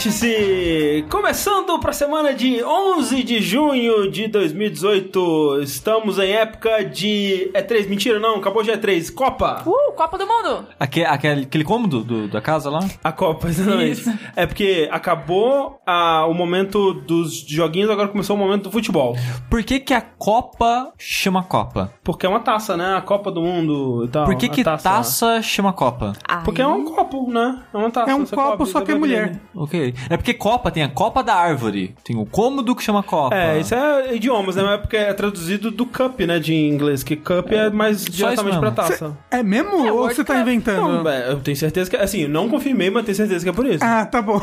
Vértice! Começando para a semana de 11 de junho de 2018. Estamos em época de. É 3, mentira, não, acabou de E3. Copa! Uh, Copa do Mundo! Aque- aquele, aquele cômodo do- da casa lá? A Copa, exatamente. Isso. É porque acabou a- o momento dos joguinhos, agora começou o momento do futebol. Por que que a Copa chama Copa? Porque é uma taça, né? A Copa do Mundo e tal. Por que que taça, chama Copa? Porque é um copo, né? É uma taça. É um copo, cobre, só que é mulher. Ok. É porque Copa tem a Copa da Árvore. Tem o cômodo que chama Copa. É, isso é idiomas, né? Mas é porque é traduzido do cup, né? De inglês. Que cup é mais diretamente pra taça. É mesmo? Ou World você tá Cup. inventando? Não, é, eu tenho certeza que. Assim, não confirmei, mas tenho certeza que é por isso. Ah, tá bom.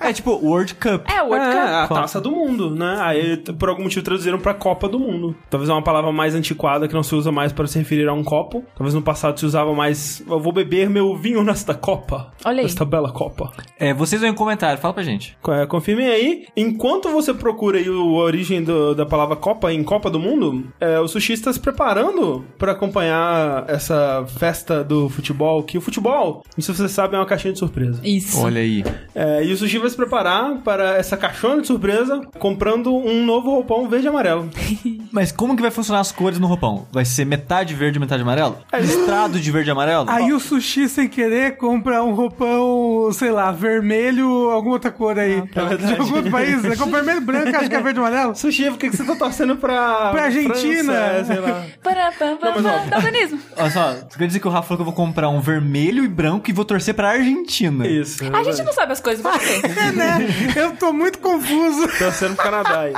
É tipo World Cup. É, World é, Cup. a Copa. taça do mundo, né? Aí, por algum motivo, traduziram pra Copa do Mundo. Talvez é uma palavra mais antiquada que não se usa mais para se referir a um copo. Talvez no passado se usava mais. Eu vou beber meu vinho nesta Copa. Olha aí. Nesta bela Copa. É, vocês aí em comentário, fala pra gente. É, confirmem aí. Enquanto você procura aí o- a origem do- da palavra Copa em Copa do Mundo, é, o Sushi está se preparando para acompanhar essa festa do futebol. Que o futebol, não sei se você sabe, é uma caixinha de surpresa. Isso. Olha aí. É, e o Sushi vai se preparar para essa caixona de surpresa comprando um novo roupão verde e amarelo. Mas como que vai funcionar as cores no roupão? Vai ser metade verde e metade amarelo? Listrado de verde e amarelo? Aí o sushi, sem querer, compra um roupão, sei lá, vermelho, alguma outra cor aí. de algum outro país. Ele compra vermelho e branco, acho que é verde e amarelo. Sushi, por que que você tá torcendo pra. Pra Argentina. França, é, sei lá. Para, para, para, Não, mas, ó. Olha só, você quer dizer que o Rafa falou que eu vou comprar um vermelho e branco e vou torcer pra Argentina. Isso. A gente não sabe as coisas, por quê? É, né? Eu tô muito confuso. Torcendo pro Canadá aí.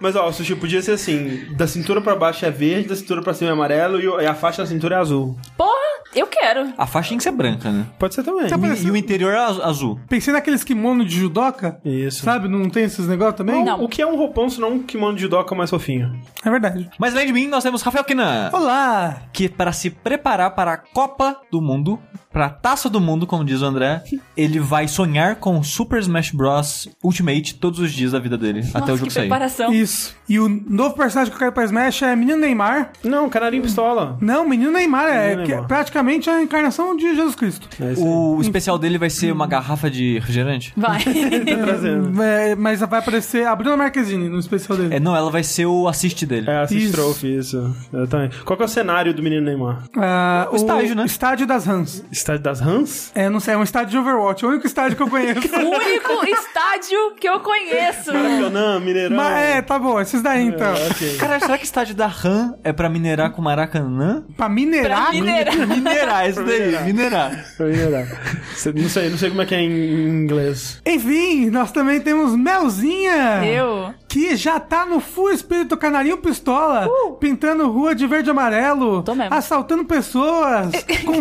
Mas ó, o sushi podia ser assim: da cintura pra baixo é verde, da cintura pra cima é amarelo e e a faixa da cintura é azul. Porra, eu quero. A faixa tem que ser branca, né? Pode ser também. Tá E, e o interior é az- azul. Pensei naqueles kimono de judoca. Isso. Sabe? Não tem esses negócios também? Não. O que é um roupão se não um kimono de judoca mais fofinho? É verdade. Mas além de mim, nós temos Rafael Kinan. Olá! que para se preparar para a Copa do Mundo, para a Taça do Mundo, como diz o André, ele vai sonhar com Super Smash Bros Ultimate todos os dias da vida dele, até o Nossa, jogo que sair. preparação. Isso. E o novo personagem que eu quero pra Smash é Menino Neymar. Não, canarinho pistola. Não, Menino Neymar é Menino que é Neymar. praticamente a encarnação de Jesus Cristo. É isso aí. O especial dele vai ser uma garrafa de refrigerante? Vai. Tá trazendo. É, mas vai aparecer a Bruna Marquezine no especial dele. É, não, ela vai ser o assist dele. É, assist Isso. trophy, isso. Eu também. Qual que é o cenário do menino Neymar? Ah, O estádio, né? Estádio das Rams. Estádio das Rams? É, não sei, é um estádio de Overwatch, é o único estádio que eu conheço. o único estádio que eu conheço. Maracanã, Mineirão. Mas é, tá bom, esses daí então. É, ok. Cara, será que estádio da RAM é pra minerar com Maracanã? Pra minerar? Pra minerar. Minerar, isso daí, minerar. Pra minerar. Não sei, não sei como é que é em inglês. Enfim, nós também temos Melzinha. Eu. Que já tá no full espírito canarinho pistola, pintando rua de verde e amarelo, Tô mesmo. assaltando pessoas, com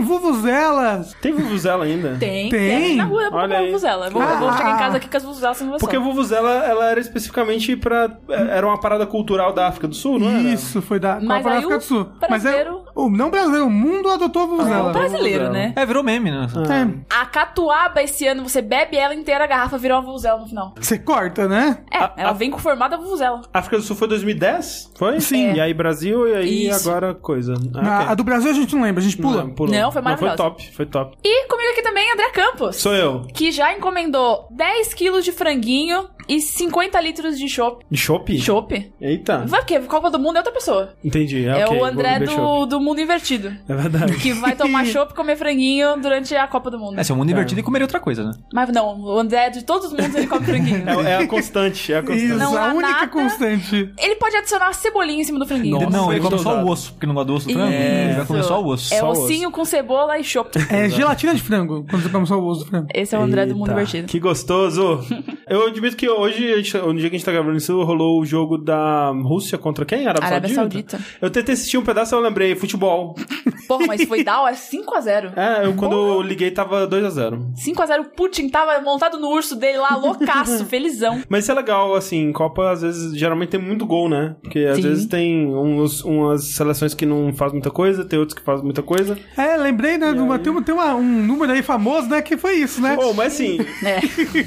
vuvuzelas. Tem Vuvuzela ainda? Tem. Tem? Na rua eu vou Olha comprar aí. vuvuzela. Eu vou, eu vou Ah. chegar em casa aqui com as vuvuzelas sem Porque a Vuvuzela, ela era especificamente pra... Era uma parada cultural da África do Sul, não era? Isso, foi da Mas Copa da aí África o do Sul. Mas é, o, não brasileiro, o mundo adotou a É vuvuzela. o brasileiro, né? É, virou meme, né? É, A catuaba esse ano, você bebe ela inteira, a garrafa virou uma vuvuzela no final. Você corta, né? É, A- ela a- vem com formato da vuvuzela. África do Sul foi 2010? Foi? Sim. E aí Brasil, e aí Isso. agora coisa. Ah, A, ok. a do Brasil a gente não lembra, a gente pula. Não. Não, foi Não, foi top, foi top. E comigo aqui também, André Campos. Sou eu. Que já encomendou 10 quilos de franguinho e 50 litros de chopp. De chopp? Chopp? Eita. Vai porque Copa do Mundo é outra pessoa. Entendi. É, É ok, o André do, do mundo invertido. É verdade. Que vai tomar chopp e comer franguinho durante a Copa do Mundo. É, se é um mundo invertido e comeria outra coisa, né? Mas não, o André de todos os mundos ele come franguinho. É, é a constante, é a constante. Isso, Não a há única nada. constante. Ele pode adicionar cebolinha em cima do franguinho. Nossa, não, ele come só o osso, porque não gosta do osso do frango. É. Ele vai comer só o osso. É Só o ossinho com cebola e chopp. É gelatina de frango, quando você come só o osso do frango. Esse é o André do mundo Eita, invertido. Que gostoso. Eu admito que hoje, gente- no dia que a gente tá gravando isso, rolou o jogo da Rússia contra quem? Arábia, Arábia Saudita? Saudita. Eu tentei assistir um pedaço e eu lembrei, futebol. Porra, mas foi da hora, 5x0. É, eu quando eu liguei tava 2x0. 5x0, o Putin tava montado no urso dele lá, loucaço, felizão. Mas isso é legal, assim, Copa às vezes, geralmente tem muito gol, né? Porque às Sim. vezes tem uns, umas seleções que não fazem muita coisa, tem outros que fazem muita coisa. É, lembrei, né? uma- tem tem uma- um número aí famoso, né? Que foi isso, né? Oh, mas assim, É.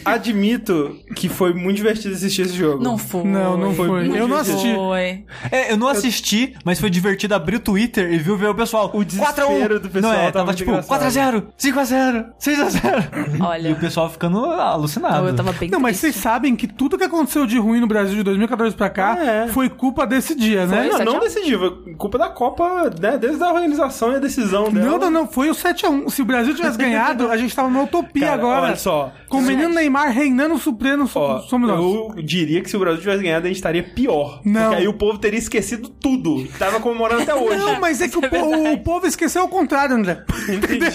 admito que foi muito divertido assistir esse jogo. Não foi. Não, não foi. muito Eu não assisti. Foi. É, eu não assisti, mas foi divertido abrir o Twitter e viu ver o pessoal. O desespero 4 a 1. do pessoal Não é, tava tipo engraçado. 4x0, 5x0, 6x0. Olha. E o pessoal ficando alucinado. Eu tava bem Não, mas vocês sabem que tudo que aconteceu de ruim no Brasil de 2014 pra cá é. foi culpa desse dia, né? Foi? Não, não um? decisiva. Culpa da Copa, né? Desde a organização e a decisão dela. Não, não, não, foi o 7x1. Se o Brasil tivesse ganhado, a gente tava numa utopia Cara, agora. olha só. Com o menino Neymar reinando supremo, Ó, somos nós. eu diria que se o Brasil tivesse ganhado, a gente estaria pior. Não. Porque aí o povo teria esquecido tudo. Tava comemorando até hoje. Não, mas é que o, po- verdade. o povo esqueceu o contrário, André. Entendi.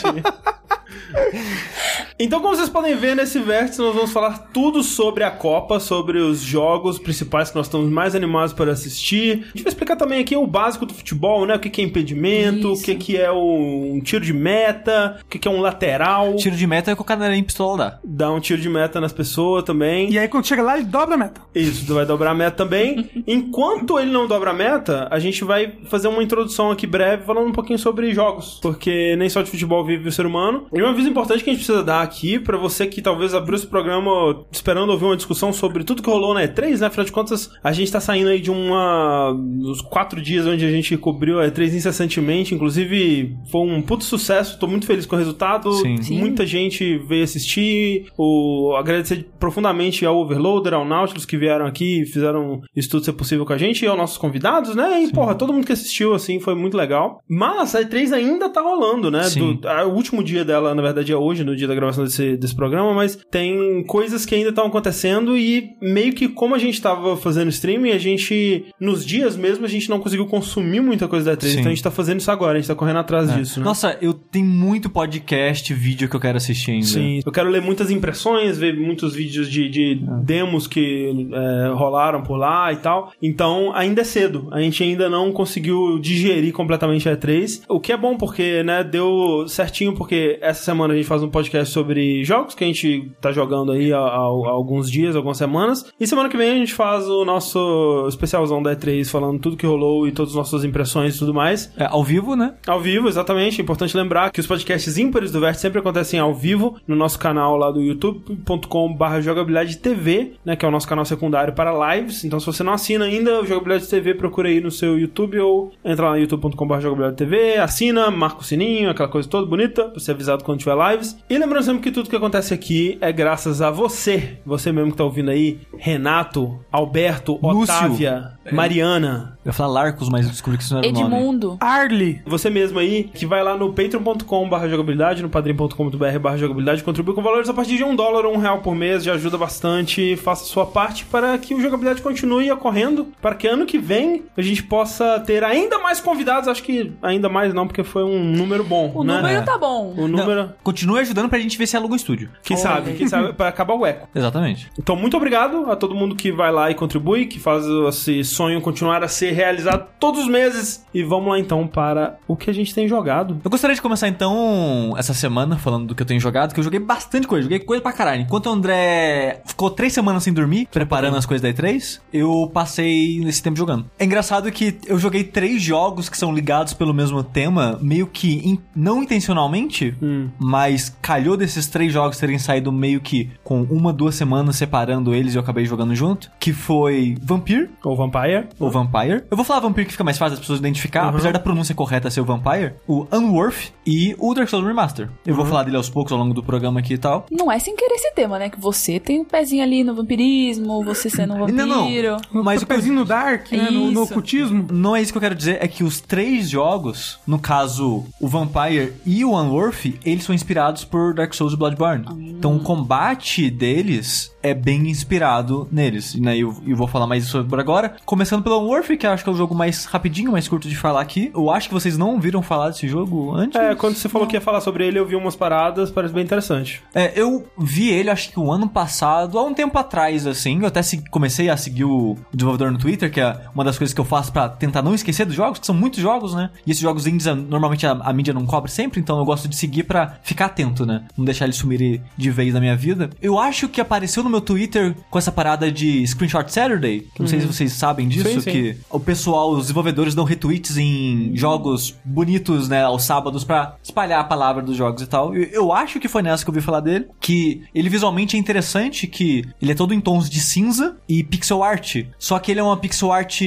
Então, como vocês podem ver nesse vértice, nós vamos falar tudo sobre a Copa, sobre os jogos principais que nós estamos mais animados para assistir. A gente vai explicar também aqui o básico do futebol, né? O que é impedimento, Isso. o que que é um tiro de meta, o que que é um lateral. Tiro de meta é que o cara em pistola dá. Dá um tiro de meta nas pessoas também. E aí, quando chega lá, ele dobra a meta. Isso, vai dobrar a meta também. Enquanto ele não dobra a meta, a gente vai fazer uma introdução aqui breve falando um pouquinho sobre jogos. Porque nem só de futebol vive o ser humano. E uma aviso importante que a gente precisa dar aqui, pra você que talvez abriu esse programa esperando ouvir uma discussão sobre tudo que rolou na E3, né? Afinal de contas, a gente tá saindo aí de uma. dos quatro dias onde a gente cobriu a E3 incessantemente. Inclusive, foi um puto sucesso. Tô muito feliz com o resultado. Sim. Sim. Muita gente veio assistir. O, agradecer profundamente ao Overloader, ao Nautilus que vieram aqui e fizeram isso tudo ser possível com a gente e aos nossos convidados, né? E, porra, todo mundo que assistiu, assim, foi muito legal. Mas a E3 ainda tá rolando, né? Sim. Do- o último dia dela, na verdade, é hoje, no dia da gravação desse, desse programa, mas tem coisas que ainda estão acontecendo e meio que como a gente tava fazendo streaming, a gente, nos dias mesmo, a gente não conseguiu consumir muita coisa da E3. Sim. Então a gente tá fazendo isso agora, a gente tá correndo atrás disso, né? Nossa, eu tenho muito podcast, vídeo que eu quero assistir ainda. Sim, eu quero ler muitas impressões, ver muitos vídeos de, de demos que é, rolaram por lá e tal. Então, ainda é cedo. A gente ainda não conseguiu digerir completamente a E3. O que é bom porque, né, deu certinho, porque essa semana a gente faz um podcast sobre jogos que a gente tá jogando aí há, há- há alguns dias, algumas semanas. E semana que vem a gente faz o nosso especialzão da E3 falando tudo que rolou e todas as nossas impressões e tudo mais. É, ao vivo, né? Ao vivo, exatamente. É importante lembrar que os podcasts ímpares do Vértice sempre acontecem ao vivo no nosso canal lá do youtube.com.br jogabilidade TV, né, que é o nosso canal secundário para lives. Então, se você não assina ainda o Jogabilidade TV, procura aí no seu YouTube ou entra lá no youtube.com.br jogabilidade TV, assina, marca o sininho, aquela coisa toda bonita, pra ser avisado quando tiver lives. E lembrando sempre que tudo que acontece aqui é graças a você, você mesmo que tá ouvindo aí, Renato, Alberto, Lúcio. Otávia, Mariana, Eu ia falar Larcos, mas eu descobri que isso não era o nome. Edmundo. Arlie. você mesmo aí, que vai lá no patreon.com.br jogabilidade, no padrim.com.br jogabilidade, contribui com valores a partir de um dólar ou um real por mês, já ajuda bastante, faça a sua parte para que o jogabilidade continue ocorrendo, para que ano que vem a gente possa ter ainda mais convidados, acho que ainda mais não, porque foi um número bom, O né? número tá bom. O número, Continue ajudando pra gente ver se aluga um estúdio. quem Olha. sabe, quem sabe, para acabar o eco. Exatamente. Então, muito obrigado a todo mundo que vai lá e contribui, que faz esse sonho continuar a ser realizado todos os meses. E vamos lá então para o que a gente tem jogado. Eu gostaria de começar então essa semana falando do que eu tenho jogado, que eu joguei bastante coisa, joguei coisa pra caralho. Enquanto o André ficou três semanas sem dormir, preparando as coisas da E3, eu passei esse tempo jogando. É engraçado que eu joguei três jogos que são ligados pelo mesmo tema, meio que in- não intencionalmente, mas calhou desses três jogos terem saído meio que com uma, duas semanas separando eles e eu acabei jogando junto, que foi Vampire, Ou Vampire. ou Vampire. Eu vou falar Vampire que fica mais fácil das pessoas identificar, apesar da pronúncia correta ser o Vampire. O Unworth e o Dark Souls Remaster. Eu vou falar dele aos poucos ao longo do programa aqui e tal. Não é sem querer esse tema, né? Que você tem um pezinho ali no vampirismo, você sendo um vampiro. Não, não. Mas o pezinho no Dark, né? No, no ocultismo. Não é isso que eu quero dizer, é que os três jogos, no caso o Vampire e o Unworthy, eles são inspirados por Dark Souls e Bloodborne. Então o combate deles é bem inspirado neles. Né? Eu, eu vou falar mais sobre agora. Começando pelo Unworthy, que eu acho que é o jogo mais rapidinho, mais curto de falar aqui. Eu acho que vocês não ouviram falar desse jogo antes. É, quando você falou que ia falar sobre ele, eu vi umas paradas, parece bem interessante. É, eu vi ele, acho que o ano passado, há um tempo atrás, assim. Eu até se- comecei a seguir o desenvolvedor no Twitter, que é uma das coisas que eu faço pra tentar não esquecer dos jogos, que são muitos jogos, né? E esses jogos indies, normalmente a, a mídia não cobre sempre, então eu gosto de seguir pra ficar atento, né? Não deixar eles sumirem de vez da minha vida. Eu acho que apareceu no meu Twitter com essa parada de Screenshot Saturday, que não sei se vocês sabem disso, Sim, sim. que o pessoal, os desenvolvedores dão retweets em jogos bonitos, né, aos sábados pra espalhar a palavra dos jogos e tal. Eu, eu acho que foi nessa que eu ouvi falar dele, que ele visualmente é interessante, que ele é todo em tons de cinza e pixel art. Só que ele é uma pixel art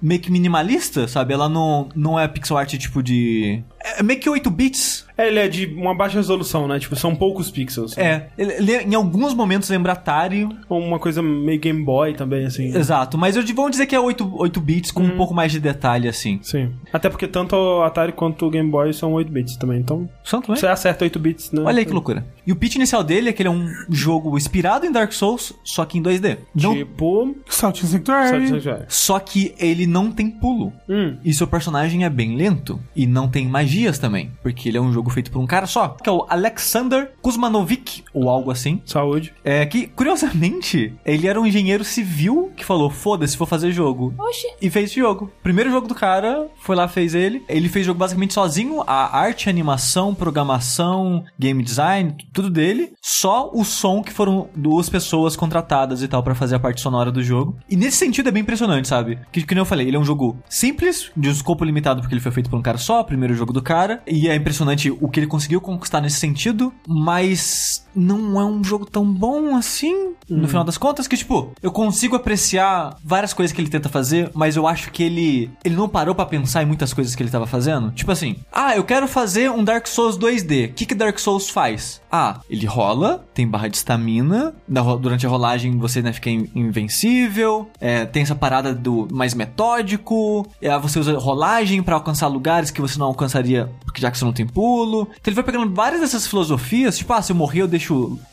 meio que minimalista, sabe? Ela não, não é pixel art tipo de... É meio que 8 bits, É, ele é de uma baixa resolução, né? Tipo, são poucos pixels. É, ele, ele em alguns momentos lembra Atari. Ou uma coisa meio Game Boy também, assim. Exato, mas eu vamos dizer que é 8, 8 bits com um pouco mais de detalhe, assim. Sim. Até porque tanto o Atari quanto o Game Boy são 8 bits também. Então, Santo, né? você acerta 8 bits, né? Olha aí que loucura. E o pitch inicial dele é que ele é um jogo inspirado em Dark Souls, só que em 2D. Não- Tipo. Saltinho Sanctuary. Satisfactory. Só que ele não tem pulo. Hum. E seu personagem é bem lento. E não tem magias também. Porque ele é um jogo feito por um cara só. Que é o Alexander Kuzmanovic, ou algo assim. Saúde. É que, curiosamente, ele era um engenheiro civil que falou: foda-se, vou fazer jogo. Oxi. E fez esse jogo. Primeiro jogo do cara, foi lá, fez ele. Ele fez o jogo basicamente sozinho. A arte, animação, programação, game design, tudo dele. Só o som que foram duas pessoas contratadas e tal pra fazer a parte sonora do jogo. E nesse sentido é bem impressionante, sabe? Que, que nem eu falei, ele é um jogo simples, de um escopo limitado porque ele foi feito por um cara só, primeiro jogo do cara. E é impressionante o que ele conseguiu conquistar nesse sentido, mas não é um jogo tão bom assim, no final das contas, que tipo, eu consigo apreciar várias coisas que ele tenta fazer, mas eu acho que ele ele não parou pra pensar em muitas coisas que ele tava fazendo. Tipo assim, ah, eu quero fazer um Dark Souls 2D. O que que Dark Souls faz? Ah, ele rola, tem barra de estamina, durante a rolagem você né, fica in- invencível, é, tem essa parada do mais metódico, é, você usa rolagem pra alcançar lugares que você não alcançaria porque já que você não tem pulo. Então ele vai pegando várias dessas filosofias, tipo, ah, se eu morrer eu deixo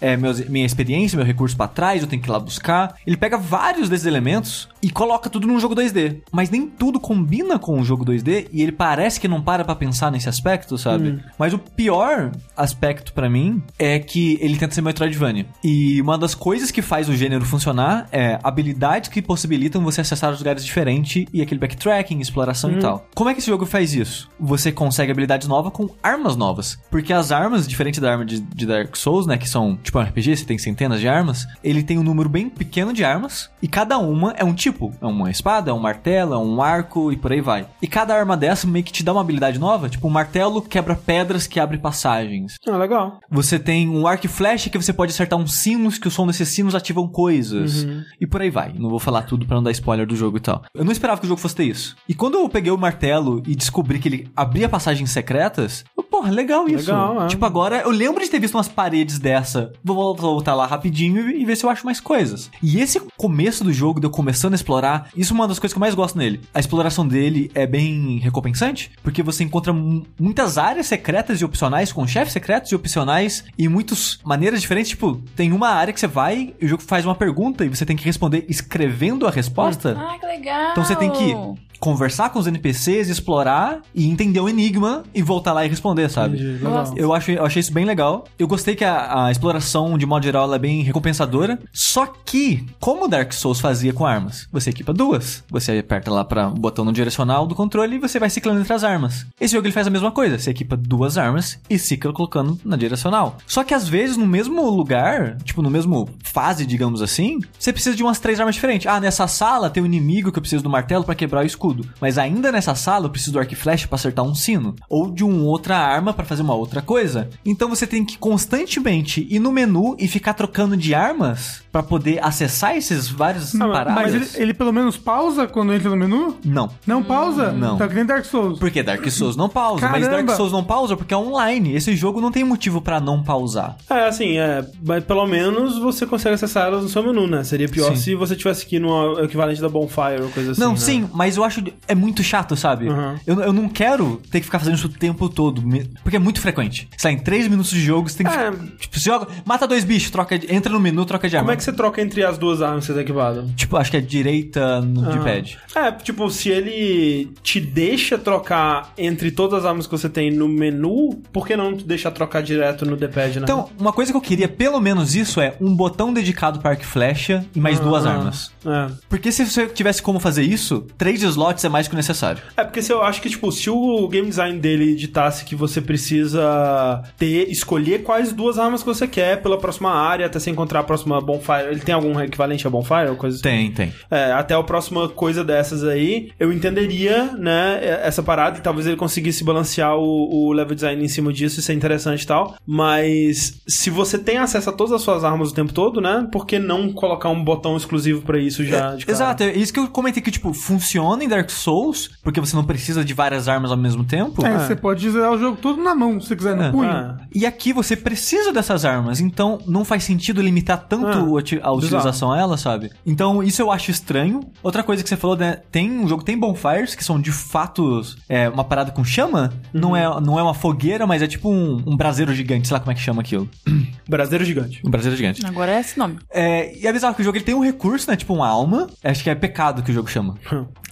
é, meus- minha experiência, meu recurso pra trás, eu tenho que ir lá buscar. Ele pega vários desses elementos e coloca tudo num jogo 2D. Mas nem tudo combina com o jogo 2D e ele parece que não para pra pensar nesse aspecto, sabe? Mas o pior aspecto pra mim é que ele tenta ser Metroidvania. E uma das coisas que faz o gênero funcionar é habilidades que possibilitam você acessar os lugares diferentes e aquele backtracking, exploração e tal. Como é que esse jogo faz isso? Você consegue habilidades novas com armas novas. Porque as armas, diferente da arma de, de Dark Souls, né, que são tipo um RPG, você tem centenas de armas, ele tem um número bem pequeno de armas e cada uma é um tipo. É uma espada, é um martelo, é um arco e por aí vai. E cada arma dessa meio que te dá uma habilidade nova, tipo um martelo quebra pedras que abre passagens. Ah, legal. Você tem um arco e flecha que você pode acertar uns sinos, que o som desses sinos ativam coisas. E por aí vai. Não vou falar tudo pra não dar spoiler do jogo e tal. Eu não esperava que o jogo fosse ter isso. E quando eu peguei o martelo e descobri que ele abria passagens secretas, eu, porra, legal isso. Legal, é. Tipo, agora eu lembro de ter visto umas paredes dessa. Vou voltar lá rapidinho e ver se eu acho mais coisas. E esse começo do jogo, de eu começando a explorar, isso é uma das coisas que eu mais gosto nele. A exploração dele é bem recompensante, porque você encontra mu- muitas áreas secretas e opcionais, com chefes secretos e opcionais, e muitas maneiras diferentes. Tipo, tem uma área que você vai e o jogo faz uma pergunta e você tem que responder escrevendo a resposta. Ah, que legal. Então você tem que conversar com os NPCs, explorar e entender o enigma e voltar lá e responder, sabe? Entendi, legal. Eu, acho, eu achei isso bem legal. Eu gostei que a, a exploração, de modo geral, ela é bem recompensadora. Só que, como Dark Souls fazia com armas, você equipa duas. Você aperta lá para o botão no direcional do controle e você vai ciclando entre as armas. Esse jogo ele faz a mesma coisa. Você equipa duas armas e cicla colocando na direcional. Só que às vezes, no mesmo lugar, tipo, no mesmo fase, digamos assim, você precisa de umas três armas diferentes. Ah, nessa sala tem um inimigo que eu preciso do martelo para quebrar o escudo. Mas ainda nessa sala eu preciso do arco e flecha pra acertar um sino. Ou de uma outra arma pra fazer uma outra coisa. Então você tem que constantemente ir no menu e ficar trocando de armas pra poder acessar esses vários Ah, paradas. mas ele, ele pelo menos pausa quando entra no menu? Não. Não pausa? Não. Tá que nem Dark Souls. Porque Dark Souls não pausa, mas Caramba. Dark Souls não pausa porque é online. Esse jogo não tem motivo pra não pausar. É, assim, é. Mas pelo menos você consegue acessar elas no seu menu, né? Seria pior Sim. se você tivesse que ir no equivalente da Bonfire ou coisa assim. não, né? sim, mas eu acho é muito chato, sabe? Uhum. Eu, eu não quero ter que ficar fazendo isso o tempo todo, porque é muito frequente. Lá, em 3 minutos de jogo você tem que É. ficar, tipo, você joga, mata dois bichos, troca, de- entra no menu, troca de arma. Como é que você troca entre as duas armas que você tá equipado? Tipo, acho que é direita no Ah. D-pad. É, tipo, se ele te deixa trocar entre todas as armas que você tem no menu, por que não te deixa trocar direto no D-pad, né? Então, uma coisa que eu queria, pelo menos isso, é um botão dedicado para arco e flecha e mais duas Ah, armas. É. Porque se você tivesse como fazer isso, três slots slots é mais que o necessário. É, porque se eu acho que, tipo, se o game design dele ditasse que você precisa ter, escolher quais duas armas que você quer pela próxima área, até você encontrar a próxima bonfire. Ele tem algum equivalente a bonfire ou coisa assim? Tem, tem. É, até a próxima coisa dessas aí, eu entenderia, né, essa parada e talvez ele conseguisse balancear o, o level design em cima disso, isso é interessante e tal. Mas se você tem acesso a todas as suas armas o tempo todo, né, por que não colocar um botão exclusivo pra isso já de cara? Exato, é isso que eu comentei que, tipo, funciona em Dark Souls, porque você não precisa de várias armas ao mesmo tempo. É, você pode zerar o jogo todo na mão, se você quiser, no É. punho. Ah, E aqui você precisa dessas armas, então não faz sentido limitar tanto a uti- a utilização a ela, sabe? Então isso eu acho estranho. Outra coisa que você falou, né? Tem um jogo, tem bonfires, que são de fato é, uma parada com chama. Não, é, não é uma fogueira, mas é tipo um, um braseiro gigante, sei lá como é que chama aquilo. Braseiro gigante. Um braseiro gigante. Agora é esse nome. É, e é bizarro que o jogo ele tem um recurso, né? Tipo uma alma. Acho que é pecado que o jogo chama.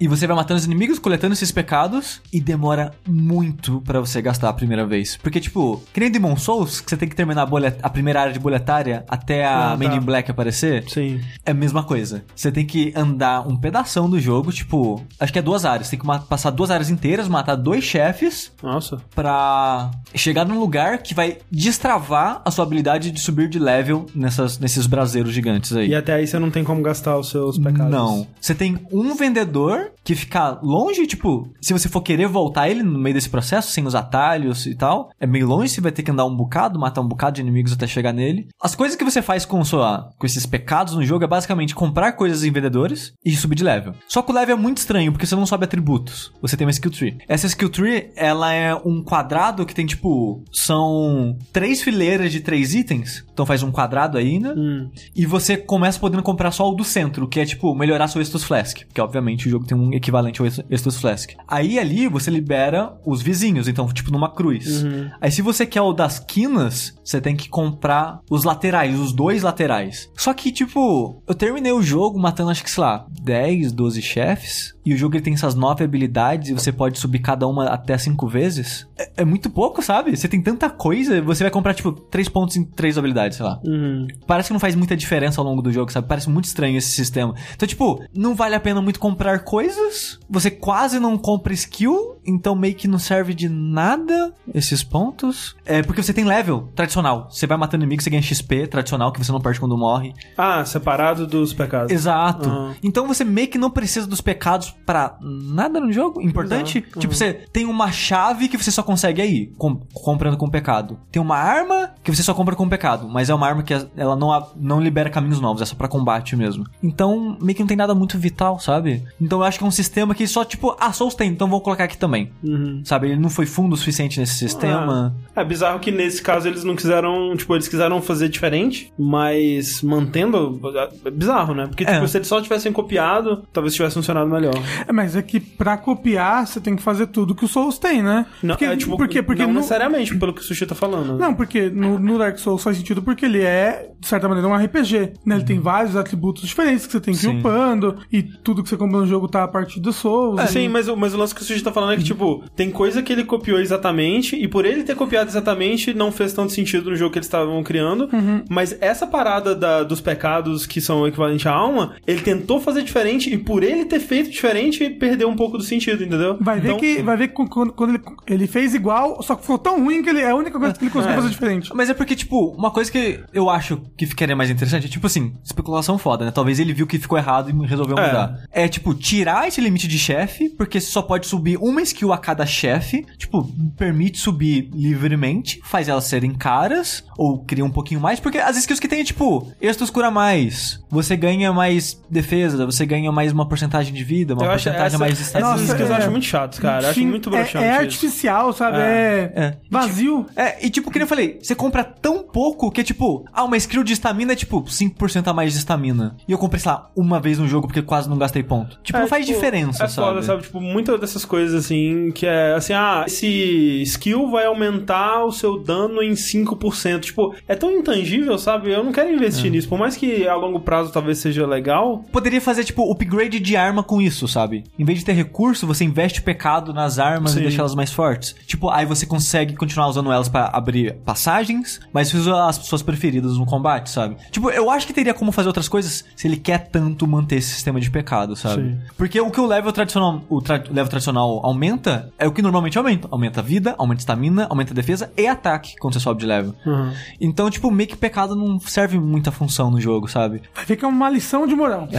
e você vai matando os inimigos, coletando esses pecados. E demora muito pra você gastar a primeira vez. Porque, tipo, que nem Demon Souls, que você tem que terminar a, bolet- a primeira área de boletária até a Ah, tá. Man in Black aparecer. Sim. É a mesma coisa. Você tem que andar um pedação do jogo, tipo, acho que é duas áreas. Tem que passar duas áreas inteiras, matar dois chefes Nossa. pra chegar num lugar que vai destravar a sua habilidade de subir de level nessas, nesses braseiros gigantes aí. E até aí você não tem como gastar os seus pecados. Não. Você tem um vendedor que fica longe, tipo, se você for querer voltar ele no meio desse processo, sem os atalhos e tal, é meio longe, você vai ter que andar um bocado, matar um bocado de inimigos até chegar nele. As coisas que você faz com, sua, com esses pecados no jogo é basicamente comprar coisas em vendedores e subir de level. Só que o level é muito estranho, porque você não sobe atributos. Você tem uma skill tree. Essa skill tree, ela é um quadrado que tem, tipo, são três fileiras de três itens. Então faz um quadrado aí, né? Hum. E você começa podendo comprar só o do centro, que é tipo melhorar seu Estus Flask. Porque obviamente o jogo tem um equivalente ao Estus Flask. Aí ali você libera os vizinhos, então tipo numa cruz. Aí se você quer o das quinas, você tem que comprar os laterais, os dois laterais. Só que tipo, eu terminei o jogo matando acho que sei lá, 10, 12 chefes. E o jogo ele tem essas nove habilidades e você pode subir cada uma até cinco vezes. É, é muito pouco, sabe? Você tem tanta coisa, você vai comprar tipo três pontos em três habilidades, sei lá. Uhum. Parece que não faz muita diferença ao longo do jogo, sabe? Parece muito estranho esse sistema. Então, tipo, não vale a pena muito comprar coisas. Você quase não compra skill, então meio que não serve de nada esses pontos. É porque você tem level tradicional. Você vai matando inimigos, você ganha XP tradicional, que você não perde quando morre. Ah, separado dos pecados. Exato. Aham. Então você meio que não precisa dos pecados pra nada no jogo. Importante. Exato. Tipo, você tem uma chave que você só consegue aí, com- comprando com pecado. Tem uma arma que você só compra com pecado, mas é uma arma que ela não, não libera caminhos novos, é só pra combate mesmo. Então, meio que não tem nada muito vital, sabe? Então eu acho que é um sistema que só, tipo, ah, Souls tem, então vamos colocar aqui também. Uhum. Sabe? Ele não foi fundo o suficiente nesse sistema. É bizarro que nesse caso eles não quiseram, tipo, eles quiseram fazer diferente, mas mantendo. É bizarro, né? Porque, tipo, É. se eles só tivessem copiado, talvez tivesse funcionado melhor. É, mas é que pra copiar, você tem que fazer tudo que o Souls tem, né? Não, porque, é, tipo, por quê? Porque não no- necessariamente, pelo que o Sushi tá falando. Não, porque no, no Dark Souls faz sentido porque ele é, de certa maneira, um RPG. Né? Ele tem vários atributos diferentes que você tem que ir upando, e tudo que você compra no jogo tá a partir do Souls. É, e- sim, mas, o- mas o lance que o Sushi tá falando é que, tipo, tem coisa que ele copiou exatamente, e por ele ter copiado exatamente, não fez tanto sentido no jogo que eles estavam criando. Mas essa parada da- dos pecados que são o equivalente à alma, ele tentou fazer diferente, e por ele ter feito diferente, perdeu um pouco do sentido, entendeu? Vai ver Então- que, vai ver que quando, quando ele, ele fez igual, só que ficou tão ruim que ele, é a única coisa que ele conseguiu fazer diferente. Mas é porque, tipo, uma coisa que eu acho que ficaria mais interessante é, tipo assim, especulação foda, né? Talvez ele viu que ficou errado e resolveu É. mudar. É, tipo, tirar esse limite de chefe, porque você só pode subir uma skill a cada chefe. Tipo, permite subir livremente, faz elas serem caras, ou cria um pouquinho mais, porque as skills que tem é, tipo, Estus cura mais, você ganha mais defesa, você ganha mais uma porcentagem de vida, uma Eu acho porcentagem essa, mais de essas Nossa, skills eu é- acho muito chatos, cara. Eu acho muito é, broxante é isso. artificial, sabe? É, É. vazio. É, e tipo, que nem eu falei, você compra tão pouco que é tipo, ah, uma skill de estamina é tipo 5% a mais de estamina. E eu comprei, sei lá, uma vez no jogo porque quase não gastei ponto. Tipo, É, não faz tipo, diferença, é sabe? foda, sabe? Tipo, muitas dessas coisas, assim, Steam, que é assim, ah, esse skill vai aumentar o seu dano em 5%. Tipo, é tão intangível, sabe? Eu não quero investir nisso. Por mais que a longo prazo talvez seja legal, Poderia fazer, tipo, upgrade de arma com isso, sabe? Em vez de ter recurso, você investe pecado nas armas Sim. e deixa elas mais fortes. Tipo, aí você consegue continuar usando elas pra abrir passagens, mas usa as suas preferidas no combate, sabe? Tipo, eu acho que teria como fazer outras coisas se ele quer tanto manter esse sistema de pecado, sabe? Sim. Porque o que o level tradicional, o tra- level tradicional aumenta é o que normalmente aumenta. Aumenta a vida, aumenta a estamina, aumenta a defesa e ataque quando você sobe de level. Uhum. Então, tipo, meio que pecado não serve muita função no jogo, sabe? Vai ver que é uma lição de moral.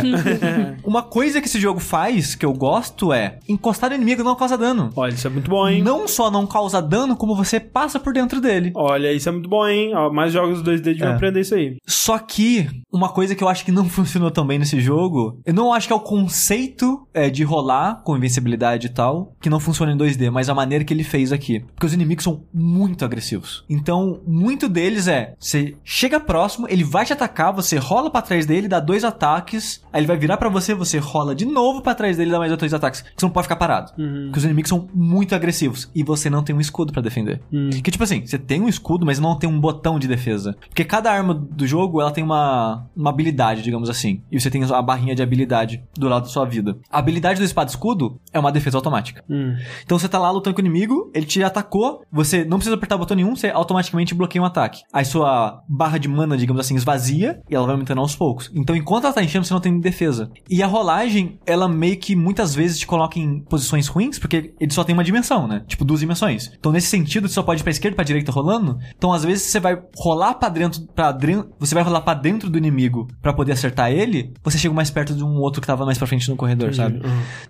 Uma coisa que esse jogo faz, que eu gosto, é encostar no inimigo não causa dano. olha, isso é muito bom, hein? Não só não causa dano, como você passa por dentro dele. Olha, isso é muito bom, hein? Ó, mais jogos 2D deviam É. aprender isso aí. Só que, uma coisa que eu acho que não funcionou tão bem nesse jogo, eu não acho que é o conceito é, de rolar com invencibilidade e tal, que não funciona em 2D, mas a maneira que ele fez aqui. Porque os inimigos são muito agressivos. Então, muito deles é, você chega próximo, ele vai te atacar, você rola pra trás dele, dá dois ataques, aí ele vai virar pra você, você rola de novo pra trás dele, dá mais dois ataques. Você não pode ficar parado. Porque os inimigos são muito agressivos e você não tem um escudo pra defender. Que tipo assim, você tem um escudo, mas não tem um botão de defesa. Porque cada arma do jogo, ela tem uma, uma habilidade, digamos assim. E você tem a barrinha de habilidade do lado da sua vida. A habilidade do espada escudo é uma defesa automática. Hum. Então você tá lá lutando com o inimigo, ele te atacou, você não precisa apertar botão nenhum, você automaticamente bloqueia um ataque. Aí sua barra de mana, digamos assim, esvazia e ela vai aumentando aos poucos. Então enquanto ela tá enchendo, você não tem defesa. E a rolagem, ela meio que muitas vezes te coloca em posições ruins, porque ele só tem uma dimensão, né? Tipo, duas dimensões. Então nesse sentido, você só pode ir pra esquerda e pra direita rolando. Então às vezes você vai rolar pra dentro, pra dentro, você vai rolar pra dentro do inimigo pra poder acertar ele, você chega mais perto de um outro que tava mais pra frente no corredor, sabe?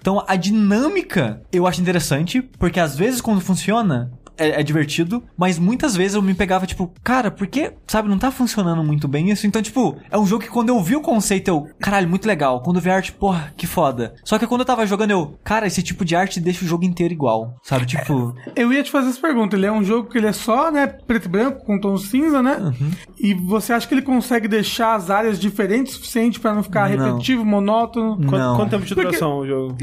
Então a dinâmica eu acho interessante, porque às vezes quando funciona. É, é divertido, mas muitas vezes eu me pegava, tipo, cara, por que, sabe, não tá funcionando muito bem isso? Então, tipo, é um jogo que quando eu vi o conceito, eu, caralho, muito legal. Quando eu vi a arte, porra, que foda. Só que quando eu tava jogando, eu, cara, esse tipo de arte deixa o jogo inteiro igual, sabe? Tipo, Eu ia te fazer essa pergunta. Ele é um jogo que ele é só, né, preto e branco, com tom cinza, né? Uhum. E você acha que ele consegue deixar as áreas diferentes o suficiente pra não ficar Não. repetitivo, monótono? Quanto, Não. quanto tempo de Porque- duração o jogo?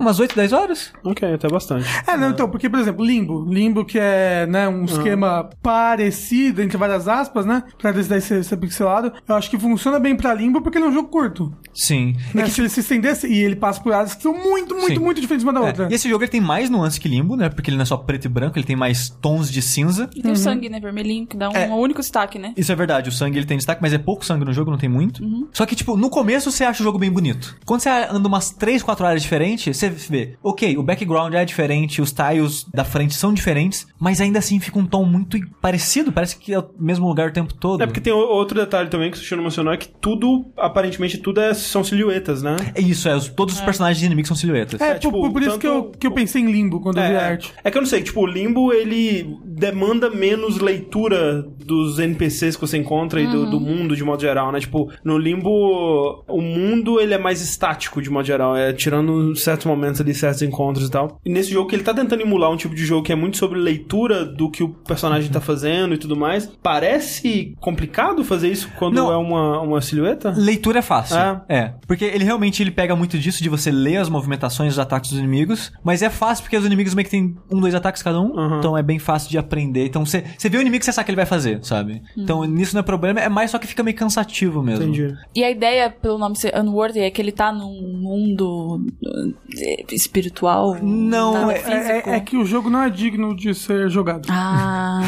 umas 8, 10 horas? Ok, até bastante. É, não, então, porque, por exemplo, Limbo. Limbo que é, né, um esquema parecido, entre várias aspas, né? Pra desse daí ser, ser pixelado. Eu acho que funciona bem pra Limbo porque ele é um jogo curto. Sim. Né? Se ele se estendesse e ele passa por áreas que são muito, muito, Sim. muito diferentes uma da É, outra. E esse jogo ele tem mais nuance que Limbo, né? Porque ele não é só preto e branco, ele tem mais tons de cinza. E tem o sangue, né? Vermelhinho, que dá um É. único destaque, né? Isso é verdade, o sangue ele tem destaque, mas é pouco sangue no jogo, não tem muito. Só que, tipo, no começo você acha o jogo bem bonito. Quando você anda umas 3, 4 áreas diferentes, você vê, ok, o background é diferente, os tiles da frente são diferentes, mas ainda assim fica um tom muito parecido, parece que é o mesmo lugar o tempo todo. É porque tem outro detalhe também que o Sushi não mencionou, é que tudo, aparentemente, tudo é, são silhuetas, né? É isso, é, os- todos os personagens inimigos são silhuetas. É, É, por- tipo, por, por isso que, eu, que eu pensei em Limbo quando eu vi a É, arte. é que eu não sei, tipo, o Limbo, ele demanda menos leitura dos NPCs que você encontra e do, do mundo de modo geral, né? Tipo, no Limbo, o mundo, ele é mais estático de modo geral, é tirando certos momentos ali, certos encontros e tal. E nesse jogo que ele tá tentando emular um tipo de jogo que é muito sobre leitura do que o personagem tá fazendo e tudo mais, parece complicado fazer isso quando Não. é uma, uma silhueta? Leitura é fácil. É. É. Porque ele realmente ele pega muito disso de você ler as movimentações dos ataques dos inimigos. Mas é fácil porque os inimigos meio que tem um, dois ataques cada um. Uhum. Então é bem fácil de aprender. Então você você vê o inimigo, você sabe o que ele vai fazer, sabe? Então nisso não é problema. É mais só que fica meio cansativo mesmo. Entendi. E a ideia, pelo nome ser Unworthy, é que ele tá num mundo eh, espiritual. Não, é-. É, é que o jogo não é digno de ser jogado. Ah.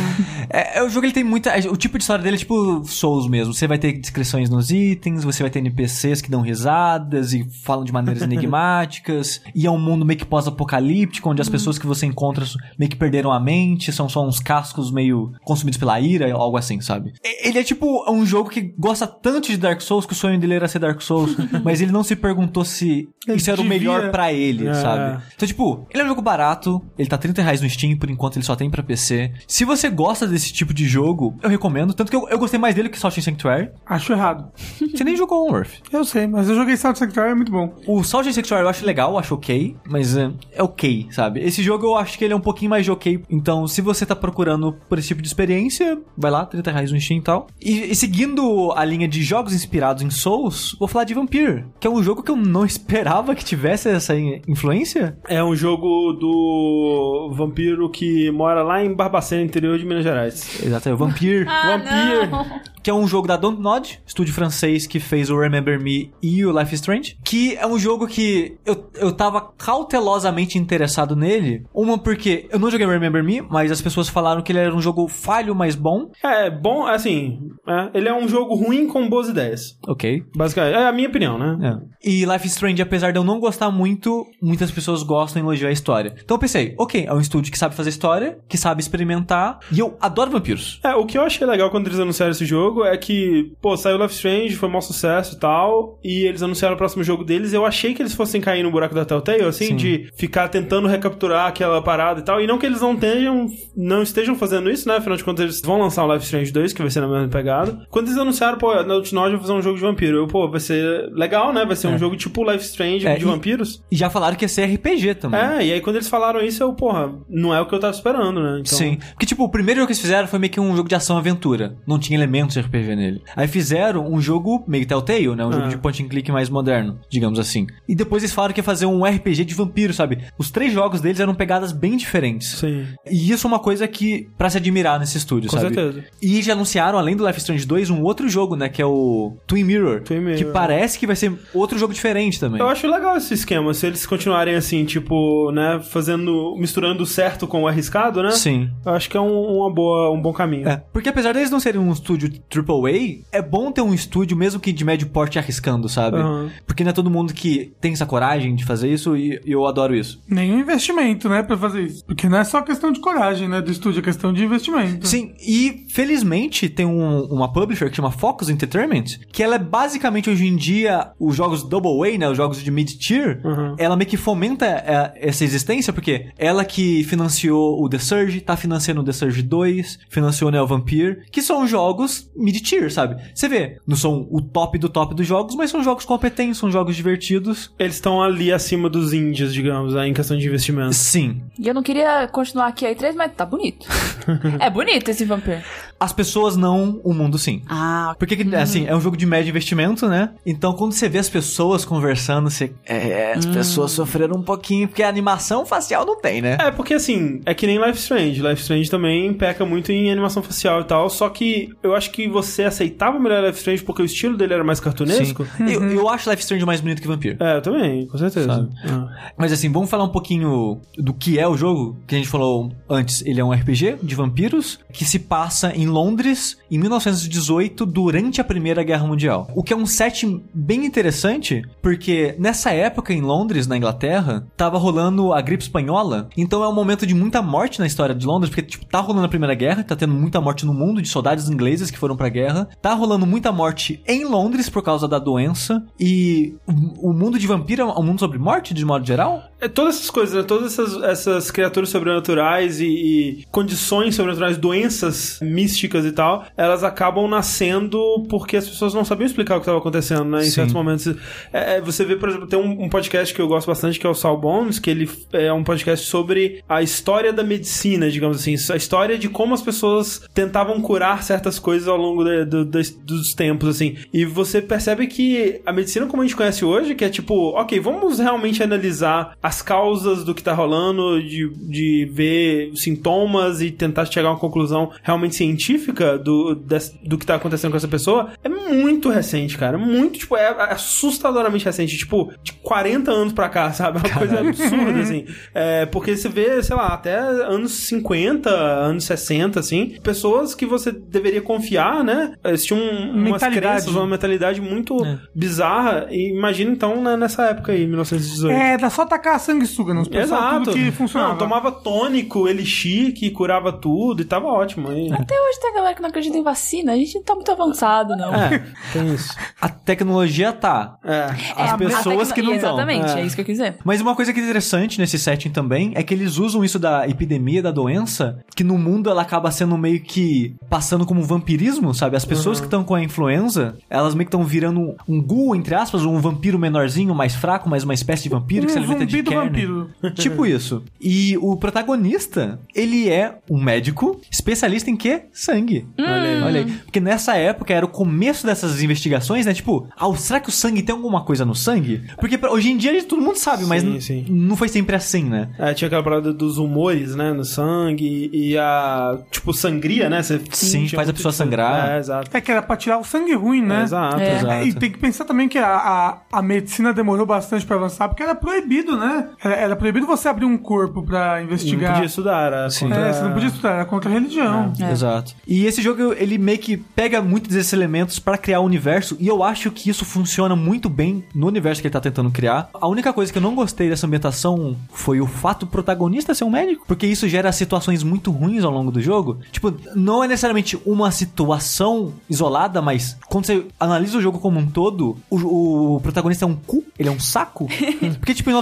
É, é, o jogo ele tem muita. O tipo de história dele é tipo Souls mesmo. Você vai ter descrições nos itens, você vai ter NPCs que dão risadas e falam de maneiras enigmáticas. E é um mundo meio que pós-apocalíptico, onde as pessoas que você encontra meio que perderam a mente, são só uns cascos meio consumidos pela ira, algo assim, sabe? Ele é tipo um jogo que gosta tanto de Dark Souls que o sonho dele era ser Dark Souls, mas ele não se perguntou se Ele isso era o devia. melhor pra ele, É. sabe? Então, tipo, ele é um jogo barato, ele tá 30 reais no Steam, por enquanto ele só tem pra PC. Se você gosta desse tipo de jogo, eu recomendo. Tanto que eu, eu gostei mais dele que Salt Sanctuary. Acho errado. Você nem jogou Homeworth. Eu sei, mas eu joguei Sound Sanctuary, é muito bom. O Salt Sanctuary eu acho legal, eu acho ok, mas é, é ok, sabe? Esse jogo eu acho que ele é um pouquinho mais de ok. Então, se você tá procurando por esse tipo de experiência, vai lá, 30 reais no Steam e tal. E, e seguindo a linha de jogos inspirados em Souls, vou falar de Vampire, que é um jogo que eu não esperava que tivesse essa in- influência. É um jogo do vampiro que mora lá em Barbacena, interior de Minas Gerais. Exato, é o Vampire. Ah, Vampire. não. Que é um jogo da Dontnod, estúdio francês que fez o Remember Me e o Life is Strange, que é um jogo que eu, eu tava cautelosamente interessado nele, uma porque eu não joguei Remember Me, mas as pessoas falaram que ele era um jogo falho, mas bom. É, bom, assim, é, ele é um jogo ruim com boas ideias. Ok. Basicamente, é a minha opinião, né? É. E Life is Strange, apesar de eu não gostar muito, muitas pessoas gostam e elogiam a história. Então eu pensei, ok, é um estúdio que sabe fazer história, que sabe experimentar, e eu adoro vampiros. É, o que eu achei legal quando eles anunciaram esse jogo é que, pô, saiu Life Strange, foi um maior sucesso e tal, e eles anunciaram o próximo jogo deles. Eu achei que eles fossem cair no buraco da Telltale, assim, Sim. de ficar tentando recapturar aquela parada e tal. E não que eles não tenham, não estejam fazendo isso, né? Afinal de contas, eles vão lançar o Life Strange 2, que vai ser na mesma pegada. Quando eles anunciaram, pô, a Naughty vai fazer um jogo de vampiro, eu, pô, vai ser legal, né? Vai ser um jogo tipo Life Strange É, de e- vampiros. E já falaram que ia ser RPG também. É, e aí quando eles falaram isso, eu, porra, não é o que eu tava esperando, né? Então, Sim. Porque, tipo, o primeiro jogo que eles fizeram foi meio que um jogo de ação-aventura. Não tinha elementos de RPG nele. Aí fizeram um jogo meio Telltale, né? Um jogo Ah. de point and click mais moderno, digamos assim. E depois eles falaram que ia fazer um RPG de vampiro, sabe? Os três jogos deles eram pegadas bem diferentes. Sim. E isso é uma coisa que, pra se admirar nesse estúdio, Com sabe? certeza. E já anunciaram, além do Life Strange 2, um outro jogo, né? Que é o Twin Mirror. Twin Mirror. Que parece que vai ser outro jogo diferente também. Eu acho legal esse esquema, se eles continuarem assim, tipo, né, fazendo, misturando o certo com o arriscado, né? Sim. Eu acho que é um, uma boa, um bom caminho. É, porque apesar deles não serem um estúdio AAA, é bom ter um estúdio, mesmo que de médio porte, arriscando, sabe? Aham. Porque não é todo mundo que tem essa coragem de fazer isso e e eu adoro isso. Nenhum investimento, né, pra fazer isso. Porque não é só questão de coragem, né, do estúdio, é questão de investimento. Sim, e felizmente tem um- uma publisher que chama Focus Entertainment, que ela é basicamente hoje em dia os jogos Double A, né, os jogos de mid-tier, Uhum. ela meio que fomenta é, essa existência, porque ela que financiou o The Surge, tá financiando o The Surge 2, financiou o Neo Vampire, que são jogos mid-tier, sabe? Você vê, não são o top do top dos jogos, mas são jogos competentes, são jogos divertidos. Eles estão ali acima dos índios, digamos, né, em questão de investimento. Sim, E eu não queria continuar aqui a E3, mas tá bonito. é bonito esse vampiro. as pessoas não, o mundo sim. Ah, Porque, que, assim, é um jogo de médio investimento, né? Então, quando você vê as pessoas conversando, você... É, as pessoas sofreram um pouquinho, porque a animação facial não tem, né? É, porque assim, é que nem Life Strange. Life Strange também peca muito em animação facial e tal, só que eu acho que você aceitava melhor Life Strange porque o estilo dele era mais cartunesco. Eu, eu acho Life Strange mais bonito que Vampire. É, eu também, com certeza. Ah. Mas assim, vamos falar um pouquinho do que é o jogo, que a gente falou antes. Ele é um RPG de vampiros que se passa em Londres em 1918, durante a Primeira Guerra Mundial. O que é um setting bem interessante, porque nessa época em Londres, na Inglaterra, tava rolando a gripe espanhola. Então é um momento de muita morte na história de Londres, porque tipo, tá rolando a Primeira Guerra, tá tendo muita morte no mundo de soldados ingleses que foram pra guerra. Tá rolando muita morte em Londres por causa da doença. E o mundo de vampiro é um mundo sobre morte, de modo geral? É, todas essas coisas, né? Todas essas, essas criaturas sobrenaturais e, e condições sobrenaturais, doenças místicas e tal, elas acabam nascendo porque as pessoas não sabiam explicar o que estava acontecendo, né? Em Sim. certos momentos. É, é, você vê, por exemplo, tem um, um podcast que eu gosto bastante, que é o Sal Bones, que ele é um podcast sobre a história da medicina, digamos assim. A história de como as pessoas tentavam curar certas coisas ao longo de- do- das- dos tempos, assim. E você percebe que a medicina como a gente conhece hoje, que é tipo, ok, vamos realmente analisar as causas do que tá rolando, de, de ver sintomas e tentar chegar a uma conclusão realmente científica do, do que tá acontecendo com essa pessoa, é muito recente, cara. Muito, tipo, é assustadoramente recente. Tipo, de 40 anos pra cá, sabe? É uma coisa absurda, assim. É, porque você vê, sei lá, até anos 50, anos 60, assim, pessoas que você deveria confiar, né? Eles tinham umas crenças, uma mentalidade muito É. bizarra. E imagina, então, né, nessa época aí, 1918. É, dá só tacar a sanguessuga nos pessoal, Exato. tudo que funcionava. Não, tomava tônico, elixir, que curava tudo e tava ótimo. E... até hoje tem galera que não acredita em vacina. A gente não tá muito avançado, não. É, tem isso. A tecnologia tá. É. As É, pessoas tecno- que não estão. Exatamente, É. é isso que eu quis dizer. Mas uma coisa que é interessante nesse setting também é que eles usam isso da epidemia, da doença, que no mundo ela acaba sendo meio que passando como vampirismo, sabe? As pessoas que estão com a influenza, elas meio que estão virando um, um ghoul, entre aspas, um vampiro menorzinho, mais fraco, mas uma espécie de vampiro que se um alimenta de do vampiro. Tipo isso. E o protagonista, ele é um médico especialista em quê? Sangue. Olha aí. Olha aí. Porque nessa época era o começo dessas investigações, né? Tipo, ah, será que o sangue tem alguma coisa no sangue? Porque pra- hoje em dia todo mundo sabe, mas Sim, não foi sempre assim, né? É, tinha aquela parada dos humores, né, no sangue e a, tipo, sangria, né? Você Sim, faz a pessoa sangrar. É, exato. É que era pra tirar o sangue ruim, né? É, exato, É. exato. E tem que pensar também que a, a, a medicina demorou bastante pra avançar, porque era proibido, né? Era, era proibido você abrir um corpo pra Não investigar. podia estudar, era Sim. contra- É, você não podia estudar, era contra a religião. É. Exato. E esse jogo, ele meio que pega muitos desses elementos pra criar o universo, e eu acho que isso funciona muito bem no universo que ele tá tentando criar. A única coisa que eu não gostei dessa ambientação foi o fato do protagonista ser um médico, porque isso gera situações muito ruins ao longo do jogo. Tipo, não é necessariamente uma situação isolada, mas quando você analisa o jogo como um todo, o, o protagonista é um cu, ele é um saco. porque, tipo, em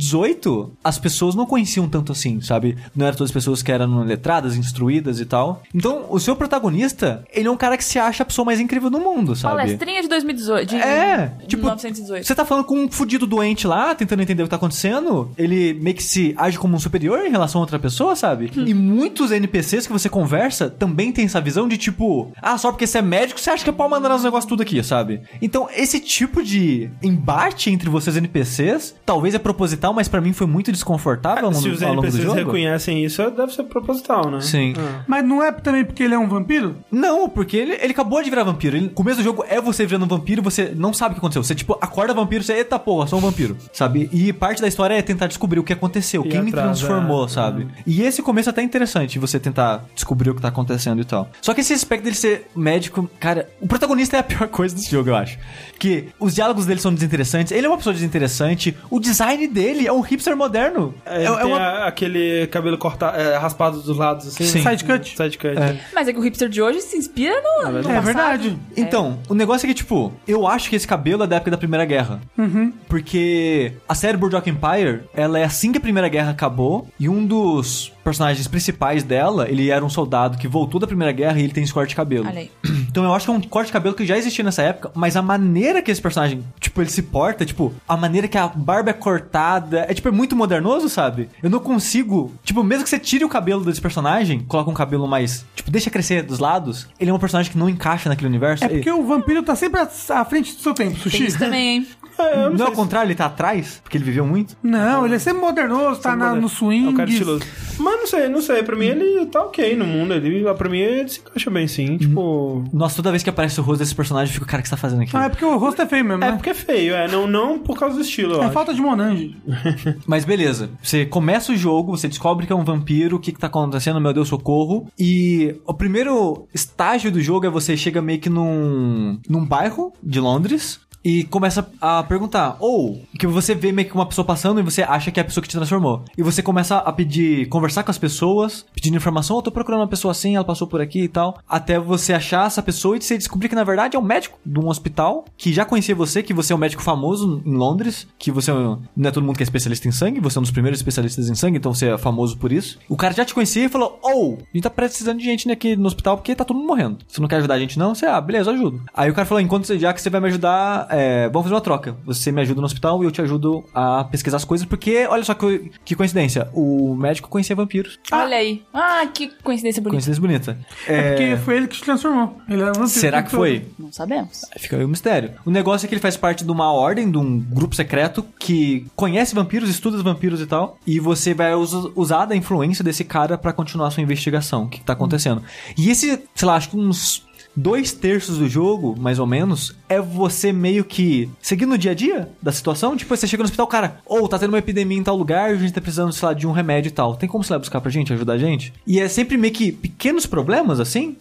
1918, as pessoas não conheciam tanto assim, sabe? Não eram todas as pessoas que eram letradas, instruídas e tal. Então, o seu protagonista, ele é um cara que se acha a pessoa mais incrível do mundo, sabe? Palestrinha de 2018. De É, tipo, 1918. você tá falando com um fudido doente lá, tentando entender o que tá acontecendo, ele meio que se age como um superior em relação a outra pessoa, sabe? Hum. E muitos NPCs que você conversa também tem essa visão de tipo, ah, só porque você é médico, você acha que pode mandar os negócios tudo aqui, sabe? Então, esse tipo de embate entre vocês NPCs, talvez é proposital, mas pra mim foi muito desconfortável ao longo, Se os ao longo do NPCs jogo. reconhecem isso, deve ser proposital, né? Sim. Ah. Mas não é também porque ele é um vampiro? Não, porque ele, ele acabou de virar vampiro. Ele, o começo do jogo é você virando um vampiro, você não sabe o que aconteceu. Você, tipo, acorda vampiro, você, eita porra, sou um vampiro, sabe? E parte da história é tentar descobrir o que aconteceu, E quem me atrás, transformou, é. sabe? E esse começo é até interessante, você tentar descobrir o que tá acontecendo e tal. Só que esse aspecto dele ser médico, cara, o protagonista é a pior coisa desse jogo, eu acho. Que os diálogos dele são desinteressantes, ele é uma pessoa desinteressante, o design dele é um hipster moderno. É, É, ele é tem uma- a- aquele cabelo cortado, é, raspado dos lados, assim. Sim. Side cut? Side cut. Mas é que o hipster de hoje se inspira no. no É verdade. Então, o negócio é que, tipo, eu acho que esse cabelo é da época da Primeira Guerra. Porque a série Boardwalk Empire, ela é assim que a Primeira Guerra acabou, e um dos personagens principais dela, ele era um soldado que voltou da Primeira Guerra e ele tem esse corte de cabelo. Olha aí. Então eu acho que é um corte de cabelo que já existia nessa época, mas a maneira que esse personagem, tipo, ele se porta, tipo, a maneira que a barba é cortada, é tipo, é muito modernoso, sabe? Eu não consigo, tipo, mesmo que você tire o cabelo desse personagem, coloca um cabelo mais, tipo, deixa crescer dos lados, ele é um personagem que não encaixa naquele universo. É porque o vampiro tá sempre à frente do seu tempo, Tem Sushi. isso também, hein? É, não, Não sei é o contrário, ele tá atrás, porque ele viveu muito. Não, ele é sempre modernoso, tá na- no swing. É um cara estiloso. Mas não sei, não sei. Pra mim ele tá ok no mundo. Ele, pra mim ele se encaixa bem, sim. Tipo. Nossa, toda vez que aparece o rosto desse personagem, eu fico, cara, o que você tá fazendo aqui? Ah, é porque o rosto é feio mesmo, É né? porque é feio, é. Não, não por causa do estilo, eu É acho. falta de Monange. Mas beleza, você começa o jogo, você descobre que é um vampiro, o que, que tá acontecendo, meu Deus, socorro. E o primeiro estágio do jogo é você chega meio que num, num bairro de Londres. E começa a perguntar, ou que você vê meio que uma pessoa passando e você acha que é a pessoa que te transformou. E você começa a pedir, conversar com as pessoas, pedindo informação, eu tô procurando uma pessoa assim, ela passou por aqui e tal. Até você achar essa pessoa e você descobrir que na verdade é um médico de um hospital que já conhecia você, que você é um médico famoso em Londres, que você não é todo mundo que é especialista em sangue, você é um dos primeiros especialistas em sangue, então você é famoso por isso. O cara já te conhecia e falou: Ou, a gente tá precisando de gente aqui no hospital porque tá todo mundo morrendo. Você não quer ajudar a gente, não? Você, ah, beleza, ajudo. Aí o cara falou: enquanto você, já que você vai me ajudar, é, vamos fazer uma troca. Você me ajuda no hospital e eu te ajudo a pesquisar as coisas, porque olha só que, que coincidência. O médico conhecia vampiros. Olha aí. Ah, que coincidência bonita. Coincidência bonita. É porque foi ele que te transformou. Ele era um vampiro. Será que foi? Não sabemos. Fica aí o mistério. O negócio é que ele faz parte de uma ordem, de um grupo secreto que conhece vampiros, estuda os vampiros e tal. E você vai us- usar da influência desse cara pra continuar a sua investigação. O que, que tá acontecendo. E esse, sei lá, acho que uns dois terços do jogo, mais ou menos, é você meio que seguindo o dia a dia da situação. Tipo, você chega no hospital, cara, ou tá tendo uma epidemia em tal lugar, a gente tá precisando, sei lá, de um remédio e tal. Tem como você lá buscar pra gente, ajudar a gente? E é sempre meio que pequenos problemas, assim,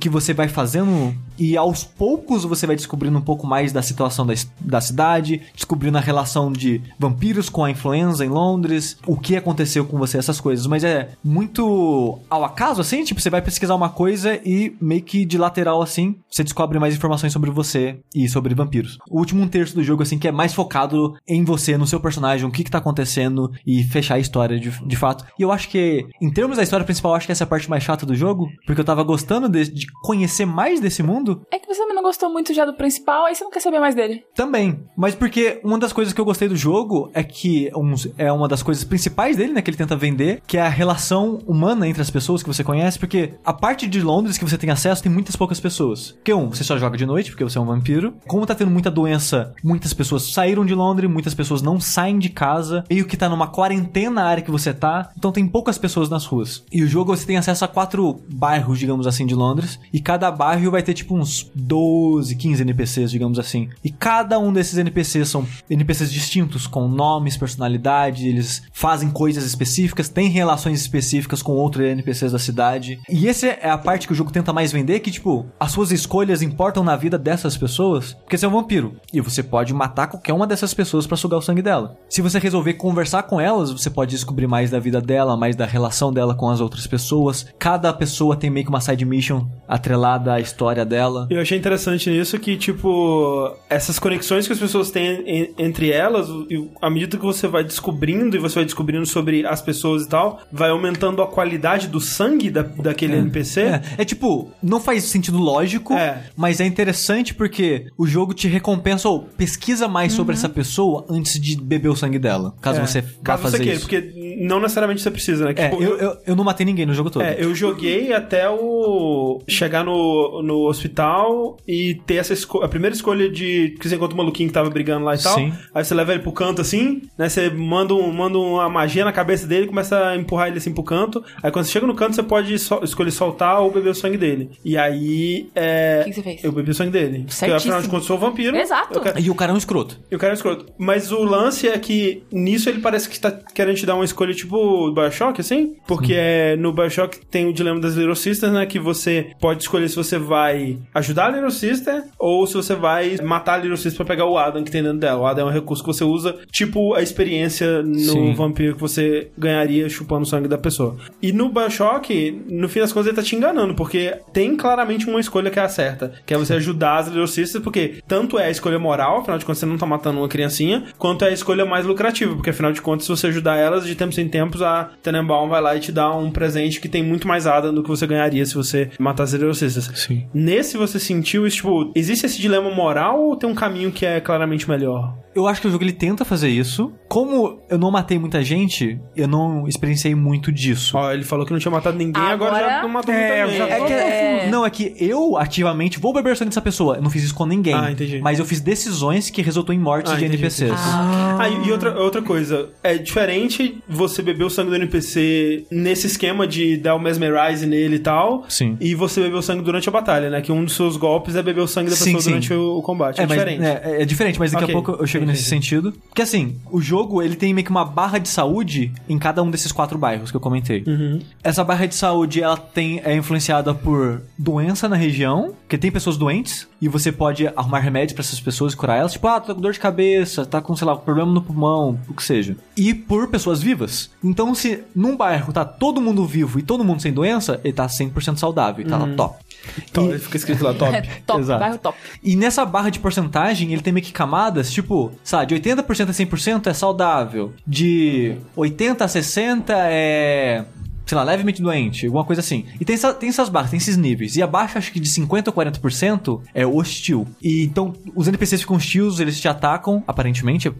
que você vai fazendo e aos poucos você vai descobrindo um pouco mais da situação da, da cidade, descobrindo a relação de vampiros com a influenza em Londres, o que aconteceu com você, essas coisas. Mas é muito ao acaso, assim, tipo, você vai pesquisar uma coisa e meio que de lateral, assim, você descobre mais informações sobre você e sobre vampiros. O último um terço do jogo, assim, que é mais focado em você, no seu personagem, o que que tá acontecendo e fechar a história de, de fato. E eu acho que, em termos da história principal, eu acho que essa é a parte mais chata do jogo, porque eu tava gostando de, de conhecer mais desse mundo. É que você não gostou muito já do principal, aí você não quer saber mais dele. Também. Mas porque uma das coisas que eu gostei do jogo é que uns- é uma das coisas principais dele, né? Que ele tenta vender, que é a relação humana entre as pessoas que você conhece. Porque a parte de Londres que você tem acesso tem muitas poucas pessoas. Porque, um, você só joga de noite, porque você é um vampiro. Como tá tendo muita doença, muitas pessoas saíram de Londres, muitas pessoas não saem de casa. Meio que tá numa quarentena na área que você tá. Então tem poucas pessoas nas ruas. E o jogo você tem acesso a quatro bairros, digamos assim, de Londres. E cada bairro vai ter tipo uns 12, 15 NPCs, digamos assim. E cada um desses NPCs são NPCs distintos, com nomes, personalidade, eles fazem coisas específicas, têm relações específicas com outros NPCs da cidade. E essa é a parte que o jogo tenta mais vender, que tipo, as suas escolhas importam na vida dessas pessoas, porque você é um vampiro. E você pode matar qualquer uma dessas pessoas pra sugar o sangue dela. Se você resolver conversar com elas, você pode descobrir mais da vida dela, mais da relação dela com as outras pessoas. Cada pessoa tem meio que uma side mission atrelada à história dela. Eu achei interessante nisso que, tipo, essas conexões que as pessoas têm en- entre elas, à medida que você vai descobrindo e você vai descobrindo sobre as pessoas e tal, vai aumentando a qualidade do sangue da, daquele NPC. É, é tipo, não faz sentido lógico, É. mas é interessante porque o jogo te recompensa ou pesquisa mais sobre essa pessoa antes de beber o sangue dela. Caso É, você vá caso fazer você queira, isso. porque não necessariamente você precisa, né? É, Tipo, eu, eu, eu não matei ninguém no jogo todo. É, eu joguei até o. chegar no, no hospital e ter essa a primeira escolha de. que você encontra o maluquinho que tava brigando lá e tal. Sim. Aí você leva ele pro canto assim, né? Você manda, um, manda uma magia na cabeça dele e começa a empurrar ele assim pro canto. Aí quando você chega no canto, você pode sol- escolher soltar ou beber o sangue dele. E aí. É, O que que você fez? Eu bebi o sangue dele. Porque Certíssimo. afinal de contas, eu sou um vampiro. Exato. Quero, E o cara é um escroto. e o cara é escroto. Mas o lance é que nisso ele parece que tá querendo te dar uma escolha tipo Bioshock, assim. Porque é, no Bioshock tem o dilema das Little Sisters, né? Que você pode escolher se você vai ajudar a Little Sister ou se você vai matar a Little Sister pra pegar o Adam que tem dentro dela. O Adam é um recurso que você usa, tipo a experiência no Sim. vampiro que você ganharia chupando o sangue da pessoa. E no Bioshock, no fim das contas, ele tá te enganando, porque tem claramente uma escolha que é a certa, que é você ajudar as Sisters, porque tanto é a escolha moral, afinal de contas você não tá matando uma criancinha, quanto é a escolha mais lucrativa, porque afinal de contas, se você ajudar elas, de tempos em tempos, a Tenenbaum vai lá e te dá um presente que tem muito mais Adam do que você ganharia se você matar as Sisters. Sim. Nesse você sentiu isso, tipo, existe esse dilema moral ou tem um caminho que é claramente melhor? Eu acho que o jogo ele tenta fazer isso. Como eu não matei muita gente, eu não experienciei muito disso. Ó, ele falou que não tinha matado ninguém, agora, Agora- já não matou É, muita gente. É que, É. Não, é que eu ativamente vou beber o sangue dessa pessoa. Eu não fiz isso com ninguém. Ah, entendi. Mas eu fiz decisões que resultou em mortes Ah, de entendi, NPCs. Ah, e e outra, outra coisa, é diferente você beber o sangue do NPC nesse esquema de dar o mesmerize nele e tal, Sim. e você beber o sangue durante a batalha, né? Que um dos seus golpes é beber o sangue da Sim, pessoa sim. durante o, o combate. É, mas- diferente. é, é diferente, mas daqui Ok, a pouco eu chego entendi, nesse sentido. Porque assim, o jogo ele tem meio que uma barra de saúde em cada um desses quatro bairros que eu comentei. Uhum. Essa barra de saúde ela tem é influenciada por doença na região, porque tem pessoas doentes e você pode arrumar remédios pra essas pessoas e curar elas, tipo, ah, tá com dor de cabeça, tá com, sei lá, problema no pulmão, o que seja. E por pessoas vivas. Então, se num bairro tá todo mundo vivo e todo mundo sem doença, ele tá 100% saudável, tá Uhum. top. Top, Então, fica escrito lá, top. É top, Exato. bairro top. E nessa barra de porcentagem, ele tem meio que camadas, tipo, sabe, de 80% a 100% é saudável, de 80 a 60 é sei lá, levemente doente, alguma coisa assim. E tem, essa- tem essas barras, tem esses níveis. E abaixo, acho que de 50% a 40% é hostil. E então, os NPCs ficam hostios, eles te atacam, aparentemente,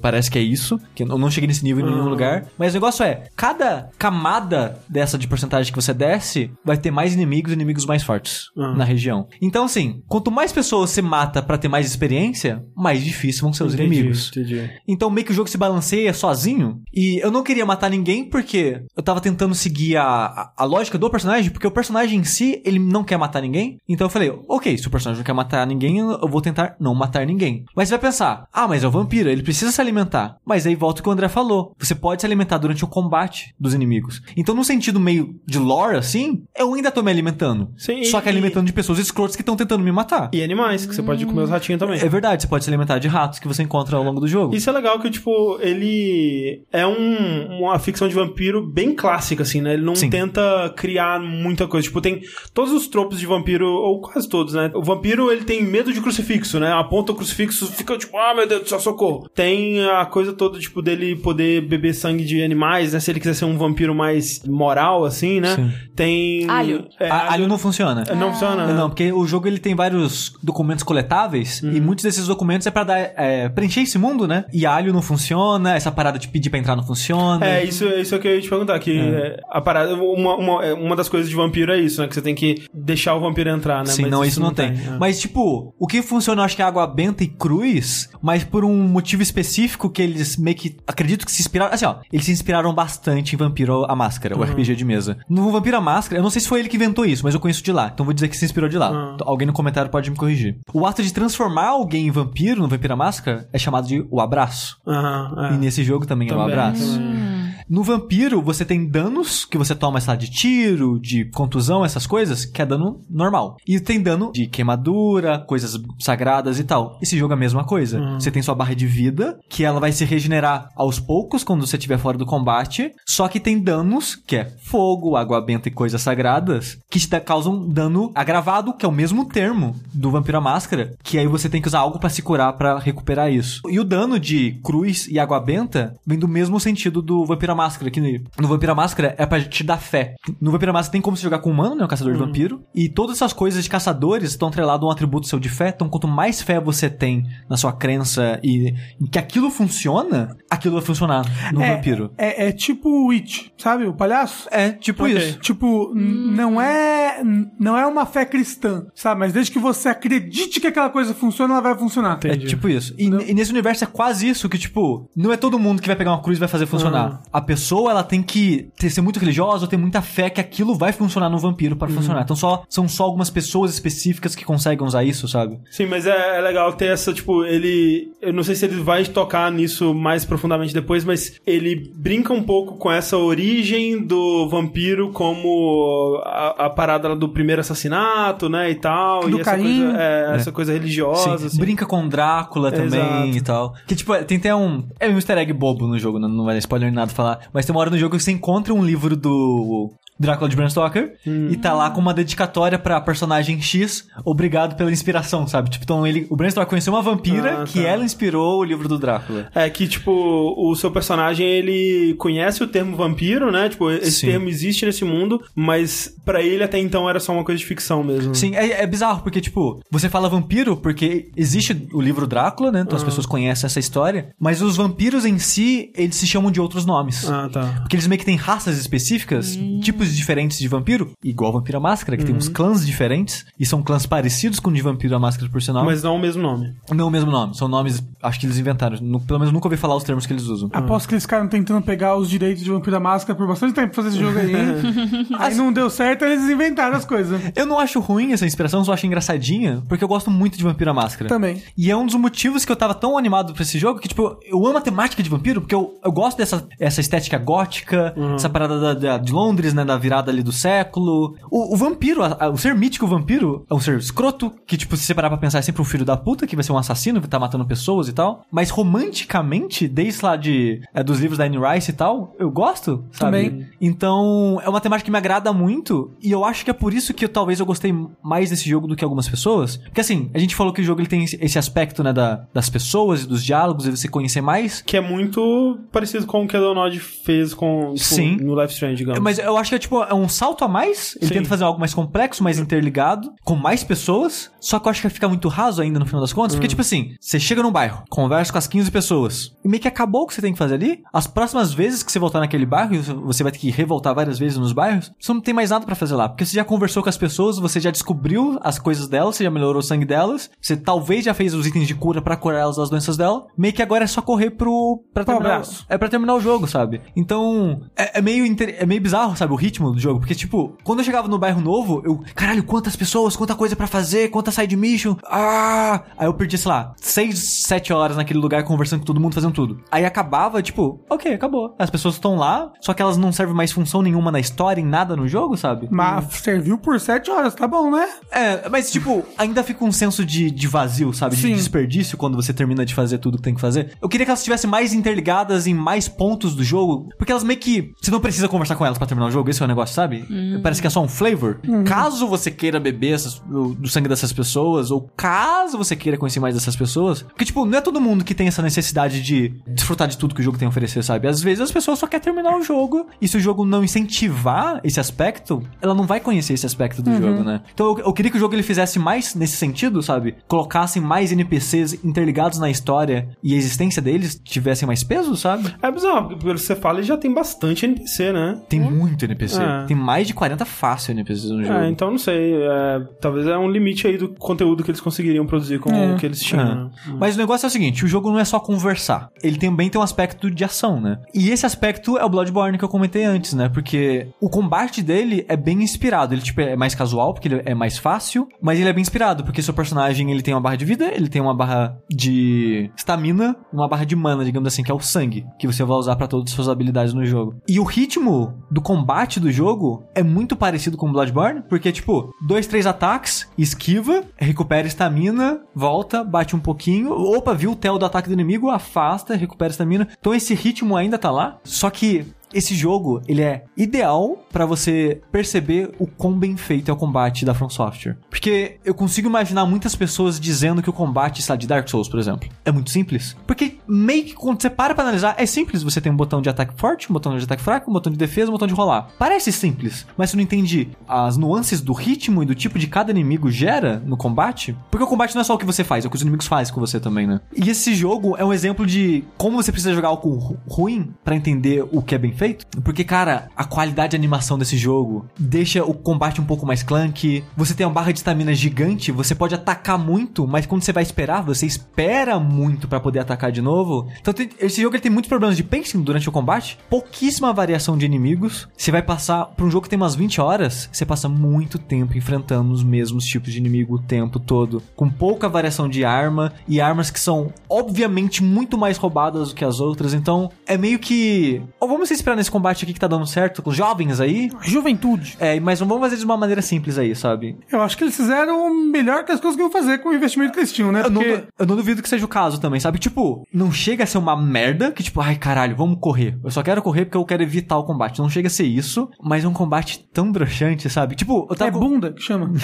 parece que é isso. Que eu não cheguei nesse nível em nenhum Ah. lugar. Mas o negócio é, cada camada dessa de porcentagem que você desce, vai ter mais inimigos e inimigos mais fortes Ah. na região. Então, assim, quanto mais pessoas você mata pra ter mais experiência, mais difícil vão ser os Entendi, inimigos. Entendi. Então, meio que o jogo se balanceia sozinho. E eu não queria matar ninguém porque eu tava tentando seguir a, a, lógica do personagem, porque o personagem em si, ele não quer matar ninguém. Então eu falei, ok, se o personagem não quer matar ninguém, eu vou tentar não matar ninguém. Mas você vai pensar, ah, mas é o vampiro, ele precisa se alimentar. Mas aí volta o que o André falou. Você pode se alimentar durante o combate dos inimigos. Então, num sentido meio de lore, assim, eu ainda tô me alimentando. Sim, Só que e- alimentando de pessoas escrotas que estão tentando me matar. E animais, que você pode comer os ratinhos também. É verdade, você pode se alimentar de ratos que você encontra ao longo do jogo. Isso é legal que, tipo, ele é um, uma ficção de vampiro bem clássica, assim, assim, né? Ele não Sim. tenta criar muita coisa. Tipo, tem todos os tropos de vampiro, ou quase todos, né? O vampiro, ele tem medo de crucifixo, né? Aponta o crucifixo, fica tipo, ah, meu Deus do céu, socorro. Tem a coisa toda, tipo, dele poder beber sangue de animais, né? Se ele quiser ser um vampiro mais moral, assim, né? Sim. Tem... Alho. É, A- alho não funciona. Não funciona, né? Não, porque o jogo ele tem vários documentos coletáveis e muitos desses documentos é pra dar, é, preencher esse mundo, né? E alho não funciona, essa parada de pedir pra entrar não funciona. É, isso, isso é o que eu ia te perguntar, que é, a parada, uma, uma, é, uma das coisas de vampiro é isso, né? Que você tem que deixar o vampiro entrar, né? Sim, Mas não, isso não tem. é. Mas, tipo, o que funciona, acho que é água benta e cruz, mas por um motivo específico que eles meio que. Acredito que se inspiraram. Assim, ó, eles se inspiraram bastante em Vampiro a Máscara, Uhum. o RPG de mesa. No Vampiro a Máscara, eu não sei se foi ele que inventou isso, mas eu conheço de lá. Então vou dizer que se inspirou de lá. Uhum. Então, Alguém no comentário pode me corrigir. O ato de transformar alguém em vampiro no Vampiro a Máscara é chamado de o abraço. Aham, é. E nesse jogo também, é o Também, abraço. também. No vampiro, você tem danos que você toma, sei lá, de tiro, de contusão, essas coisas, que é dano normal. E tem dano de queimadura, coisas sagradas e tal. Esse jogo é a mesma coisa. Você tem sua barra de vida, que ela vai se regenerar aos poucos quando você estiver fora do combate. Só que tem danos, que é fogo, água benta e coisas sagradas, que te causam dano agravado, que é o mesmo termo do Vampiro à Máscara, que aí você tem que usar algo pra se curar pra recuperar isso. E o dano de cruz e água benta vem do mesmo sentido do Vampiro à Máscara, que no Vampiro à Máscara é pra te dar fé. No Vampiro à Máscara tem como se jogar com humano, né, o caçador de vampiro, e todas essas coisas de caçadores estão atreladas a um atributo seu de fé, então quanto mais fé você tem na sua crença e em que aquilo funciona, aquilo vai funcionar no é, vampiro. É, é tipo o Witch, sabe? O palhaço. É, tipo Ok. isso. Tipo, n- não é não é uma fé cristã, sabe? Mas desde que você acredite que aquela coisa funciona, ela vai funcionar. É tipo isso. E, e nesse universo é quase isso, que tipo, não é todo mundo que vai pegar uma cruz e vai fazer funcionar. A pessoa, ela tem que ter, ser muito religiosa ou ter muita fé que aquilo vai funcionar no vampiro para funcionar. Então só, são só algumas pessoas específicas que conseguem usar isso, sabe? Sim, mas é, é legal ter essa, tipo, ele. Eu não sei se ele vai tocar nisso mais profundamente depois, mas ele brinca um pouco com essa origem do vampiro como a, a parada do primeiro assassinato, né? E tal. Do e essa Caim. coisa, é, essa coisa religiosa. Sim, assim. brinca com Drácula também Exato. e tal. Que tipo, é- tem até um. É um easter egg bobo no jogo, não, não vai dar spoiler nada falar. Mas tem uma hora no jogo que você encontra um livro do. Drácula de Bram Stoker e tá lá com uma dedicatória pra personagem X, obrigado pela inspiração, sabe? Tipo, então ele, o Bram Stoker conheceu uma vampira Ah, que tá. ela inspirou o livro do Drácula. É que, tipo, o seu personagem, ele conhece o termo vampiro, né? Tipo, esse Sim. termo existe nesse mundo, mas pra ele até então era só uma coisa de ficção mesmo. Sim, é, é bizarro, porque, tipo, você fala vampiro porque existe o livro Drácula, né? Então as pessoas conhecem essa história, mas os vampiros em si, eles se chamam de outros nomes. Ah, tá. Porque eles meio que têm raças específicas, tipos diferentes de vampiro, igual Vampiro à Máscara, que tem Uhum. uns clãs diferentes, e são clãs parecidos com o de Vampiro à Máscara, por sinal. Mas não o mesmo nome. Não o mesmo nome, são nomes, acho que eles inventaram. Nu- pelo menos nunca ouvi falar os termos que eles usam. Aposto que eles ficaram tentando pegar os direitos de Vampiro da Máscara por bastante tempo pra fazer esse jogo aí. aí não deu certo, eles inventaram as coisas. Eu não acho ruim essa inspiração, só acho engraçadinha, porque eu gosto muito de Vampiro à Máscara. Também. E é um dos motivos que eu tava tão animado pra esse jogo, que, tipo, eu amo a temática de vampiro, porque eu, eu gosto dessa essa estética gótica, essa parada da, da- de Londres, né, da virada ali do século. O, o vampiro, a- a- o ser mítico vampiro, é um ser escroto, que, tipo, se você parar pra pensar, é sempre um filho da puta, que vai ser um assassino, que tá matando pessoas e tal. Mas romanticamente, desde lá de, é, dos livros da Anne Rice e tal, eu gosto, sabe? Também. Então, é uma temática que me agrada muito, e eu acho que é por isso que eu, talvez eu gostei mais desse jogo do que algumas pessoas. Porque assim, a gente falou que o jogo ele tem esse- aspecto, né, da, das pessoas e dos diálogos, e você conhecer mais. Que é muito parecido com o que a Donald fez com, Sim. no Life Strange, digamos. Mas eu acho que é tipo, é um salto a mais. Ele Sim. tenta fazer algo mais complexo, mais interligado, com mais pessoas. Só que eu acho que fica muito raso ainda no final das contas. Hum. Porque, tipo assim, você chega num bairro, conversa com as 15 pessoas. E meio que acabou o que você tem que fazer ali. As próximas vezes que você voltar naquele bairro, e você vai ter que revoltar várias vezes nos bairros, você não tem mais nada pra fazer lá. Porque você já conversou com as pessoas, você já descobriu as coisas delas, você já melhorou o sangue delas, você talvez já fez os itens de cura pra curar elas das doenças dela. Meio que agora é só correr pro. pra terminar, abraço. é pra terminar o jogo, sabe? Então, é, é meio inter- é meio bizarro, sabe, o ritmo do jogo. Porque, tipo, quando eu chegava no bairro novo, eu, caralho, quantas pessoas, quanta coisa pra fazer, quanta side mission. Ah! Aí eu perdi, sei lá, 6, 7 sete horas naquele lugar conversando com todo mundo, fazendo tudo. Aí acabava, tipo, ok, acabou. As pessoas estão lá, só que elas não servem mais função nenhuma na história, em nada no jogo, sabe? Mas serviu por sete horas, tá bom, né? É, mas tipo, ainda fica um senso de, de vazio, sabe? De Sim. desperdício quando você termina de fazer tudo que tem que fazer. Eu queria que elas estivessem mais interligadas em mais pontos do jogo, porque elas meio que. Você não precisa conversar com elas pra terminar o jogo, esse é o negócio, sabe? Parece que é só um flavor. Caso você queira beber essas- do, do sangue dessas pessoas, ou caso você queira conhecer mais dessas pessoas. Porque, tipo, não é todo mundo que tem essa necessidade de desfrutar de tudo que o jogo tem a oferecer, sabe? Às vezes as pessoas só querem terminar o jogo, e se o jogo não incentivar esse aspecto, ela não vai conhecer esse aspecto do jogo, né? Então eu, eu queria que o jogo ele fizesse mais nesse sentido, sabe? Colocassem mais NPCs interligados na história e a existência deles tivessem mais peso, sabe? É bizarro, porque pelo que você fala, ele já tem bastante NPC, né? Tem muito NPC. É. Tem mais de 40 fácil NPCs no jogo. É, então não sei. é, talvez é um limite aí do conteúdo que eles conseguiriam produzir com É. o que eles tinham. É. né? Mas o negócio é o seguinte, o jogo não é só conversar. Ele também tem um aspecto de ação, né? E esse aspecto é o Bloodborne que eu comentei antes, né? Porque o combate dele é bem inspirado. Ele, tipo, é mais casual, porque ele é mais fácil. Mas ele é bem inspirado, porque seu personagem, ele tem uma barra de vida, ele tem uma barra de estamina, uma barra de mana, digamos assim, que é o sangue. Que você vai usar pra todas as suas habilidades no jogo. E o ritmo do combate do jogo é muito parecido com Bloodborne, porque, tipo, dois, três ataques, esquiva, recupera estamina, volta, bate um pouquinho, opa, viu o tel do ataque do inimigo, afasta, recupera estamina. Então esse ritmo ainda tá lá, só que esse jogo, ele é ideal pra você perceber o quão bem feito é o combate da From Software. Porque eu consigo imaginar muitas pessoas dizendo que o combate, lá, de Dark Souls, por exemplo, é muito simples. Porque meio que quando você para pra analisar, é simples. Você tem um botão de ataque forte, um botão de ataque fraco, um botão de defesa, um botão de rolar. Parece simples, mas você não entende as nuances do ritmo e do tipo de cada inimigo gera no combate. Porque o combate não é só o que você faz, é o que os inimigos fazem com você também, né? E esse jogo é um exemplo de como você precisa jogar algo ru- ruim pra entender o que é bem feito. Porque, cara, a qualidade de animação desse jogo deixa o combate um pouco mais clunky. Você tem uma barra de estamina gigante, você pode atacar muito, mas quando você vai esperar, você espera muito pra poder atacar de novo. Então, tem- esse jogo ele tem muitos problemas de pacing durante o combate, pouquíssima variação de inimigos. Você vai passar por um jogo que tem umas 20 horas, você passa muito tempo enfrentando os mesmos tipos de inimigo o tempo todo, com pouca variação de arma e armas que são obviamente muito mais roubadas do que as outras. Então, é meio que, ou vamos esperar nesse combate aqui que tá dando certo com os jovens aí, Juventude. é, mas não vamos fazer de uma maneira simples aí, sabe? Eu acho que eles fizeram o melhor que eles conseguiram fazer com o investimento que eles tinham, né? Eu não, Porque eu não duvido que seja o caso também, sabe? Tipo, não chega a ser uma merda que, tipo, ai caralho, vamos correr. Eu só quero correr porque eu quero evitar o combate. Não chega a ser isso, mas é um combate tão broxante, sabe? Tipo, eu tava. é bunda que chama.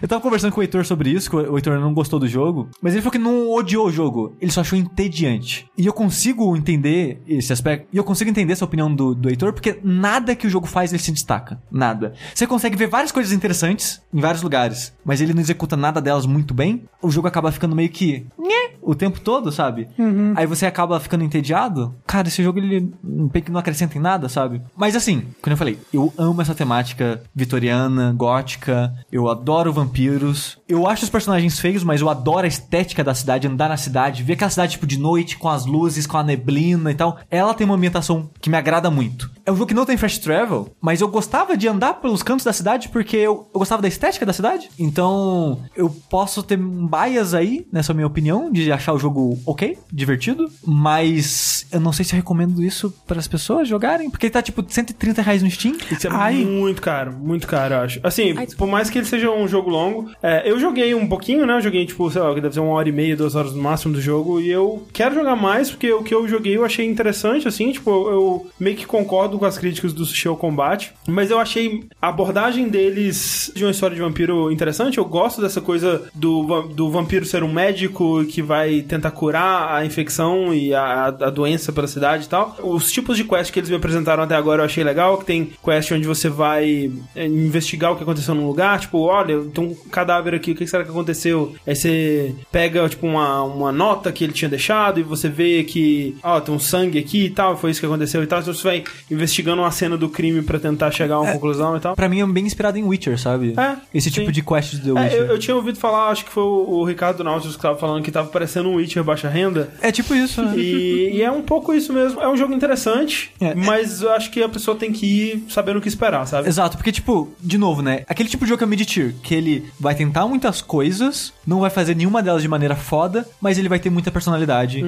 Eu tava conversando com o Heitor sobre isso, que o Heitor não gostou do jogo, mas ele falou que não odiou o jogo, ele só achou entediante. E eu consigo entender esse aspecto, e eu consigo entender essa opinião do, do Heitor, porque nada que o jogo faz ele se destaca. Nada. Você consegue ver várias coisas interessantes em vários lugares, mas ele não executa nada delas muito bem, o jogo acaba ficando meio que. nhé, O tempo todo, sabe? Aí você acaba ficando entediado. Cara, esse jogo ele não acrescenta em nada, sabe? Mas assim, como eu falei, eu amo essa temática vitoriana, gótica, eu adoro vampiros. Eu acho os personagens feios, mas eu adoro a estética da cidade, andar na cidade, ver aquela cidade tipo de noite, com as luzes, com a neblina e tal. Ela tem uma ambientação que me agrada muito. É um jogo que não tem fast travel, mas eu gostava de andar pelos cantos da cidade porque eu, eu gostava da estética da cidade. Então, eu posso ter um bias aí, nessa minha opinião, de achar o jogo ok, divertido, mas eu não sei se eu recomendo isso para as pessoas jogarem, porque ele tá tipo 130 reais no Steam. Isso é Ai. muito caro, muito caro, eu acho. Assim, Ai, por mais que ele seja um jogo longo, é, eu joguei um pouquinho, né? Eu joguei, tipo, sei lá, que deve ser uma hora e meia, duas horas no máximo do jogo, e eu quero jogar mais, porque o que eu joguei eu achei interessante, assim, tipo, eu, meio que concordo com as críticas do Sushi ao Combate, mas eu achei a abordagem deles de uma história de vampiro interessante, eu gosto dessa coisa do, do vampiro ser um médico que vai tentar curar a infecção e a, a doença pela cidade e tal. Os tipos de quest que eles me apresentaram até agora eu achei legal, que tem quest onde você vai é, investigar o que aconteceu num lugar, tipo, olha, tem um cadáver aqui, o que será que aconteceu? Aí você pega, tipo, uma, uma nota que ele tinha deixado e você vê que, ó, tem um sangue aqui e tal, foi isso que aconteceu e tal. Então você vai investigando uma cena do crime pra tentar chegar a uma conclusão e tal. Pra mim é bem inspirado em Witcher, sabe? É, Esse sim. tipo de quest do É, Witcher. eu, eu tinha ouvido falar, acho que foi o, o Ricardo Nautilus que tava falando que tava parecendo um Witcher baixa renda. É tipo isso, né? E, e é um pouco isso mesmo. É um jogo interessante, É. mas eu acho que a pessoa tem que ir sabendo o que esperar, sabe? Exato, porque, tipo, de novo, né? Aquele tipo de jogo que é mid-tier, que ele vai tentar muitas coisas, não vai fazer nenhuma delas de maneira foda, mas ele vai ter muita personalidade.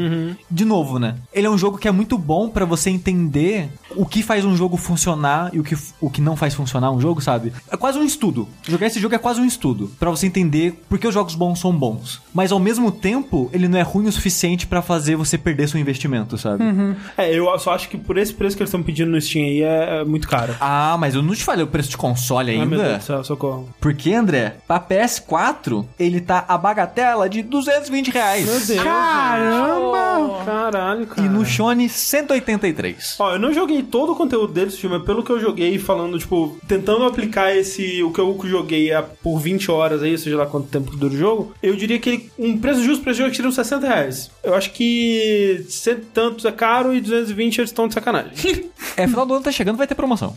De novo, né? Ele é um jogo que é muito bom pra você entender o que faz um jogo funcionar e o que, o que não faz funcionar um jogo, sabe? É quase um estudo. Jogar esse jogo é quase um estudo, pra você entender por que os jogos bons são bons. Mas ao mesmo tempo, ele não é ruim o suficiente pra fazer você perder seu investimento, sabe? É, eu só acho que por esse preço que eles estão pedindo no Steam aí é, é muito caro. Ah, mas eu não te falei o preço de console Ai, meu ainda. Deus do céu, socorro. Porque, André, pra PS4, ele tá a bagatela de 220 reais. Meu Deus. Caramba! Caralho, cara. E no Shone, 183. Ó, eu não joguei todo o conteúdo desse filme, mas pelo que eu joguei falando, tipo, tentando aplicar esse, o que eu joguei é por 20 horas aí, seja lá quanto tempo dura o jogo, eu diria que ele- um preço justo pra esse jogo seria uns 60 reais. Eu acho que cento e tantos é caro e 220 eles estão de sacanagem. É, final do ano tá chegando, vai ter promoção.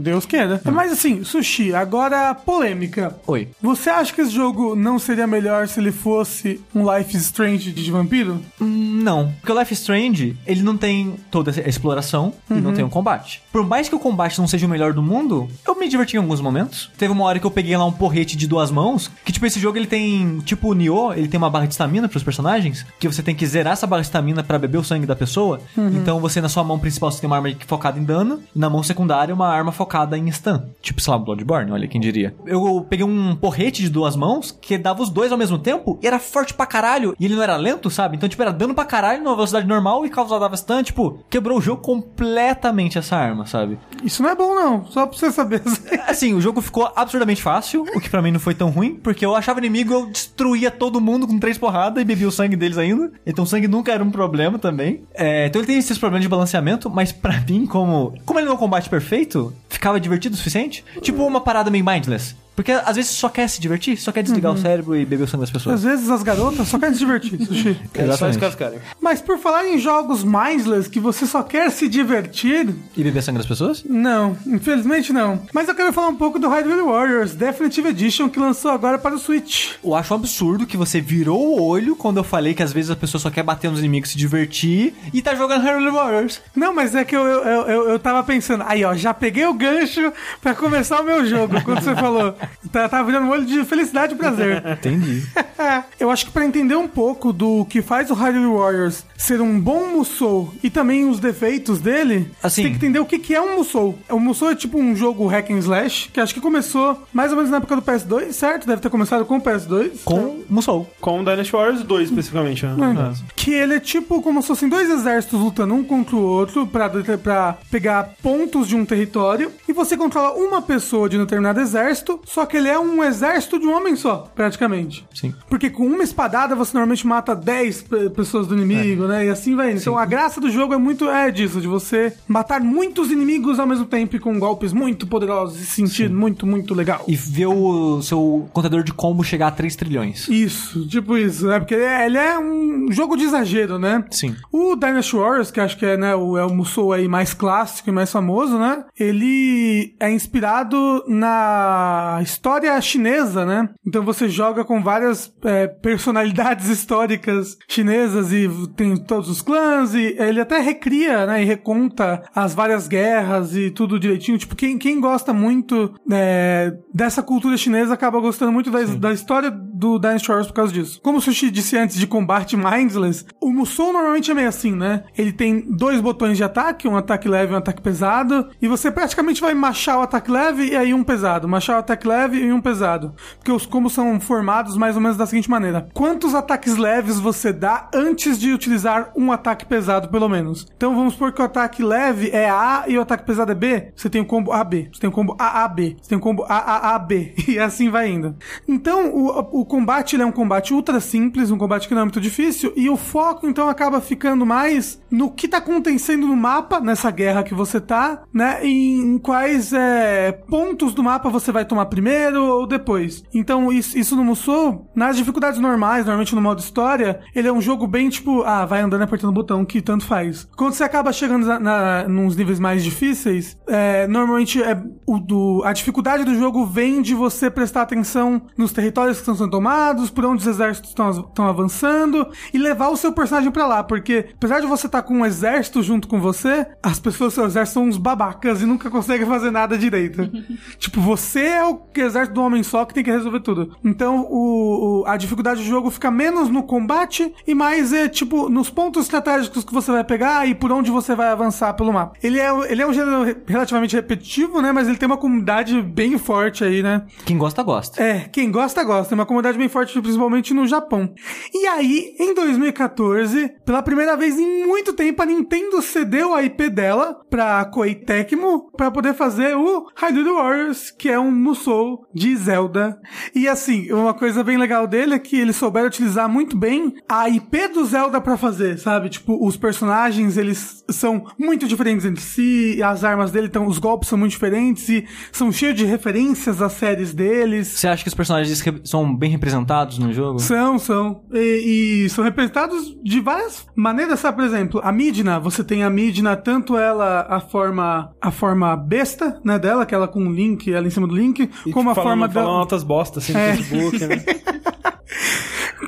Deus queira. Mas assim, Sushi, agora polêmica. Oi. Você acha que esse jogo não seria melhor se ele fosse um Life Strange de vampiro? Hum, Não, porque o Life Strange, ele não tem toda essa exploração e não tem um combate. Por mais que o combate não seja o melhor do mundo, eu me diverti em alguns momentos. Teve uma hora que eu peguei lá um porrete de duas mãos, que tipo, esse jogo ele tem, tipo o Nioh, ele tem uma barra de estamina pros personagens, que você tem que zerar essa barra de estamina pra beber o sangue da pessoa. Então você na sua mão principal você tem uma arma focada em dano, e na mão secundária uma arma focada em stun. Tipo, sei lá, Bloodborne, olha quem diria. Eu peguei um porrete de duas mãos, que dava os dois ao mesmo tempo, e era forte pra caralho, e ele não era lento, sabe? Então, tipo, era dano pra caralho numa velocidade normal e causava stun, tipo, quebrou o jogo completamente essa arma, sabe? Isso não é bom, não. Só pra você saber. Assim, o jogo ficou absurdamente fácil, o que pra mim não foi tão ruim, porque eu achava inimigo, eu destruía todo mundo com três porradas e bebia o sangue deles ainda. Então o sangue nunca era um problema também. É, então ele tem esses problemas de balanceamento, mas pra mim, como, como ele não é um combate perfeito, ficava divertido o suficiente. Tipo uma parada meio mindless. Porque às vezes só quer se divertir, só quer desligar o cérebro e beber o sangue das pessoas. Às vezes as garotas só querem se divertir, Sushi. É só isso que eles querem. Mas por falar em jogos mindless que você só quer se divertir, E beber sangue das pessoas? não, infelizmente não. Mas eu quero falar um pouco do Hyrule Warriors Definitive Edition que lançou agora para o Switch. Eu acho um absurdo que você virou o olho quando eu falei que às vezes a pessoa só quer bater nos inimigos, se divertir e tá jogando Hyrule Warriors. Não, mas é que eu, eu, eu, eu, eu tava pensando, aí ó, já peguei o gancho pra começar o meu jogo, quando você falou. Tá, tava virando um olho de felicidade e prazer. Entendi. eu acho que pra entender um pouco do que faz o Hyrule Warriors ser um bom Musou e também os defeitos dele, Assim- você tem que entender o que, que é um Musou. O Musou é tipo um jogo hack and slash, que acho que começou mais ou menos na época do PS2, certo? Deve ter começado com o PS2. Com Musou. Com Dynasty Warriors 2, especificamente, né? no caso. Que ele é tipo como se fossem dois exércitos lutando um contra o outro pra, pra pegar pontos de um território. E você controla uma pessoa de um determinado exército, só que ele é um exército de um homem só, praticamente. Sim. Porque com uma espadada você normalmente mata 10 pe- pessoas do inimigo, né? E assim vai indo. Então a graça do jogo é muito é disso, de você matar muitos inimigos ao mesmo tempo e com golpes muito poderosos e sentir muito, muito legal. E ver o seu contador de combo chegar a 3 trilhões. Isso, tipo isso, né? Porque ele é, ele é um jogo de exagero, né? Sim. O Dynasty Warriors, que acho que é, né, o, é o Musou aí mais clássico e mais famoso, né? Ele é inspirado na história chinesa, né? Então você joga com várias é, personalidades históricas chinesas e tem todos os clãs e ele até recria, né? E reconta as várias guerras e tudo direitinho. Tipo, quem, quem gosta muito é, dessa cultura chinesa acaba gostando muito da, da história do Dynasty Warriors por causa disso. Como o Sushi disse antes de combate mindless, o Musou normalmente é meio assim, né? Ele tem dois botões de ataque, um ataque leve e um ataque pesado, e você praticamente vai machar o ataque leve e aí um pesado, machar o ataque leve e um pesado. Porque os combos são formados mais ou menos da seguinte maneira: quantos ataques leves você dá antes de utilizar um ataque pesado, pelo menos? Então vamos supor que o ataque leve é A e o ataque pesado é B, você tem o combo AB, você tem o combo AAB, você tem o combo AAAB, e assim vai indo. Então o, o combate é um combate ultra simples, um combate que não é muito difícil, e o foco então acaba ficando mais no que tá acontecendo no mapa, nessa guerra que você tá, né? E em quais é, pontos do mapa você vai tomar primeiro ou depois. Então isso, isso no Musou, nas dificuldades normais, normalmente no modo história, ele é um jogo bem tipo, ah, vai andando apertando o botão que tanto faz. Quando você acaba chegando na, na, nos níveis mais difíceis, é, normalmente é o do, a dificuldade do jogo vem de você prestar atenção nos territórios que estão sendo tomados, por onde os exércitos estão avançando e levar o seu personagem pra lá, porque apesar de você estar com um exército junto com você, as pessoas do seu exército são uns babacas e nunca conseguem fazer nada direito. tipo, você é o exército do homem só que tem que resolver tudo. Então, o, o- a dificuldade do jogo fica menos no combate e mais é, tipo, nos pontos estratégicos que você vai pegar e por onde você vai avançar pelo mapa. Ele é, ele é um gênero re- relativamente repetitivo, né? Mas ele tem uma comunidade bem forte aí, né? Quem gosta, gosta. É, quem gosta, gosta. Tem uma comunidade bem forte, principalmente no Japão. E aí, em 2014, pela primeira vez em muito tempo, a Nintendo cedeu a IP dela pra Koei Tecmo pra poder fazer o Hyrule Warriors, que é um Musou de Zelda. E assim, uma coisa bem legal dele é que eles souberam utilizar muito bem a IP do Zelda pra fazer, sabe? Tipo, os personagens, eles são muito diferentes entre si, as armas dele, então, os golpes são muito diferentes e são cheios de referências às séries deles. Você acha que os personagens são bem representados no jogo? São, são. E, e são representados de várias maneiras, sabe? Por exemplo, a Midna, você tem a Midna, tanto ela, a forma a forma besta, né, dela, aquela com o Link, ela em cima do Link, como a tipo, forma falando, falando altas bostas, assim, no É. Facebook, né?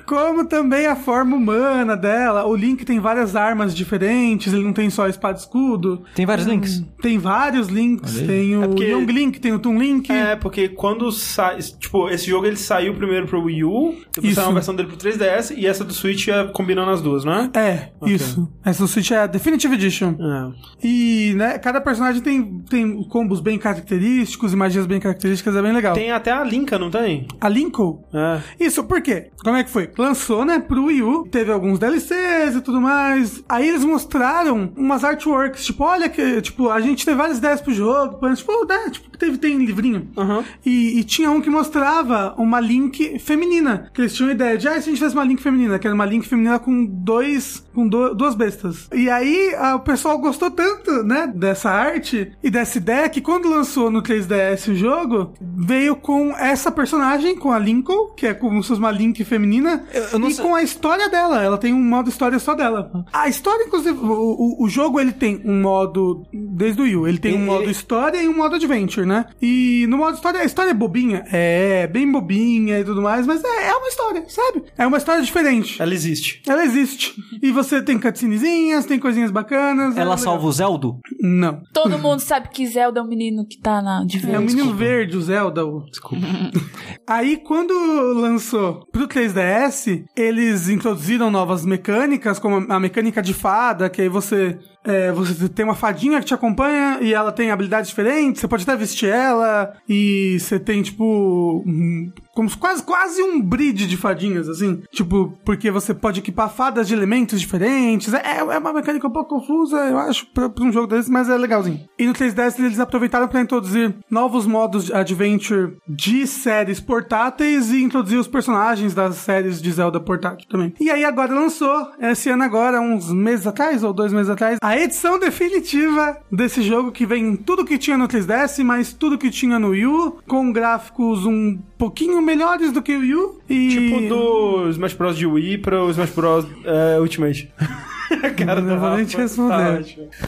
Como também a forma humana dela. O Link tem várias armas diferentes, ele não tem só espada e escudo. Tem vários links. Tem vários links. Tem o É porque- Young Link, tem o Toon Link. É, porque quando sai. Tipo, esse jogo ele saiu primeiro pro Wii U, depois Isso. saiu uma versão dele pro 3DS e essa do Switch é combinando as duas, né? É, isso. Essa do Switch é a Definitive Edition. É. E, né, cada personagem tem, tem combos bem característicos e magias bem características, é bem legal. Tem até a Linka, não tem? A Linko. É. Isso, por quê? Como é que foi? Lançou, né, pro Wii U, teve alguns DLCs e tudo mais. Aí eles mostraram umas artworks, tipo, olha que, tipo, a gente teve várias ideias pro jogo, tipo, né, tipo, teve, tem livrinho. Aham. E, e tinha um que mostrava uma Link feminina. Que eles tinham a ideia de, ah, se a gente tivesse uma Link feminina, que era uma Link feminina com dois, com do- duas bestas. E aí ah, o pessoal gostou tanto, né, dessa arte e dessa ideia que quando lançou no 3DS o jogo, veio com essa personagem, com a Lincoln, que é como se fosse uma Link feminina, eu não e sei- com a história dela. Ela tem um modo história só dela. A história, inclusive, o, o, o jogo ele tem um modo, desde o Wii U, ele tem um Ele- modo história e um modo adventure, né? E no modo história, a história é bobinha. É, bem bobinha e tudo mais, mas é, é uma história, sabe? É uma história diferente. Ela existe. Ela existe. E você tem cutscenezinhas, tem coisinhas bacanas. é Ela legal. salva o Zeldo? Não. Todo mundo sabe que Zelda é o menino que tá na de É o verde. menino verde, o Zelda. O... Desculpa. Aí, quando lançou pro 3DS, eles introduziram novas mecânicas, como a mecânica de fada, que aí você, é, você tem uma fadinha que te acompanha e ela tem habilidades diferentes, você pode até vestir ela, e você tem, tipo, um- como se- quase, quase um bridge de fadinhas, assim. Tipo, porque você pode equipar fadas de elementos diferentes. É, é uma mecânica um pouco confusa, eu acho, pra, pra um jogo desse, mas é legalzinho. E no 3DS eles aproveitaram pra introduzir novos modos de adventure de séries portáteis e introduzir os personagens das séries de Zelda portátil também. E aí agora lançou, esse ano agora, uns meses atrás, ou dois meses atrás, a edição definitiva desse jogo que vem tudo que tinha no 3DS, mas tudo que tinha no Wii U, com gráficos um pouquinho melhores do que o Wii U. E... Tipo do Smash Bros. de Wii pro Smash Bros. é, Ultimate. Cara, Não vou nem te responder.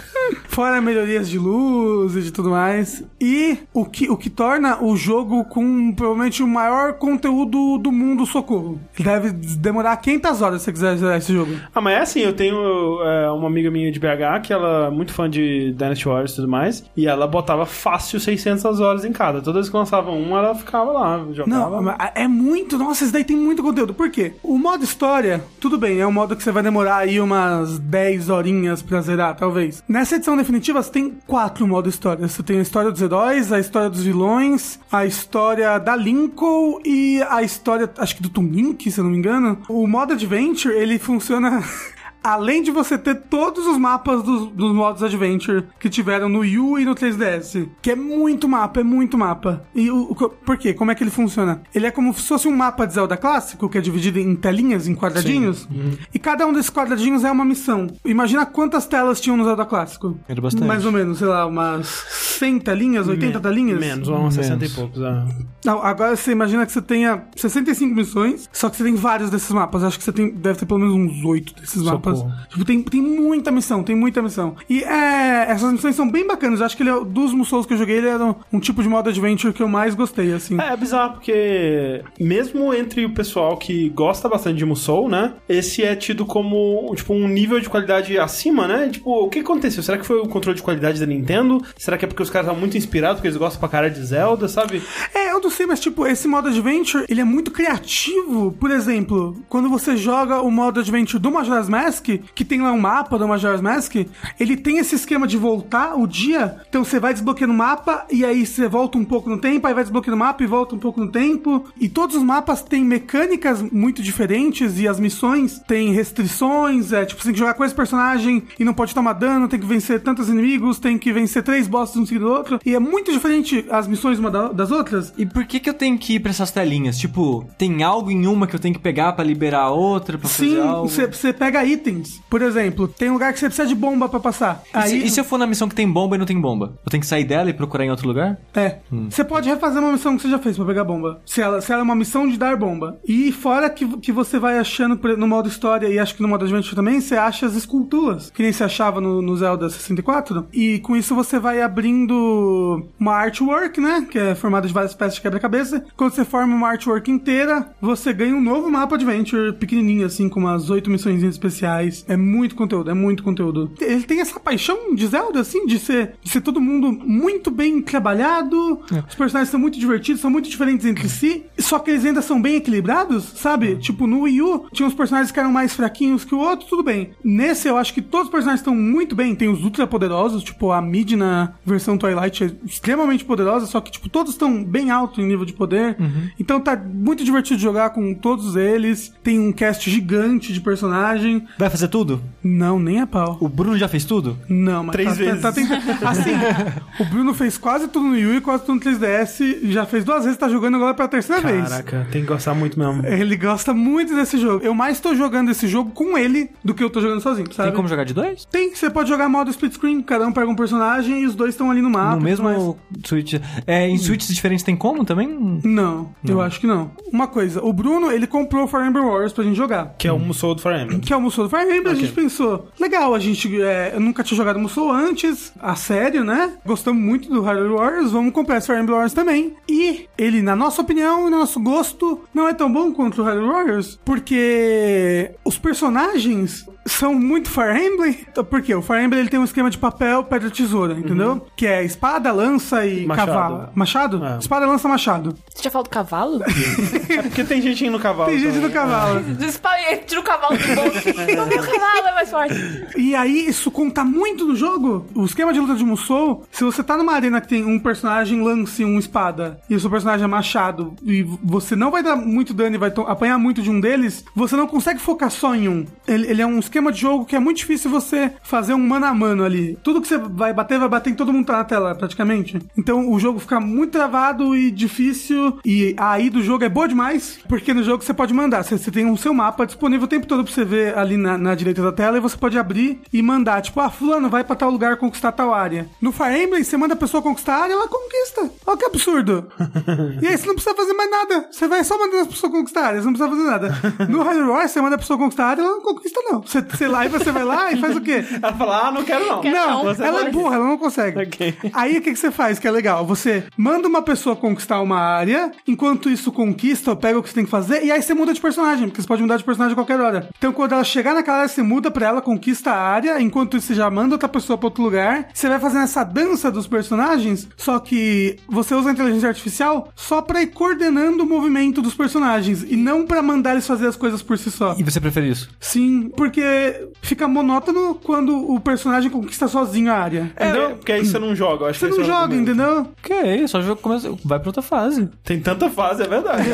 Fora melhorias de luz e de tudo mais. E o que, o que torna o jogo com provavelmente o maior conteúdo do mundo socorro. Deve demorar 500 horas se você quiser zerar esse jogo. Ah, mas é assim, eu tenho é, uma amiga minha de BH que ela é muito fã de Dynasty Warriors e tudo mais, e ela botava fácil 600 horas em cada. Toda vez que lançava um, ela ficava lá, jogava. Não, mas é muito. Nossa, esse daí tem muito conteúdo. Por quê? O modo história, tudo bem, é um modo que você vai demorar aí umas 10 horinhas pra zerar, talvez. Nessa edição definitiva, você tem quatro modos história. Você tem a história dos heróis, a história dos vilões, a história da Lincoln e a história, acho que do Toon Link, se eu não me engano. O modo Adventure, ele funciona. Além de você ter todos os mapas dos, dos modos Adventure que tiveram no Wii U e no 3DS. Que é muito mapa, é muito mapa. E o, o- por quê? Como é que ele funciona? Ele é como se fosse um mapa de Zelda clássico, que é dividido em telinhas, em quadradinhos. E cada um desses quadradinhos é uma missão. Imagina quantas telas tinham no Zelda clássico. Era bastante. Mais ou menos, sei lá, umas 100 telinhas, 80 telinhas? Menos, uns 60 e poucos. ah. Não, agora você imagina que você tenha 65 missões, só que você tem vários desses mapas. Acho que você tem, deve ter pelo menos uns 8 desses Só mapas. Mapas. Tipo, tem, tem muita missão, tem muita missão. E é, essas missões são bem bacanas. Eu acho que ele é, dos Musous que eu joguei, ele era um, um tipo de modo adventure que eu mais gostei, assim. É, é bizarro, porque mesmo entre o pessoal que gosta bastante de Musou, né? Esse é tido como, tipo, um nível de qualidade acima, né? Tipo, o que aconteceu? Será que foi o controle de qualidade da Nintendo? Será que é porque os caras estavam muito inspirados, porque eles gostam pra cara de Zelda, sabe? É, eu não sei, mas tipo, esse modo adventure, ele é muito criativo. Por exemplo, quando você joga o modo adventure do Majora's Mask, que tem lá um mapa do Majora's Mask, ele tem esse esquema de voltar o dia. Então você vai desbloqueando o mapa e aí você volta um pouco no tempo, aí vai desbloqueando o mapa e volta um pouco no tempo. E todos os mapas têm mecânicas muito diferentes e as missões têm restrições. É tipo, você tem que jogar com esse personagem e não pode tomar dano, tem que vencer tantos inimigos, tem que vencer três bosses um seguido do outro. E é muito diferente as missões uma da- das outras. E por que que eu tenho que ir pra essas telinhas? Tipo, tem algo em uma que eu tenho que pegar pra liberar a outra, pra Sim, fazer algo? você você pega itens. Por exemplo, tem lugar que você precisa de bomba pra passar. E, se, Aí, e se eu for na missão que tem bomba e não tem bomba? Eu tenho que sair dela e procurar em outro lugar? É. Você pode refazer uma missão que você já fez pra pegar bomba. Se ela, se ela é uma missão de dar bomba. E fora que, que você vai achando no modo história e acho que no modo adventure também, você acha as esculturas. Que nem você achava no, no Zelda 64. E com isso você vai abrindo uma artwork, né? Que é formada de várias peças de quebra-cabeça. Quando você forma uma artwork inteira, você ganha um novo mapa adventure pequenininho, assim, com umas oito missões especiais. É muito conteúdo, é muito conteúdo. Ele tem essa paixão de Zelda, assim, de ser, de ser todo mundo muito bem trabalhado. Os personagens são muito divertidos, são muito diferentes entre si. Só que eles ainda são bem equilibrados, sabe? Tipo, no Wii U, tinha uns personagens que eram mais fraquinhos que o outro, tudo bem. Nesse, eu acho que todos os personagens estão muito bem. Tem os ultra poderosos, tipo, a Mid na versão Twilight é extremamente poderosa, só que, tipo, todos estão bem alto em nível de poder. Então tá muito divertido jogar com todos eles. Tem um cast gigante de personagem. Vai fazer tudo? Não, nem a pau. O Bruno já fez tudo? Não, mas Três tá, vezes. Tá, tá tentando- assim, o Bruno fez quase tudo no Wii U e quase tudo no 3DS. Já fez duas vezes, tá jogando agora pela terceira vez. Caraca, tem que gostar muito mesmo. Ele gosta muito desse jogo. Eu mais tô jogando esse jogo com ele do que eu tô jogando sozinho, sabe? Tem como jogar de dois? Tem, você pode jogar modo split screen, cada um pega um personagem e os dois estão ali no mapa. no mais. mesmo Switch. É, em Switches diferentes tem como também? Não, eu acho que não. Uma coisa, o Bruno, ele comprou o Fire Emblem Warriors pra gente jogar. Que é o Musou do Fire Emblem. Que é o Musou do Fire Emblem, a gente pensou, legal, a gente, é, eu nunca tinha jogado Musou antes, a sério, né? Gostamos muito do Hyrule Warriors, vamos comprar esse Fire Emblem Warriors também. E ele, na nossa opinião e no nosso gosto, não é tão bom quanto o Hyrule Warriors, porque os personagens são muito Fire Emblem. Então, Por quê? O Fire Emblem ele tem um esquema de papel, pedra, tesoura, entendeu? Que é espada, lança e Machado. cavalo. Machado? É. Espada, lança, machado. Você já falou do cavalo? É porque tem gente indo no cavalo. Tem gente também. no cavalo. Disparei, tira o cavalo do bolso. Não, meu cavalo é mais forte. E aí, isso conta muito no jogo. O esquema de luta de Musou, se você tá numa arena que tem um personagem lance um espada e o seu personagem é machado e você não vai dar muito dano e vai apanhar muito de um deles, você não consegue focar só em um. Ele, ele é um esquema de jogo que é muito difícil você fazer um mano a mano ali. Tudo que você vai bater, vai bater em todo mundo tá na tela, praticamente. Então o jogo fica muito travado e difícil. E a AI do jogo é boa demais, porque no jogo você pode mandar. Você, você tem o seu mapa disponível o tempo todo pra você ver ali na, na direita da tela e você pode abrir e mandar. Tipo, ah, fulano vai pra tal lugar conquistar tal área. No Fire Emblem, você manda a pessoa conquistar a área ela conquista. Olha que absurdo. e aí você não precisa fazer mais nada. Você vai só mandando a pessoa conquistar a área, você não precisa fazer nada. No Hyrule Warriors, você manda a pessoa conquistar a área, ela não conquista não. Você, você lá e você vai lá e faz o quê? Ela fala, ah, não quero não. Quero Não, não. Ela é burra, ela não consegue. Ok. Aí o que, que você faz que é legal? Você manda uma pessoa conquistar uma área, enquanto isso conquista, pega o que você tem que fazer, e aí você muda de personagem, porque você pode mudar de personagem a qualquer hora. Então quando ela chegar naquela área, você muda pra ela, conquista a área, enquanto isso você já manda outra pessoa pra outro lugar. Você vai fazendo essa dança dos personagens, só que você usa a inteligência artificial só pra ir coordenando o movimento dos personagens, e não pra mandar eles fazer as coisas por si só. E você prefere isso? Sim, porque fica monótono quando o personagem conquista sozinho a área. É, entendeu? porque aí você não joga, eu acho Você que não é joga, entendeu? Que é isso, só jogo começa, vai pra outra fase. Tem tanta fase, é verdade.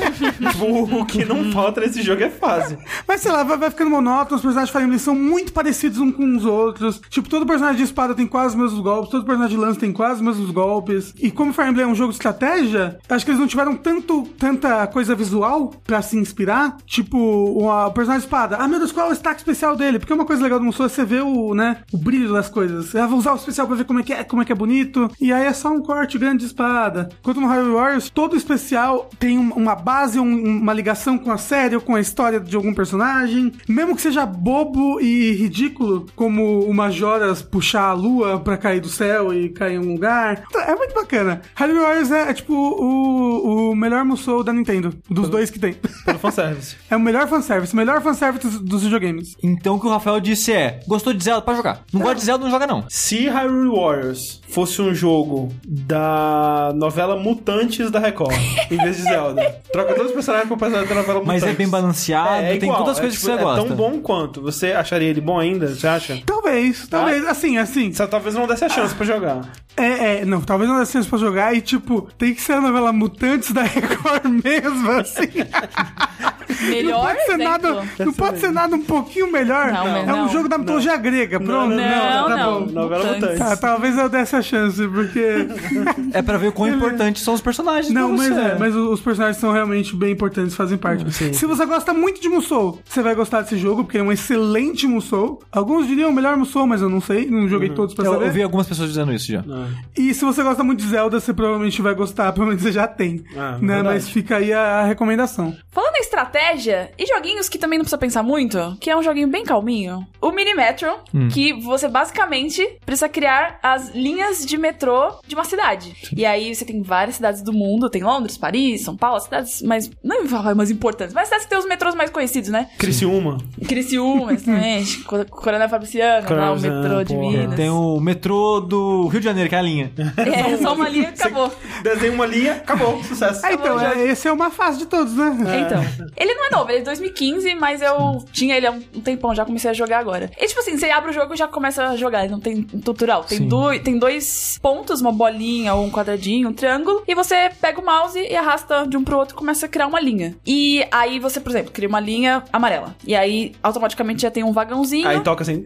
tipo, o que não falta nesse jogo é fase. Mas sei lá, vai, vai ficando monótono, os personagens de Emblem são muito parecidos uns com os outros. Tipo, todo personagem de espada tem quase os mesmos golpes, todo personagem de lance tem quase os mesmos golpes. E como Fire Emblem é um jogo de estratégia, acho que eles não tiveram tanto, tanta coisa visual pra se inspirar. Tipo, o, personagem de espada, ah meu Deus, qual é o destaque especial dele? Porque uma coisa legal do Musou é você ver o, né, o brilho das coisas. Ah, vou usar o especial pra ver como é que é, como é que é bonito. E aí é só um corte grande de espada. Enquanto no Hyrule Warriors, todo especial tem um- uma base, um- uma ligação com a série ou com a história de algum personagem. Mesmo que seja bobo e ridículo, como o Majoras puxar a lua pra cair do céu e cair em um lugar. Então, É muito bacana. Hyrule Warriors é, é tipo o, o melhor Musou da Nintendo, dos dois que tem. Pelo fanservice. É o melhor fanservice, o melhor fanservice dos, dos videogames. Então o que o Rafael disse é: gostou de Zelda? Pode jogar. Não gosta de Zelda, não joga não. Se Hyrule Warriors fosse um jogo da novela Mutantes da Record, em vez de Zelda, troca todos os personagens com o personagem da novela Mutantes. Mas é bem balanceado, tem igual, todas as é coisas tipo- que você é gosta. tão bom quanto. Você acharia ele bom ainda? Você acha? Talvez, talvez, assim, assim. Só talvez não desse a chance pra jogar. É, é, não, talvez não dê chance pra jogar e, tipo, tem que ser a novela Mutantes da Record mesmo, assim. Melhor não pode ser nada, não pode ser nada um pouquinho melhor. Não, é não. um jogo da mitologia grega, pronto. não, Não, tá não. bom. Novela Mutantes. Tá, talvez eu desse a chance, porque. É pra ver o quão importantes são os personagens. Não, mas é, mas os personagens são realmente bem importantes, fazem parte. Se você gosta muito de Musou, você vai gostar desse jogo, porque é um excelente Musou. Alguns diriam o melhor Musou, mas eu não sei, não joguei todos pra Eu saber. ouvi algumas pessoas dizendo isso já. E se você gosta muito de Zelda, você provavelmente vai gostar, pelo menos você já tem. Ah, né? verdade. Mas fica aí a, a recomendação. Em estratégia e joguinhos que também não precisa pensar muito, que é um joguinho bem calminho, o Mini Metro, que você basicamente precisa criar as linhas de metrô de uma cidade. E aí você tem várias cidades do mundo, tem Londres, Paris, São Paulo, cidades mais, não falar mais importantes, mas cidades que tem os metrôs mais conhecidos, né? Criciúma. Criciúma, exatamente, Co- Coronel Fabriciano, lá o metrô de porra. Minas. Tem o metrô do Rio de Janeiro, que é a linha. É, só uma linha e acabou. Desenha uma linha, acabou, sucesso. Ah, então, já- é, esse é uma fase de todos, né? Então, ele não é novo, ele é de 2015, mas eu tinha ele há um tempão, já comecei a jogar agora. E tipo assim, você abre o jogo e já começa a jogar, ele não tem tutorial. Tem, dois, tem dois pontos, uma bolinha ou um quadradinho, um triângulo, e você pega o mouse e arrasta de um pro outro e começa a criar uma linha. E aí você, por exemplo, cria uma linha amarela. E aí automaticamente já tem um vagãozinho. Aí toca assim.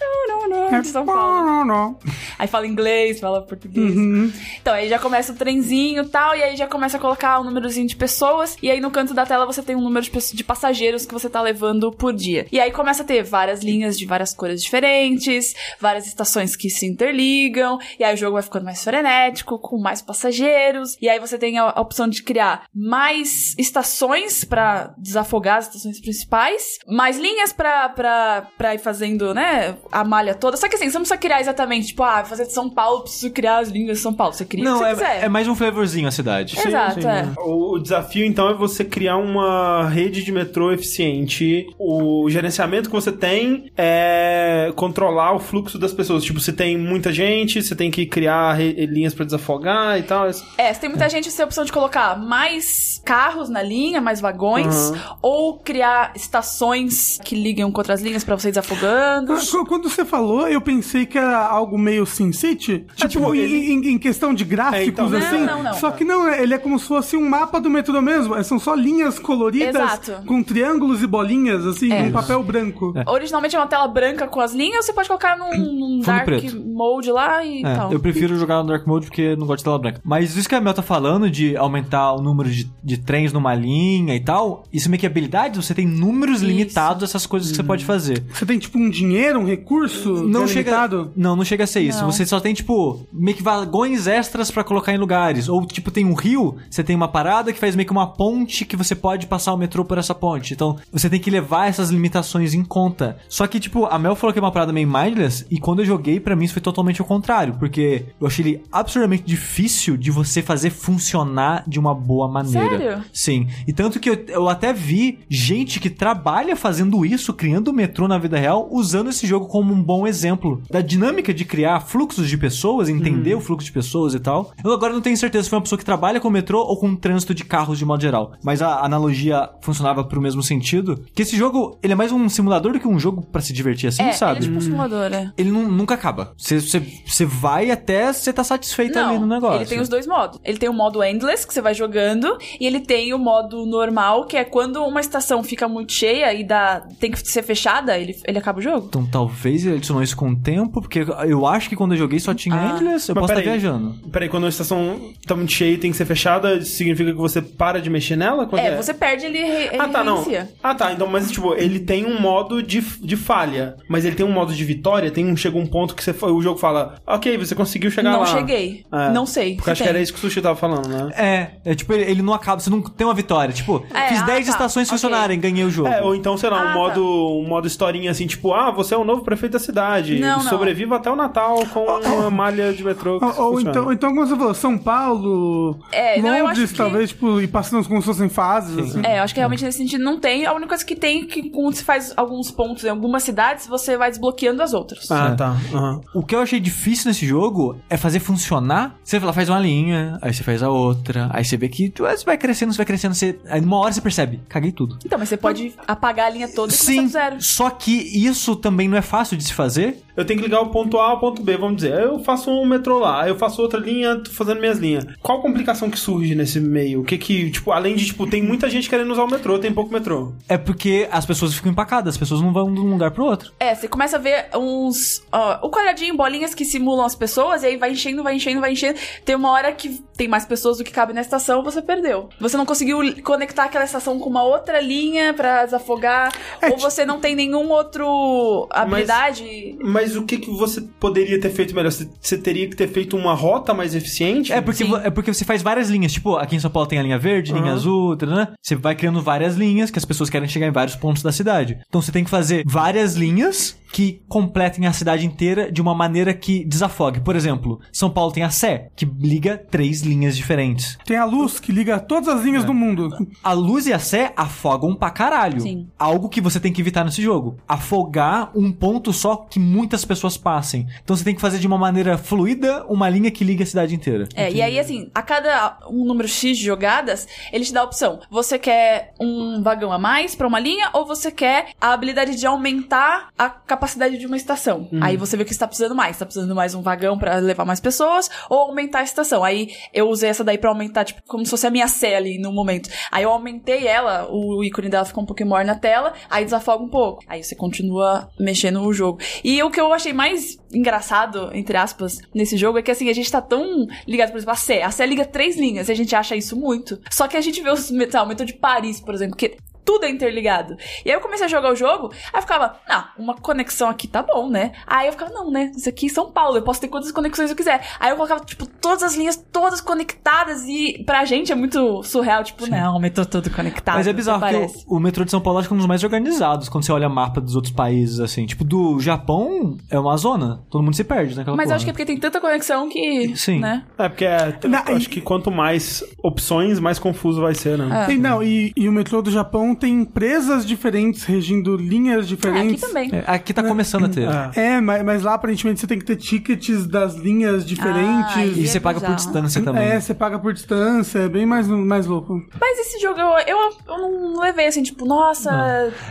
Não, não, não, de São Paulo. Não, não. Aí fala inglês, fala português. Uhum. Então, aí já começa o trenzinho e tal, e aí já começa a colocar um númerozinho de pessoas, e aí no canto da tela você tem um número de, passageiros que você tá levando por dia. E aí começa a ter várias linhas de várias cores diferentes, várias estações que se interligam, e aí o jogo vai ficando mais frenético, com mais passageiros, e aí você tem a, a opção de criar mais estações pra desafogar as estações principais, mais linhas pra, pra, pra ir fazendo, né, a malha toda. Só que assim, você não precisa criar exatamente, tipo, ah, fazer de São Paulo, preciso criar as linhas de São Paulo. Você cria o Não, que você é, quiser. é mais um flavorzinho a cidade. Exato, é. O, o desafio, então, é você criar uma rede de metrô eficiente. O gerenciamento que você tem é controlar o fluxo das pessoas. Tipo, se tem muita gente, você tem que criar linhas pra desafogar e tal. É, se tem muita gente, você tem a opção de colocar mais carros na linha, mais vagões, ou criar estações que ligam com outras linhas pra você ir desafogando. Qu- Quando você falou, eu pensei que era algo meio Sin City. Tipo, tipo, em, ele- em- em questão de gráficos, É, então. Não, assim. não, não. Só que não, é, ele é como se fosse um mapa do metrô mesmo. É, São só linhas coloridas Exato. com triângulos e bolinhas, assim, É. num papel branco. Originalmente é uma tela branca com as linhas, você pode colocar num, num dark preto. mode lá e É, tal. eu prefiro jogar no Dark Mode porque não gosto de tela branca. Mas isso que a Mel tá falando de aumentar o número de, de trens numa linha e tal, isso meio que é habilidade, você tem números Isso. limitados dessas coisas que você pode fazer. Você tem, tipo, um dinheiro, um recurso Não é chega, limitado? não, não chega a ser isso. Não. Você só tem, tipo, meio que vagões extras pra colocar em lugares. Ou, tipo, tem um rio, você tem uma parada que faz meio que uma ponte que você pode passar o metrô por essa ponte. Então, você tem que levar essas limitações em conta. Só que, tipo, a Mel falou que é uma parada meio mindless, e quando eu joguei, pra mim isso foi totalmente o contrário. Porque eu achei ele absurdamente difícil de você fazer funcionar de uma boa maneira. Sério? Sim. E tanto que eu, eu até vi gente que trabalha fazendo isso, criando o metrô na vida real, usando esse jogo como um bom exemplo da dinâmica de criar fluxos de pessoas, entender o fluxo de pessoas e tal. Eu agora não tenho certeza se foi uma pessoa que trabalha com o metrô ou com o trânsito de carros de modo geral. Mas a analogia funcionava pro mesmo sentido. Que esse jogo, ele é mais um simulador do que um jogo pra se divertir assim, é, sabe? ele é tipo um simulador, é. Ele nu- nunca acaba. Você- vai até você tá satisfeito ali no negócio. ele tem os dois modos. Ele tem o modo endless, que você vai jogando, e ele tem o modo normal, que é quando uma estação fica muito cheia e dá, tem que ser fechada, ele, ele acaba o jogo. Então talvez ele adicionou isso com o tempo, porque eu acho que quando eu joguei só tinha Ah. Endless, eu Mas posso estar peraí. viajando. Peraí, quando a estação tá muito cheia e tem que ser fechada, significa que você para de mexer nela? Quando É, você perde, ele, re- ele Ah, tá, não. Ah, tá. Então, mas, tipo, ele tem um modo de, de falha. Mas ele tem um modo de vitória. Tem um, chega um ponto que você, o jogo fala, ok, você conseguiu chegar Não lá. cheguei. É. Não sei. Porque se acho que tem. era isso que o Sushi tava falando, né? É, é tipo, ele, ele não acaba, você não tem uma vitória. Tipo, É, fiz ah, 10 tá, estações funcionarem, ganhei o jogo. É, ou então, sei lá, um Ah, modo tá. um modo historinha assim, tipo, ah, você é o novo prefeito da cidade. Não, não. Sobreviva até o Natal com uma malha de metrô. que Ou, ou então, então, como você falou, São Paulo, É, não, eu Londres, acho que- talvez, tipo, e passando como se fossem fases, assim. É, eu acho que realmente nesse sentido não tem. A única coisa que tem é que quando você faz alguns pontos em algumas cidades, você vai desbloqueando as outras. Ah, É. tá. aham. O que eu achei difícil nesse jogo é fazer funcionar. Você fala, faz uma linha, aí você faz a outra, aí você vê que tu- você vai crescendo, você vai crescendo, você, aí numa hora você percebe, caguei tudo. Então, mas você pode apagar a linha toda e começar Sim, do zero. só que isso também não é fácil de se fazer. Eu tenho que ligar o ponto A ao ponto B, vamos dizer. Eu faço um metrô lá, eu faço outra linha, tô fazendo minhas linhas. Qual complicação que surge nesse meio? O que que, tipo, além de, tipo, tem muita gente querendo usar o metrô, tem pouco metrô. É porque as pessoas ficam empacadas, as pessoas não vão de um lugar pro outro. É, você começa a ver uns. Ó, o quadradinho, bolinhas que simulam as pessoas, e aí vai enchendo, vai enchendo, vai enchendo. Tem uma hora que tem mais pessoas do que cabe na estação, você perdeu. Você não conseguiu conectar aquela estação com uma outra linha pra desafogar, ou você não tem nenhum outro habilidade. Mas o que que você poderia ter feito melhor? Você, você teria que ter feito uma rota mais eficiente? É porque, Sim. é porque você faz várias linhas. Tipo, aqui em São Paulo tem a linha verde, linha azul, né? Você vai criando várias linhas que as pessoas querem chegar em vários pontos da cidade. Então você tem que fazer várias linhas que completem a cidade inteira de uma maneira que desafogue. Por exemplo, São Paulo tem a Sé, que liga três linhas diferentes. Tem a luz que liga todas as linhas do mundo. A luz e a Sé afogam pra caralho. Sim. Algo que você tem que evitar nesse jogo. Afogar um ponto só que muitas pessoas passem. Então você tem que fazer de uma maneira fluida uma linha que liga a cidade inteira. É, e aí, assim, a cada um número X de jogadas, ele te dá a opção. Você quer um vagão a mais pra uma linha, ou você quer a habilidade de aumentar a capacidade de uma estação. Aí você vê que está precisando mais. Tá precisando mais um vagão pra levar mais pessoas, ou aumentar a estação. Aí eu usei essa daí pra aumentar, tipo, como se fosse a minha C ali no momento. Aí eu aumentei ela, o ícone dela ficou um pouquinho maior na tela, aí desafoga um pouco. Aí você continua mexendo o jogo. E o que eu achei mais engraçado, entre aspas, nesse jogo é que assim, a gente tá tão ligado, por exemplo, a Sé. A Sé liga três linhas e a gente acha isso muito. Só que a gente vê os metal, o metrô de Paris, por exemplo, que tudo é interligado. E aí eu comecei a jogar o jogo, aí eu ficava, não, uma conexão aqui tá bom, né? Aí eu ficava, não, né? Isso aqui é São Paulo, eu posso ter quantas conexões eu quiser. Aí eu colocava, tipo, todas as linhas todas conectadas e pra gente é muito surreal, tipo, não, o metrô todo conectado. Mas é bizarro que o, o metrô de São Paulo acho que é um dos mais organizados quando você olha mapa dos outros países, assim. Tipo, do Japão é uma zona. Todo mundo se perde naquela Mas eu porra. acho que é porque tem tanta conexão que. Sim. Né? É, porque é, Na- acho que quanto mais opções, mais confuso vai ser, né? É. E, não, e, e o metrô do Japão tem empresas diferentes regindo linhas É, aqui diferentes. também. É, aqui tá começando a ter. É. É, mas, mas lá aparentemente você tem que ter tickets das linhas diferentes. Ah, E você é paga por distância também. É, você paga por distância, é bem mais, mais louco. Mas esse jogo eu, eu, eu não levei assim, tipo, nossa,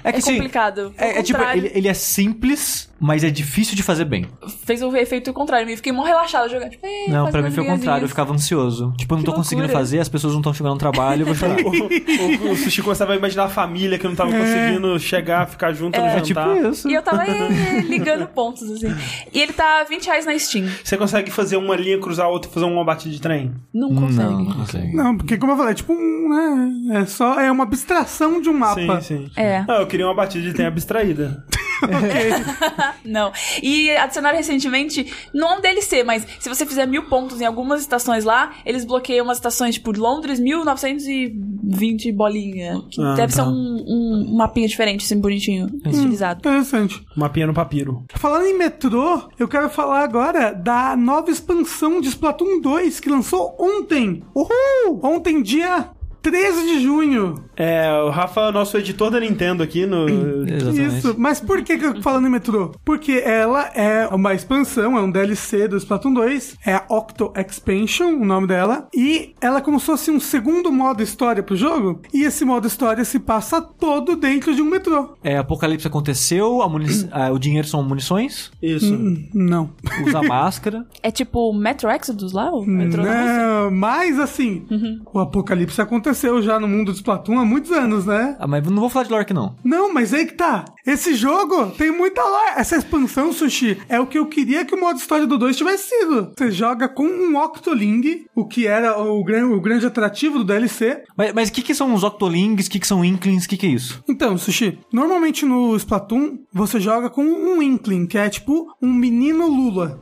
É é, que, assim, complicado. É, é tipo, ele, ele é simples, mas é difícil de fazer bem. fez o efeito contrário. Eu fiquei mó relaxado jogando. Tipo, "Ih, Não, pra mim foi o linhazinhas." contrário, eu ficava ansioso. Tipo, eu não Que tô conseguindo loucura. fazer, as pessoas não estão chegando no trabalho, eu vou chorar. o, o, o Sushi começava a imaginar a família que não tava conseguindo chegar, ficar junto no é tipo jantar. isso. E eu tava "Ih", ligando pontos, assim. E ele tá 20 reais na Steam. Você consegue fazer uma linha, cruzar a outra e fazer uma batida de trem? Não consegue. Não, não consegue. Não, porque como eu falei, é tipo um, né, é só, é uma abstração de um mapa. Sim, sim. É. Ah, eu queria uma batida de trem abstraída. Não. E adicionaram recentemente, não é um DLC, mas se você fizer mil pontos em algumas estações lá, eles bloqueiam umas estações, tipo, Londres 1920 bolinha. Que Ah, deve tá. ser um, um mapinha diferente, assim, bonitinho, estilizado. Interessante. Mapinha no papiro. Falando em metrô, eu quero falar agora da nova expansão de Splatoon 2 que lançou ontem. Uhul! Ontem, dia 13 de junho. É, o Rafa é o nosso editor da Nintendo aqui no. Exatamente. Isso, mas por que, que eu tô falando em metrô? Porque ela é uma expansão, é um DLC do Splatoon 2, é a Octo Expansion, o nome dela, e ela é como se fosse um segundo modo história pro jogo, e esse modo história se passa todo dentro de um metrô. É, apocalipse aconteceu, a ah, o dinheiro são munições, Isso. Hum, Não. usa máscara. É tipo Metro Exodus lá? O metrô? Não, mas assim, o apocalipse aconteceu aconteceu já no mundo do Splatoon há muitos anos, né? Ah, mas não vou falar de lore aqui não. Não, mas aí que tá. Esse jogo tem muita lore. Essa expansão, Sushi, é o que eu queria que o modo história do 2 tivesse sido. Você joga com um Octoling, o que era o, gran- o grande atrativo do DLC. Mas mas o que, que são os Octolings? O que, que são Inklings? O que, que é isso? Então, Sushi, normalmente no Splatoon, você joga com um Inkling, que é tipo um menino Lula.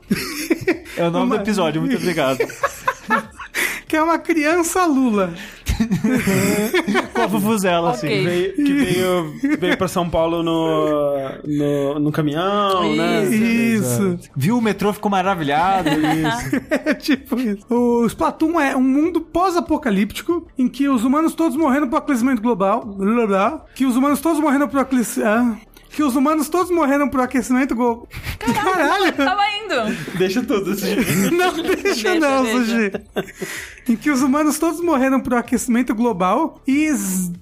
É o nome Uma- do episódio, muito obrigado. que é uma criança Lula. Com a Vuvuzela, assim. Veio, que veio, veio pra São Paulo no, no, no caminhão, né? Isso. Viu o metrô, ficou maravilhado. É tipo isso. O Splatoon é um mundo pós-apocalíptico em que os humanos todos morrendo por aquecimento global. Blá, blá, que os humanos todos morreram por aquecimento. Ah, que os humanos todos morreram por aquecimento global. Caralho! Tava indo. Deixa tudo assim. Não deixa, Deixa, não, deixa. Em que os humanos todos morreram por aquecimento global e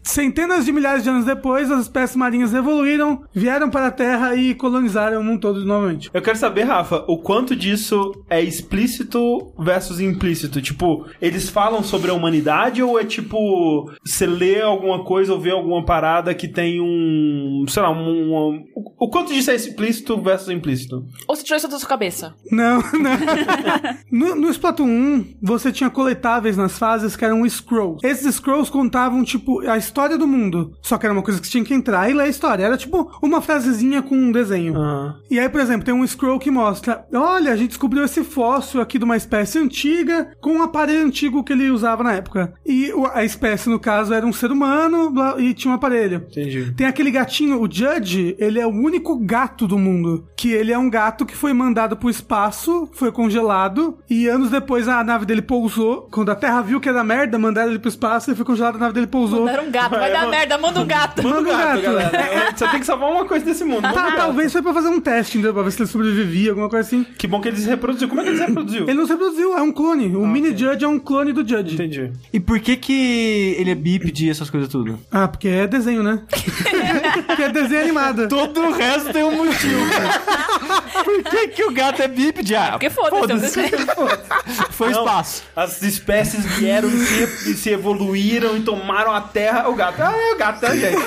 centenas de milhares de anos depois as espécies marinhas evoluíram, vieram para a Terra e colonizaram o mundo todo novamente. Eu quero saber, Rafa, o quanto disso é explícito versus implícito? Tipo, eles falam sobre a humanidade ou é tipo, você lê alguma coisa ou vê alguma parada que tem um, sei lá, um, um- o, o quanto disso é explícito versus implícito? Ou você tirou isso da sua cabeça? Não, não. no, no Splatoon 1, você tinha coletáveis nas fases que eram scrolls. Esses scrolls contavam, tipo, a história do mundo. Só que era uma coisa que você tinha que entrar e ler a história. Era, tipo, uma frasezinha com um desenho. Ah. E aí, por exemplo, tem um scroll que mostra: olha, a gente descobriu esse fóssil aqui de uma espécie antiga com um aparelho antigo que ele usava na época. E a espécie, no caso, era um ser humano e tinha um aparelho. Entendi. Tem aquele gatinho, o Judge, ele é o único gato do mundo. Que ele é um gato que foi mandado pro espaço, foi congelado, e anos depois a nave dele pousou. Quando a Terra viu que era merda, mandaram ele pro espaço, ele foi congelado, a nave dele pousou. Era um gato, vai dar mano. merda, manda um gato. Manda o Manda o gato, gato. galera. Você tem que salvar uma coisa desse mundo. Tá, gato. talvez foi pra fazer um teste, entendeu? Pra ver se ele sobrevivia, alguma coisa assim. Que bom que ele se reproduziu. Como é que ele se reproduziu? Ele não se reproduziu, é um clone. O mini Judge é um clone do Judge. Entendi. E por que que ele é bípede e essas coisas tudo? Ah, porque é desenho, né? porque é desenho animado. Todo o resto tem um motivo. por que que o gato é bípede? Ah, Porque foda-se, desenho. foi Não, espaço. As espécies vieram e se, e se evoluíram e tomaram a terra. O gato. Ah, é o gato, tá, gente?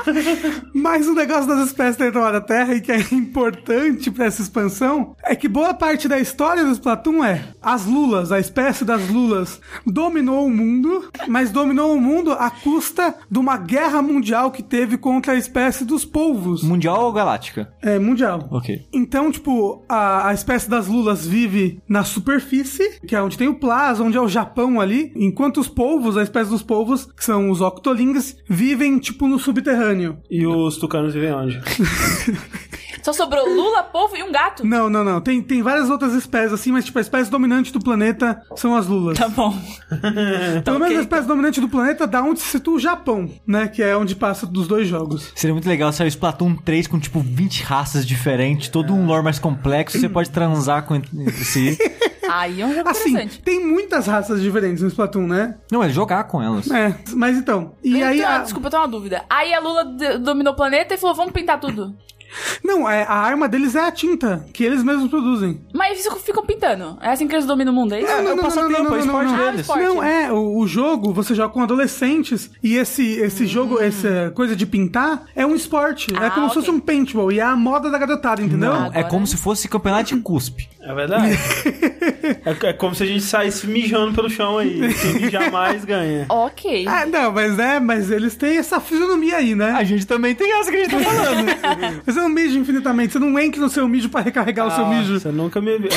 Mas o negócio das espécies terem tomado a Terra e que é importante pra essa expansão é que boa parte da história do Splatoon é as lulas, a espécie das lulas dominou o mundo, mas dominou o mundo à custa de uma guerra mundial que teve contra a espécie dos polvos. Mundial ou galáctica? É, mundial. Ok. Então, tipo, a, a espécie das lulas vive na superfície, que é onde tem o Plaza, onde é o Japão ali, enquanto os polvos, a espécie dos polvos, que são os Octolings, vivem, tipo, no subterrâneo. E os tucanos vivem onde? Só sobrou Lula, polvo e um gato. Não, não, não. Tem, tem várias outras espécies assim, mas tipo, a espécie dominante do planeta são as lulas. Tá bom. Pelo menos ok. a espécie dominante do planeta da onde se situa o Japão, né? Que é onde passa dos dois jogos. Seria muito legal sair o Splatoon 3 com, tipo, 20 raças diferentes, todo um lore mais complexo, você pode transar com entre si. Aí é um jogo Assim, interessante. tem muitas raças diferentes no Splatoon, né? Não, é jogar com elas. É, mas então. E Eu aí. tenho- a- Desculpa, eu tenho uma dúvida. Aí a Lula dominou o planeta e falou: vamos pintar tudo. Não, é, a arma deles é a tinta, que eles mesmos produzem. Mas eles ficam- ficam pintando. É assim que eles dominam o mundo, é isso? É o passatempo, é o esporte não. Ah, o deles. esporte. Não, é, o, o jogo, você joga com adolescentes e esse, esse jogo, essa coisa de pintar, é um esporte. é Ah, como se ok. fosse um paintball e é a moda da garotada, entendeu? Não, é como se fosse campeonato de cuspe. É verdade. é, é como se a gente saísse mijando pelo chão aí. Quem mijar mais ganha. Ok. Ah, não, mas é, mas eles têm essa fisionomia aí, né? A gente também tem essa que a gente tá falando. Você não mija infinitamente, você não entra no seu mijo pra recarregar o seu Ah, mijo. Você nunca me viu.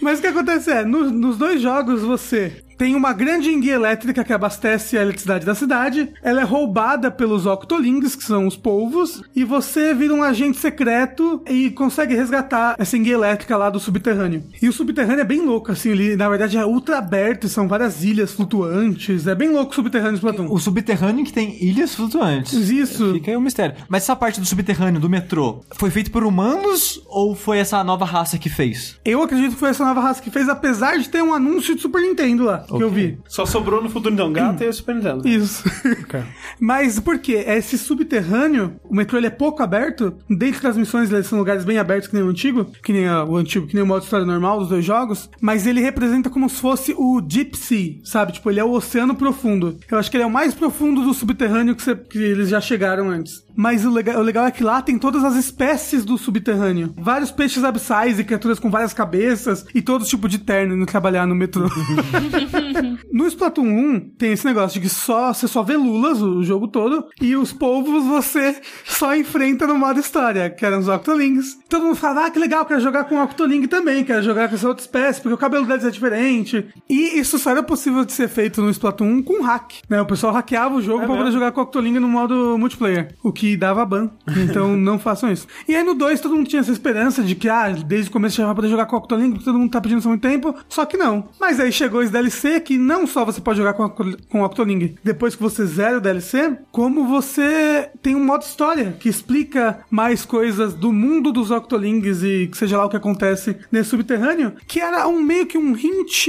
Mas o que acontece é, no- nos dois jogos você tem uma grande enguia elétrica que abastece a eletricidade da cidade. Ela é roubada pelos Octolings, que são os polvos, e você vira um agente secreto e consegue resgatar essa enguia elétrica lá do subterrâneo. E o subterrâneo é bem louco, assim, ele na verdade é ultra aberto, e são várias ilhas flutuantes. É bem louco o subterrâneo de Platão. O subterrâneo que tem ilhas flutuantes. Isso. Fica aí o mistério. Mas essa parte do subterrâneo, do metrô, foi feito por humanos ou foi essa nova raça que fez? Eu acredito que foi essa nova raça que fez, apesar de ter um anúncio de Super Nintendo lá. Que eu vi. Só sobrou no futuro então, gato e o Super Nintendo. Isso. Mas por quê? Esse subterrâneo, o metrô ele é pouco aberto. Dentro das missões, eles são lugares bem abertos, que nem o antigo, que nem o antigo, que nem o modo história normal dos dois jogos. Mas ele representa como se fosse o Deep Sea, sabe? Tipo, ele é o oceano profundo. Eu acho que ele é o mais profundo do subterrâneo que, você- que eles já chegaram antes. Mas o legal, o legal é que lá tem todas as espécies do subterrâneo. Vários peixes abissais e criaturas com várias cabeças e todo tipo de terno indo trabalhar no metrô. No Splatoon 1 tem esse negócio de que só, você só vê lulas o jogo todo e os povos você só enfrenta no modo história, que eram os Octolings. Todo mundo fala, ah, que legal, quero jogar com o Octoling também, quero jogar com essa outra espécie, porque o cabelo deles é diferente. E isso só era possível de ser feito no Splatoon 1 com hack, né? O pessoal hackeava o jogo pra poder jogar com o Octoling no modo multiplayer, o que dava ban. Então não façam isso. E aí no 2 todo mundo tinha essa esperança de que, ah, desde o começo já vai poder jogar com o Octoling, porque todo mundo tá pedindo isso há muito tempo, só que não. Mas aí chegou esse DLC que não só você pode jogar com, a, com o Octoling depois que você zera o DLC, como você tem um modo história que explica mais coisas do mundo dos Octolings e que seja lá o que acontece nesse subterrâneo, que era um meio que um hint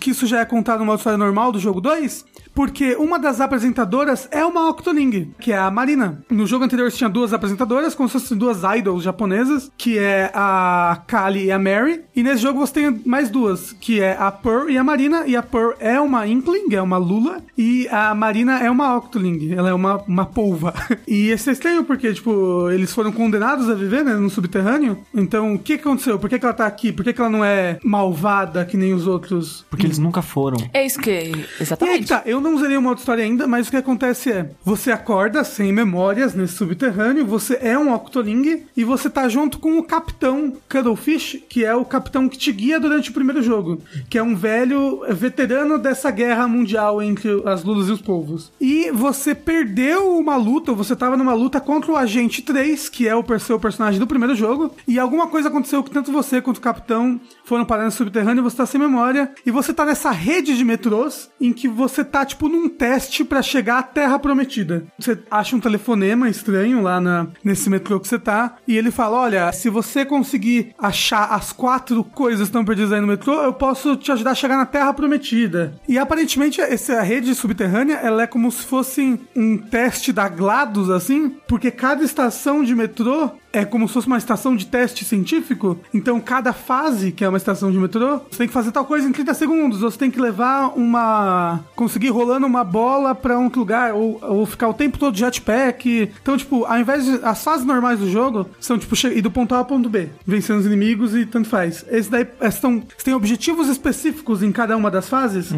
que isso já é contado no modo história normal do jogo 2, porque uma das apresentadoras é uma Octoling, que é a Marina. No jogo anterior você tinha duas apresentadoras, como se fossem duas idols japonesas, que é a Kali e a Mary. E nesse jogo você tem mais duas, que é a Pearl e a Marina. E a Pearl é uma Inkling, é uma Lula. E a Marina é uma Octoling, ela é uma, uma polva. E esse é estranho porque, tipo, eles foram condenados a viver né, no subterrâneo. Então, o que aconteceu? Por que, que ela tá aqui? Por que, que ela não é malvada que nem os outros? Porque eles nunca foram. É isso que. E aí que Exatamente. tá, eu não zerei o modo história ainda, mas o que acontece é, você acorda sem memórias nesse subterrâneo, você é um Octoling e você tá junto com o capitão Cuddlefish, que é o capitão que te guia durante o primeiro jogo, que é um velho veterano dessa guerra mundial entre as Lulas e os povos. E você perdeu uma luta, você tava numa luta contra o Agente 3, que é o seu personagem do primeiro jogo, e alguma coisa aconteceu que tanto você quanto o capitão foram parar no subterrâneo, você tá sem memória, e você tá nessa rede de metrôs em que você tá, tipo, num teste pra chegar à Terra Prometida. Você acha um telefonema estranho lá na, nesse metrô que você tá, e ele fala: Olha, se você conseguir achar as quatro coisas que estão perdidas aí no metrô, eu posso te ajudar a chegar na Terra Prometida. E aparentemente, essa rede subterrânea, ela é como se fosse um teste da GLaDOS, assim, porque cada estação de metrô é como se fosse uma estação de teste científico. Então, cada fase, que é uma estação de metrô, você tem que fazer tal coisa em 30 segundos. Ou você tem que levar uma. conseguir rolando uma bola pra um outro lugar. Ou, ou ficar o tempo todo de jetpack. Então, tipo, ao invés de. As fases normais do jogo são, tipo, ir do ponto A ao ponto B, vencendo os inimigos e tanto faz. Esse daí é, são, você tem objetivos específicos em cada uma das fases.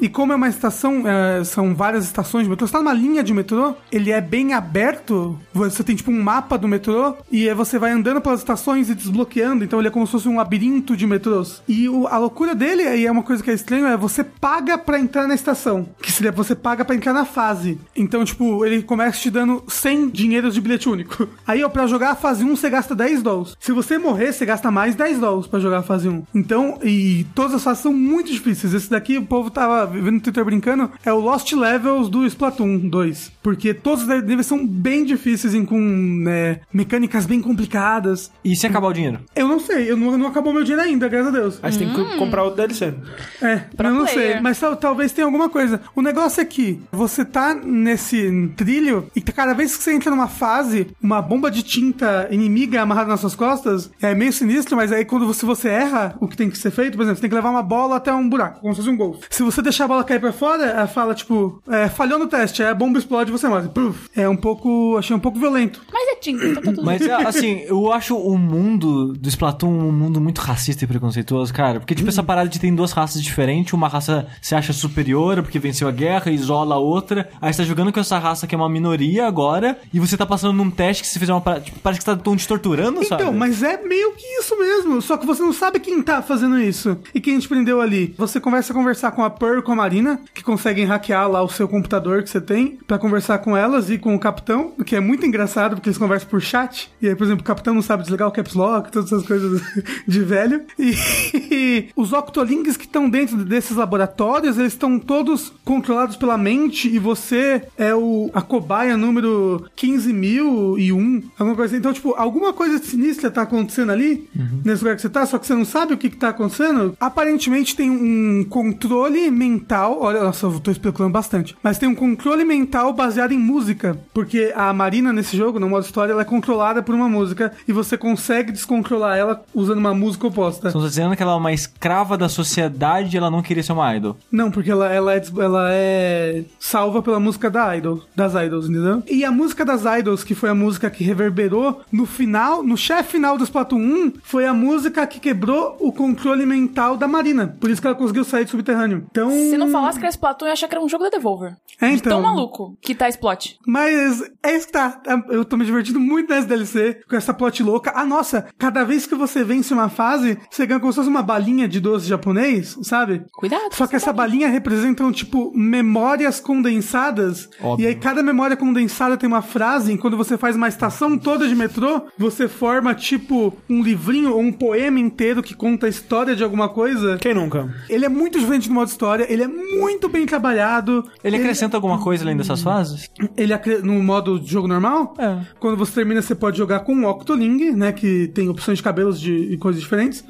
E como é uma estação, é, são várias estações de metrô, você tá numa linha de metrô, ele é bem aberto. Você tem, tipo, um mapa do metrô e aí você vai andando pelas estações e desbloqueando. Então ele é como se fosse um labirinto de metrôs. E o- a loucura dele, e é uma coisa que é estranha, é você paga pra entrar na estação. Que seria você paga pra entrar na fase. Então, tipo, ele começa te dando 100 dinheiros de bilhete único. Aí, ó, pra jogar a fase 1, você gasta 10 dólares. Se você morrer, você gasta mais 10 dólares pra jogar a fase 1. Então, e todas as fases são muito difíceis. Esse daqui, o povo tava vendo no Twitter brincando, é o Lost Levels do Splatoon 2. Porque todos os níveis são bem difíceis e com né, mecânicas bem complicadas. E se acabar o dinheiro? Eu não sei, eu não, não acabou meu dinheiro ainda, graças a Deus. Aí você tem que comprar o DLC. É, Pra eu não player. sei, mas tal- talvez tenha alguma coisa. O negócio é que você tá nesse trilho e cada vez que você entra numa fase, uma bomba de tinta inimiga é amarrada nas suas costas, é meio sinistro, mas aí quando você, você erra o que tem que ser feito, por exemplo, você tem que levar uma bola até um buraco, como se fosse um gol. Se você deixar a bola cair pra fora, ela fala, tipo, é, falhou no teste, aí a bomba explode e você morre. Puf. É um pouco, achei um pouco violento. Mas é tinta, então tá tudo Mas, assim, eu acho o mundo do Splatoon um mundo muito racista e preconceituoso, cara. Porque, tipo, essa parada de tem duas raças diferentes, uma raça se acha superior porque venceu a guerra, isola a outra. Aí você tá jogando com essa raça que é uma minoria agora, e você tá passando num teste que se fizer uma parada. Tipo, parece que tá tão te torturando, sabe? Então, mas é meio que isso mesmo. Só que você não sabe quem tá fazendo isso e quem te prendeu ali. Você começa a conversar com a Pearl e com a Marina, que conseguem hackear lá o seu computador que você tem, pra conversar com elas e com o capitão, que é muito engraçado, porque eles conversam conversa por chat. E aí, por exemplo, o capitão não sabe desligar o caps lock, todas essas coisas de velho. E os octolinks que estão dentro desses laboratórios, eles estão todos controlados pela mente e você é o a cobaia número 15.001, alguma coisa assim. Então, tipo, alguma coisa sinistra tá acontecendo ali, nesse lugar que você tá, só que você não sabe o que, que tá acontecendo. Aparentemente tem um controle mental. Olha, nossa, eu tô especulando bastante. Mas tem um controle mental baseado em música. Porque a Marina nesse jogo, no modo história, ela é controlada por uma música e você consegue descontrolar ela usando uma música oposta. Estão dizendo que ela é uma escrava da sociedade e ela não queria ser uma idol. Não, porque ela, ela, é, ela é salva pela música da Idol, das Idols, entendeu? E a música das Idols, que foi a música que reverberou no final, no chefe final do Splatoon 1, foi a música que quebrou o controle mental da Marina. Por isso que ela conseguiu sair do subterrâneo. Então. Se não falasse que era Splatoon, eu ia achar que era um jogo da Devolver. É, De então. tão maluco que tá Splot. Mas é isso que tá. Eu tô me divertindo muito nessa DLC, com essa plot louca. Ah, nossa, cada vez que você vence uma fase, você ganha como se fosse uma balinha de doce japonês, sabe? Cuidado. Só que essa balinha representam, tipo, memórias condensadas. Óbvio. E aí cada memória condensada tem uma frase. E quando você faz uma estação toda de metrô, você forma, tipo, um livrinho ou um poema inteiro que conta a história de alguma coisa. Quem nunca? Ele é muito diferente do modo história, ele é muito bem trabalhado. Ele acrescenta alguma coisa além dessas fases? Ele acre- no modo de jogo normal, É. quando você termina, você pode jogar com o Octoling, né? Que tem opções de cabelos de, e coisas diferentes.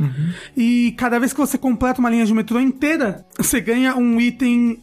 E cada vez que você completa uma linha de metrô inteira, você ganha um item,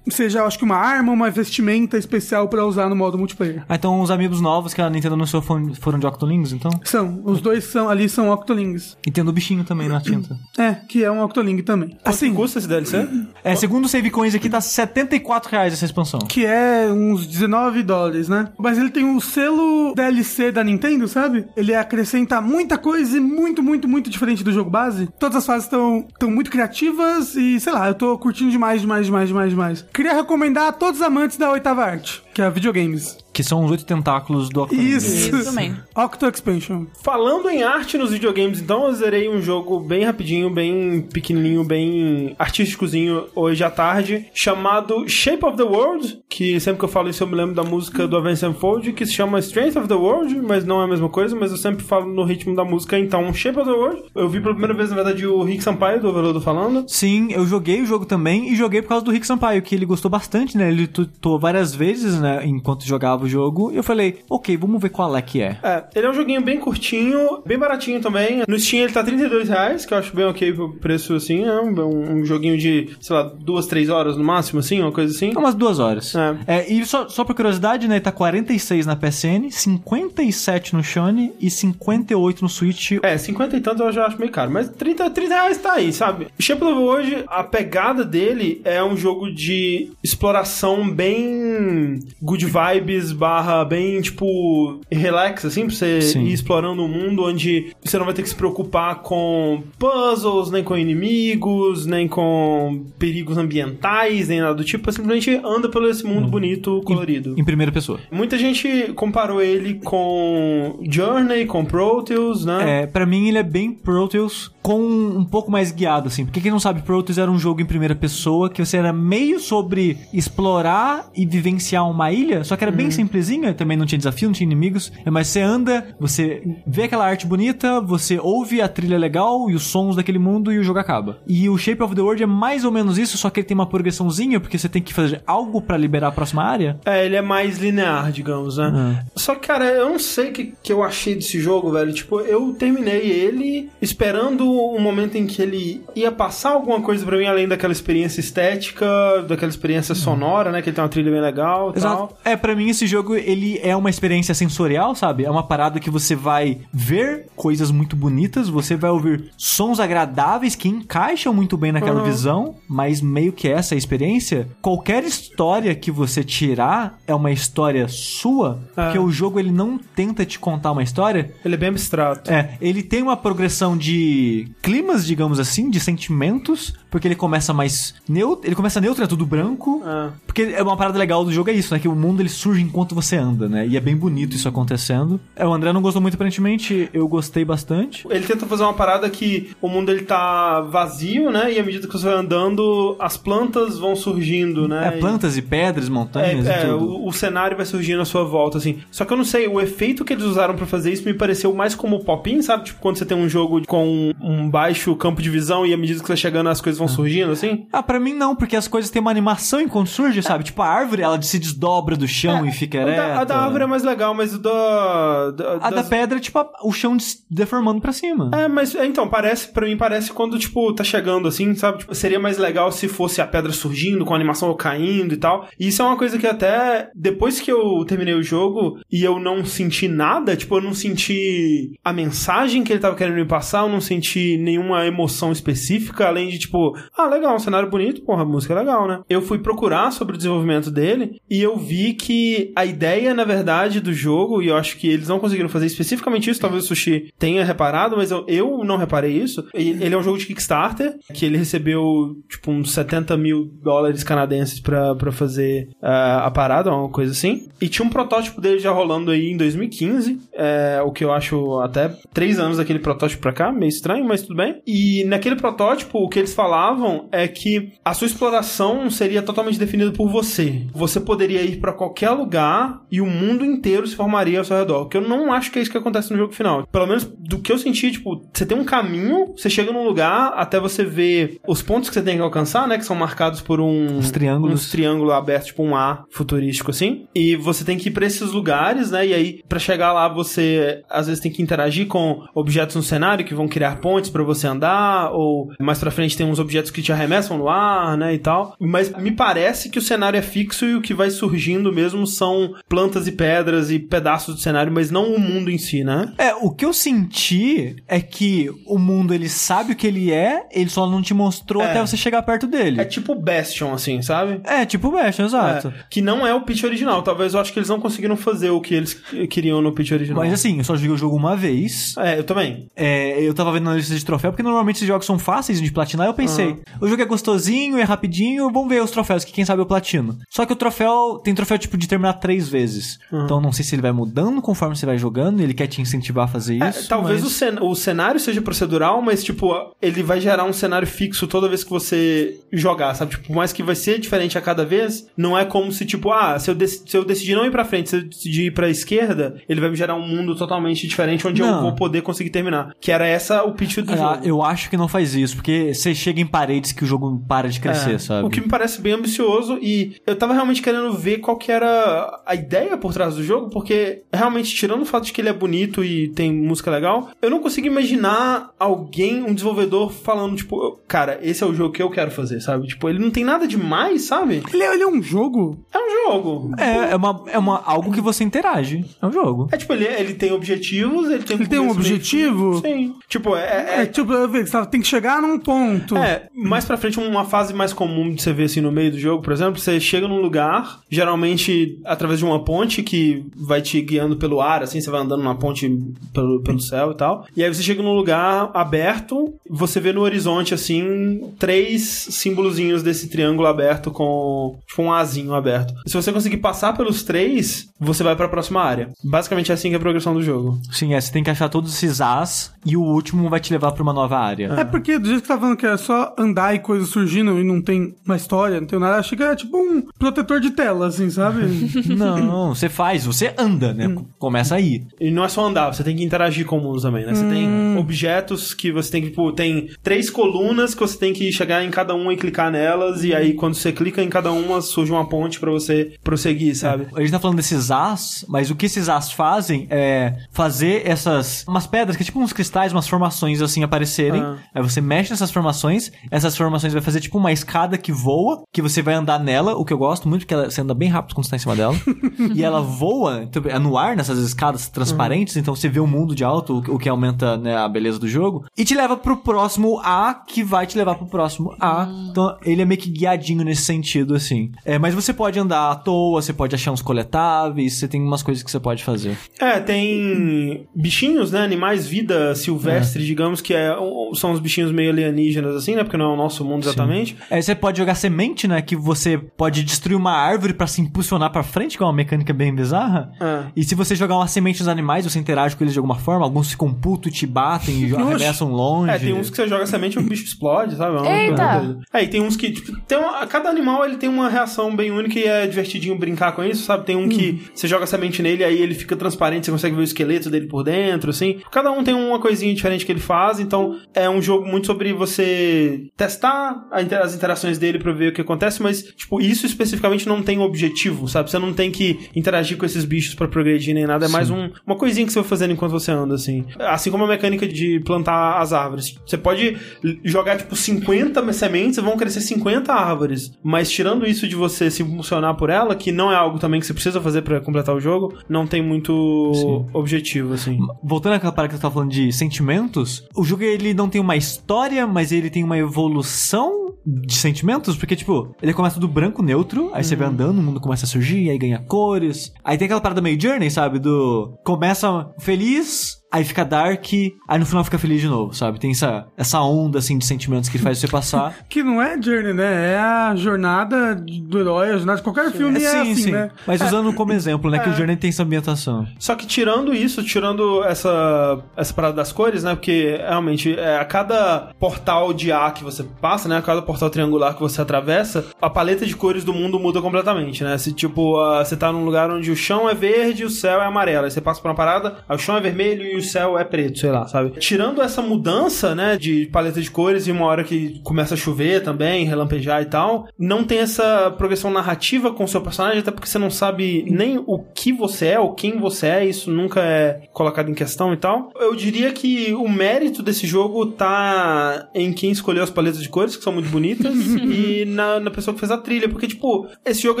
seja, eu acho que uma arma, uma vestimenta especial pra usar no modo multiplayer. Ah, então os amigos novos que a Nintendo anunciou foram, foram de Octolings, então? São, os dois são ali são Octolings. E tem o do bichinho também na tinta. É, que é um Octoling também. Assim, Custa esse DLC? É, segundo o Save Coins aqui, tá 74 reais essa expansão. que é uns 19 dólares, né? Mas ele tem o selo DLC da Nintendo, sabe? Ele acrescenta muita coisa e muito, muito, muito diferente do jogo base. Todas as fases estão muito criativas e, sei lá, eu tô curtindo demais, demais, demais, demais, demais. Queria recomendar a todos os amantes da oitava arte, que é videogames. Que são os oito tentáculos do Octolings. Isso. Isso mesmo. Octo Expansion. Falando em arte nos videogames, então, eu zerei um jogo bem rapidinho, bem pequenininho, bem artísticozinho hoje à tarde, chamado Shape of the World, que sempre que eu falo isso eu me lembro da música do Avenged Sevenfold, que se chama Strength of the World, mas não é a mesma coisa, mas eu sempre falo no ritmo da música, então, Shape of the World. Eu vi pela primeira vez, na verdade, o Rick Sampaio, do Overlodo, falando. Sim, eu joguei o jogo também e joguei por causa do Rick Sampaio, que ele gostou bastante, né? Ele tutou várias vezes, né? Enquanto jogava o jogo. E eu falei, ok, vamos ver qual é que é. É, ele é um joguinho bem curtinho, bem baratinho também. No Steam ele tá 32 reais, que eu acho bem ok pro preço assim. É um, um joguinho de, sei lá, duas, três horas no máximo, assim, uma coisa assim. É umas duas horas. É. É, e só, só por curiosidade, né? Tá 46 na PSN, 57 no Shone e 58 no Switch. É, 50 e tantos eu já acho meio caro, mas 30, 30 reais tá aí, sabe? O Shape of hoje, a pegada dele é um jogo de exploração bem good vibes, barra bem, tipo, relax, assim, pra você Sim. ir explorando um mundo onde você não vai ter que se preocupar com puzzles, nem com inimigos, nem com perigos ambientais, nem nada do tipo, você simplesmente anda pelo esse mundo bonito, colorido. Em primeira pessoa. Muita gente comparou ele com Journey, com Proteus, né? É, pra mim ele é bem Proteus com um pouco mais guiado, assim. Porque quem não sabe, Proteus era um jogo em primeira pessoa que você era meio sobre explorar e vivenciar uma ilha, só que era bem simplesinha, também não tinha desafio, não tinha inimigos. É, Mas você anda, você vê aquela arte bonita, você ouve a trilha legal e os sons daquele mundo e o jogo acaba. E o Shape of the World é mais ou menos isso, só que ele tem uma progressãozinha, porque você tem que fazer algo pra liberar a próxima área. É, ele é mais linear, digamos, né? É. Só que, cara, eu não sei o que, que eu achei desse jogo, velho. Tipo, eu terminei ele esperando um momento em que ele ia passar alguma coisa pra mim, além daquela experiência estética, daquela experiência sonora, né? Que ele tem uma trilha bem legal e Exato. tal. É, pra mim esse jogo, ele é uma experiência sensorial, sabe? É uma parada que você vai ver coisas muito bonitas, você vai ouvir sons agradáveis que encaixam muito bem naquela visão, mas meio que essa é a experiência. Qualquer história que você tirar é uma história sua, É. porque o jogo ele não tenta te contar uma história, Ele é bem abstrato. é, ele tem uma progressão de climas, digamos assim, de sentimentos, porque ele começa mais neutro, ele começa neutro, é tudo branco. Ah. Porque é uma parada legal do jogo é isso, né? Que o mundo ele surge enquanto você anda, né? E é bem bonito isso acontecendo. É, o André não gostou muito aparentemente, eu gostei bastante. Ele tenta fazer uma parada que o mundo ele tá vazio, né? E à medida que você vai andando, as plantas vão surgindo, né? É, plantas e pedras, montanhas É, e é, tudo. o, o cenário vai surgindo à sua volta, assim. Só que eu não sei, o efeito que eles usaram pra fazer isso me pareceu mais como pop-in, sabe? Tipo, quando você tem um jogo com um baixo campo de visão e à medida que você vai chegando as coisas vão surgindo, assim. Ah, pra mim não, porque as coisas têm uma animação enquanto surge, sabe? Tipo, a árvore, ela se desdobra do chão e fica A ereta. da, a da árvore é mais legal, mas o da... da A da das- pedra, tipo, a- o chão des- deformando pra cima. É, mas é, então, parece, pra mim parece quando, tipo, tá chegando assim, sabe? Tipo, seria mais legal se fosse a pedra surgindo, com a animação caindo e tal. E isso é uma coisa que até depois que eu terminei o jogo e eu não senti nada, tipo, eu não senti a mensagem que ele tava querendo me passar, eu não senti nenhuma emoção específica, além de, tipo, ah, legal, um cenário bonito, porra, música é legal, né? Eu fui procurar sobre o desenvolvimento dele e eu vi que a ideia, na verdade, do jogo, e eu acho que eles não conseguiram fazer especificamente isso, talvez o Sushi tenha reparado, mas eu, eu não reparei isso. Ele é um jogo de Kickstarter, que ele recebeu, tipo, uns 70 mil dólares canadenses pra, fazer ah, a parada, uma coisa assim. E tinha um protótipo dele já rolando aí em 2015, é, o que eu acho até três anos daquele protótipo pra cá, meio estranho, mas tudo bem. E naquele protótipo, o que eles falavam é que a sua exploração seria totalmente definida por você. Você poderia ir pra qualquer lugar e o mundo inteiro se formaria ao seu redor. Que eu não acho que é isso que acontece no jogo final. Pelo menos do que eu senti, tipo, você tem um caminho, você chega num lugar até você ver os pontos que você tem que alcançar, né? Que são marcados por um. Os triângulos. Uns triângulo aberto, tipo um A futurístico assim. E você tem que ir pra esses lugares, né? E aí, pra chegar lá, você às vezes tem que interagir com objetos no cenário que vão criar pontes pra você andar, ou mais pra frente tem uns objetos que te arremessam no ar, né? E tal. Mas me parece que o cenário é fixo e o que vai surgindo mesmo são plantas e pedras e pedaços do cenário, mas não o mundo em si, né? É, o que eu senti é que o mundo ele sabe o que ele é, ele só não te mostrou É. até você chegar perto dele. É tipo Bastion, assim, sabe? É, tipo Bastion, exato. É, que não é o pitch original. Talvez eu acho que eles não conseguiram fazer o que eles queriam no pitch original. Mas assim, eu só joguei o jogo uma vez. É, eu também. É, eu tava vendo na lista de troféu, porque normalmente esses jogos são fáceis de platinar. Eu pensei, o jogo é gostosinho, é rapidinho, vamos ver os troféus, que quem sabe eu platino. Só que o troféu tem troféu tipo de terminar três vezes. Então não sei se ele vai mudando conforme você vai jogando, ele quer te incentivar a fazer É, isso. talvez mas- o, cen- o cenário seja procedural, mas, tipo, ele vai gerar um cenário fixo toda vez que você jogar, sabe? Tipo, por mais que vai ser diferente a cada vez, não é como se, tipo, ah, se eu, se eu decidir não ir pra frente, se eu decidir ir pra esquerda, ele vai me gerar um mundo totalmente diferente onde eu Não. vou poder conseguir terminar. Que era essa o pitch do Ah, jogo. eu acho que não faz isso, porque você chega em paredes que o jogo para de crescer, É, sabe? O que me parece bem ambicioso e eu tava realmente querendo ver qual que era a ideia por trás do jogo, porque realmente, tirando o fato de que ele é bonito e tem música legal, eu não consigo imaginar alguém, um desenvolvedor, falando, tipo, cara, esse é o jogo que eu quero fazer, sabe? Tipo, ele não tem nada demais, sabe? Ele, é- ele é um jogo. É um jogo. É, é, uma, é uma, algo que você interage. É um jogo. É tipo, ele, ele tem objetivos, ele tem Ele tem um objetivo? Sim. Tipo, é- É, é, tipo, eu vi, você tem que chegar num ponto. É, mais pra frente, uma fase mais comum de você ver assim no meio do jogo, por exemplo, você chega num lugar, geralmente através de uma ponte que vai te guiando pelo ar, assim, você vai andando na ponte pelo, pelo céu e tal. E aí você chega num lugar aberto, você vê no horizonte, assim, três símbolozinhos desse triângulo aberto com, tipo, um azinho aberto. Se você conseguir passar pelos três, você vai pra próxima área. Basicamente é assim que é a progressão do jogo. Sim, é, você tem que achar todos esses as e o último vai te levar pra uma nova área. É porque do jeito que você tá falando que é só andar e coisas surgindo e não tem uma história, não tem nada, achei que era tipo um protetor de tela, assim, sabe? Não, você faz, você anda, né? Começa aí. E não é só andar, você tem que interagir com o mundo também, né? Você tem objetos que você tem que, tipo, tem três colunas que você tem que chegar em cada uma e clicar nelas, e aí quando você clica em cada uma, surge uma ponte pra você prosseguir, sabe? A gente tá falando desses as, mas o que esses as fazem é fazer essas. umas pedras, que é tipo uns cristais, umas formações assim aparecerem. Ah. Aí você mexe nessas formações, essas formações vai fazer tipo uma escada que voa, que você vai andar nela, o que eu gosto muito, porque ela, você anda bem rápido quando você tá em cima dela. e ela voa, então, é no ar, nessas escadas transparentes, então você vê o mundo de alto, o que- aumenta né, a beleza do jogo. E te leva pro próximo A, que vai te levar pro próximo A. Então ele é meio que guiadinho nesse sentido, assim. É, mas você pode andar à toa, você pode achar uns coletáveis, você tem umas coisas que você pode fazer. É, tem bichinhos, né? Animais, vida silvestre, digamos, que é, são os bichinhos meio alienígenas, assim, né? Porque não é o nosso mundo exatamente. Aí você pode jogar semente, né? Que você pode destruir uma árvore pra se impulsionar pra frente, que é uma mecânica bem bizarra. É. E se você jogar uma semente nos animais, você interage com eles de alguma forma, alguns ficam putos, te batem e arremessam longe. É, tem uns que você joga semente e o bicho explode, sabe? É uma Eita! coisa doida. É, e tem uns que, tipo, tem uma- cada animal ele tem uma reação bem única e é divertidinho brincar com isso, sabe? Tem um que você joga semente nele, aí ele fica transparente, você consegue ver o esqueleto dele por dentro, assim. Cada um tem uma coisinha diferente que ele faz, então é um jogo muito sobre você testar as interações dele pra ver o que acontece, mas, tipo, isso especificamente não tem objetivo, sabe? Você não tem que interagir com esses bichos pra progredir nem nada, é mais um- uma coisinha que você vai fazendo enquanto você anda, assim. Assim como a mecânica de plantar as árvores. Você pode jogar, tipo, 50 sementes e vão crescer 50 árvores, mas tirando isso de você se impulsionar por ela, que não é algo também que você precisa fazer pra completar o jogo, não tem muito Sim. objetivo, assim. Voltando àquela parada que você tava falando de sentimentos, o jogo ele não tem uma história, mas ele tem uma evolução de sentimentos, porque, tipo, ele começa do branco neutro, aí você vai andando, o mundo começa a surgir, aí ganha cores. Aí tem aquela parada meio journey, sabe? Do. Começa feliz, aí fica dark, aí no final fica feliz de novo, sabe? Tem essa, essa onda, assim, de sentimentos que ele faz você passar. Que não é Journey, né? É a jornada do herói, a jornada de qualquer filme é, assim, né? Mas usando como exemplo, né? Que o Journey tem essa ambientação. Só que tirando isso, tirando essa, essa parada das cores, né? Porque realmente é, a cada portal de A que você passa, né? A cada portal triangular que você atravessa, a paleta de cores do mundo muda completamente, né? Se tipo, ah, você tá num lugar onde o chão é verde e o céu é amarelo. Aí você passa por uma parada, aí o chão é vermelho e o céu é preto, sei lá, sabe? Tirando essa mudança, né? De paleta de cores e uma hora que começa a chover também, relampejar e tal, não tem essa progressão narrativa com o seu personagem, até porque você não sabe nem o que você é ou quem você é, isso nunca é colocado em questão e tal. Eu diria que o mérito desse jogo tá em quem escolheu as paletas de cores, que são muito bonitas, e na, na pessoa que fez a trilha, porque, tipo, esse jogo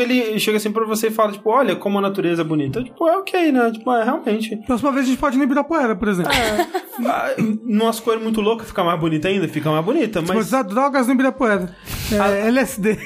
ele chega assim pra você e fala, tipo, olha como a natureza é bonita. Tipo, é ok, né? Tipo, é realmente. Próxima vez a gente pode ir no Ibirapuera, por exemplo. Ah, Numas cores muito loucas, fica mais bonita ainda, fica mais bonita, Mas... mas. usar drogas no Ibirapuera. É, LSD.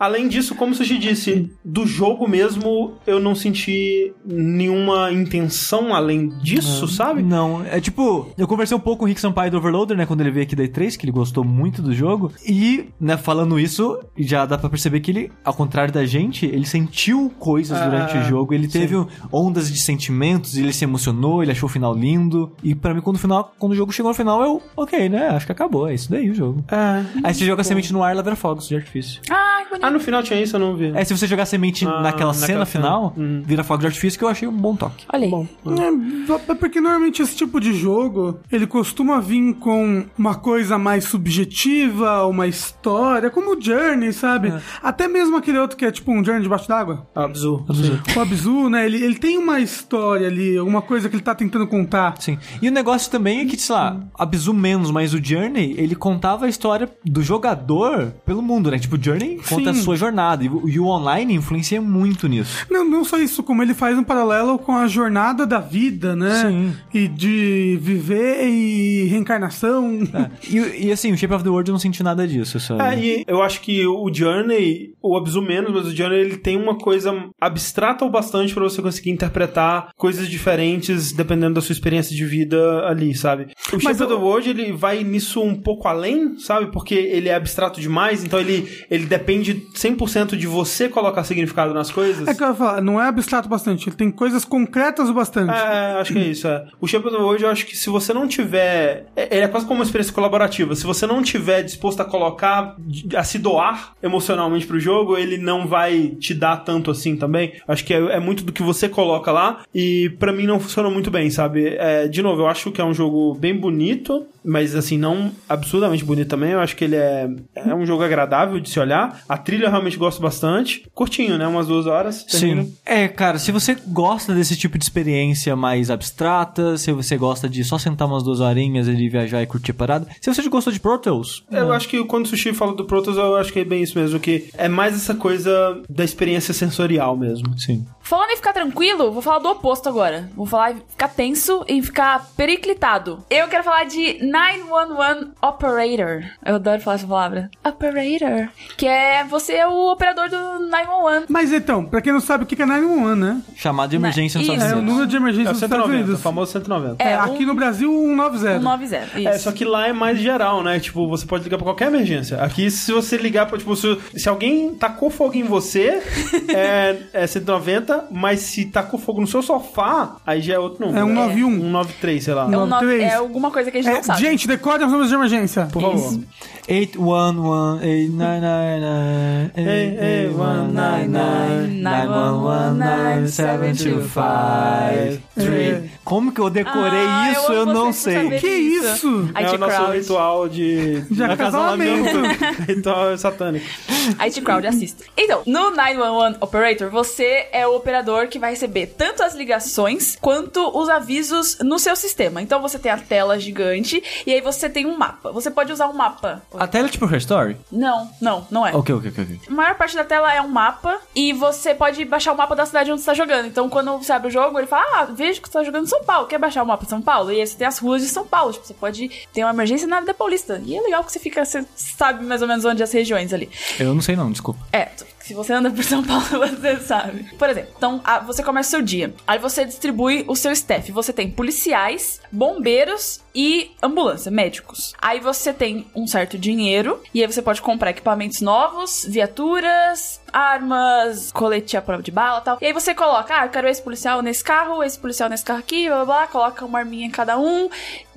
Além disso, como você disse, do jogo mesmo eu não senti nenhuma intenção além disso, sabe? Não, é tipo, eu conversei um pouco com o Rick Sampaio do Overloader, né, quando ele veio aqui da E3, que ele gostou muito do jogo. E, né, falando isso, já dá pra perceber que ele, ao contrário da gente, ele sentiu coisas Ah, durante o jogo. Ele teve ondas de sentimentos, ele se emocionou, ele achou o final lindo. E pra mim, quando o final, quando o jogo chegou no final, eu, ok, né, acho que acabou, é isso daí o jogo. É. Aí você joga a semente no ar, ela vira fogos de artifício. Ai, que bonito. Ah, no final tinha isso, eu não vi. É, se você jogar semente Ah, naquela naquela cena cena. final, Hum. vira fogos de artifício, que eu achei um bom toque. Olha aí. Bom. É, é porque normalmente esse tipo de jogo, ele costuma vir com uma coisa mais subjetiva, uma história, como o Journey, sabe? Até mesmo aquele outro que é tipo um Journey debaixo d'água. Abzu. O Abzu, né? Ele, ele tem uma história ali, alguma coisa que ele tá tentando contar. Sim. E o negócio também é que, sei lá, Abzu menos, mas o Journey, ele contava a história do jogador pelo mundo, né? Tipo, o Journey conta Sim. Sua jornada. E o, e o online influencia muito nisso. Não, não só isso, como ele faz um paralelo com a jornada da vida, né? Sim. E de viver e reencarnação. É. E, e assim, o Shape of the World eu não senti nada disso, sabe? É, e eu acho que o Journey, o Abzu menos, mas o Journey ele tem uma coisa abstrata o bastante pra você conseguir interpretar coisas diferentes dependendo da sua experiência de vida ali, sabe? O Mas Shape of eu- the World ele vai nisso um pouco além, sabe? Porque ele é abstrato demais, então ele, ele depende 100% de você colocar significado nas coisas. É que eu ia falar, não é abstrato bastante, ele tem coisas concretas o bastante. É, acho que é isso. É. O the World, eu acho que se você não tiver. É, ele é quase como uma experiência colaborativa. Se você não tiver disposto a colocar, a se doar emocionalmente pro jogo, ele não vai te dar tanto assim também. Acho que é, é muito do que você coloca lá. E pra mim não funciona muito bem, sabe? É, de novo, eu acho que é um jogo bem bonito, mas assim, não absurdamente bonito também. Eu acho que ele é, é um jogo agradável de se olhar. A trilha eu realmente gosto bastante. Curtinho, né? Umas duas horas. termina. Sim. É, cara, se você gosta desse tipo de experiência mais abstrata, se você gosta de só sentar umas duas horinhas e viajar e curtir a parada, se você gostou de Protoss, Eu acho que quando o Sushi fala do Protoss, eu acho que é bem isso mesmo, que é mais essa coisa da experiência sensorial mesmo. sim. Falando em ficar tranquilo, vou falar do oposto agora. Vou falar em ficar tenso e ficar periclitado. Eu quero falar de 911 Operator. Eu adoro falar essa palavra. Operator. Que é você você é o operador do 911. Mas então, pra quem não sabe o que é 911, né? Chamado de emergência nos. Estados É o Unidos. número de emergência É o dos Estados 190, o Unidos. famoso 190. É, É, um- aqui no Brasil, 190. 190. Isso. É, só que lá é mais geral, né? Tipo, você pode ligar pra qualquer emergência. Aqui, se você ligar pra, tipo, se, se alguém tacou fogo em você, é, é 190, mas se tacou fogo no seu sofá, aí já é outro número. É 191. 193, sei lá. É, um nove- 93. é alguma coisa que a gente É, não sabe. gente, decore os números de emergência. Por favor. Isso. 811-899-911-911-911-725-3 Como que eu decorei Ah, isso? eu Eu não sei. Que isso? É IT o nosso Crowd. ritual de... De acasalamento. ritual satânico. IT Crowd assista. Então, no 911 Operator, você é o operador que vai receber tanto as ligações quanto os avisos no seu sistema. Então você tem a tela gigante e aí você tem um mapa. Você pode usar um mapa. A tela é tipo Her Story? Não, não, não é. Ok, ok, ok. A maior parte da tela é um mapa e você pode baixar o mapa da cidade onde você tá jogando. Então, quando você abre o jogo, ele fala: Ah, vejo que você tá jogando em São Paulo. Quer baixar o mapa de São Paulo? E aí você tem as ruas de São Paulo. Tipo, você pode ter uma emergência na Vida Paulista. E é legal que você fica, você sabe mais ou menos onde as regiões ali. Eu não sei não, desculpa. É, se você anda por São Paulo, você sabe. Por exemplo, então a- você começa o seu dia. Aí você distribui o seu staff. Você tem policiais, bombeiros e ambulância, médicos. Aí você tem um certo dinheiro. E aí você pode comprar equipamentos novos, viaturas, armas, colete à prova de bala e tal. E aí você coloca, ah, eu quero esse policial nesse carro, esse policial nesse carro aqui, blá blá blá. Coloca uma arminha em cada um.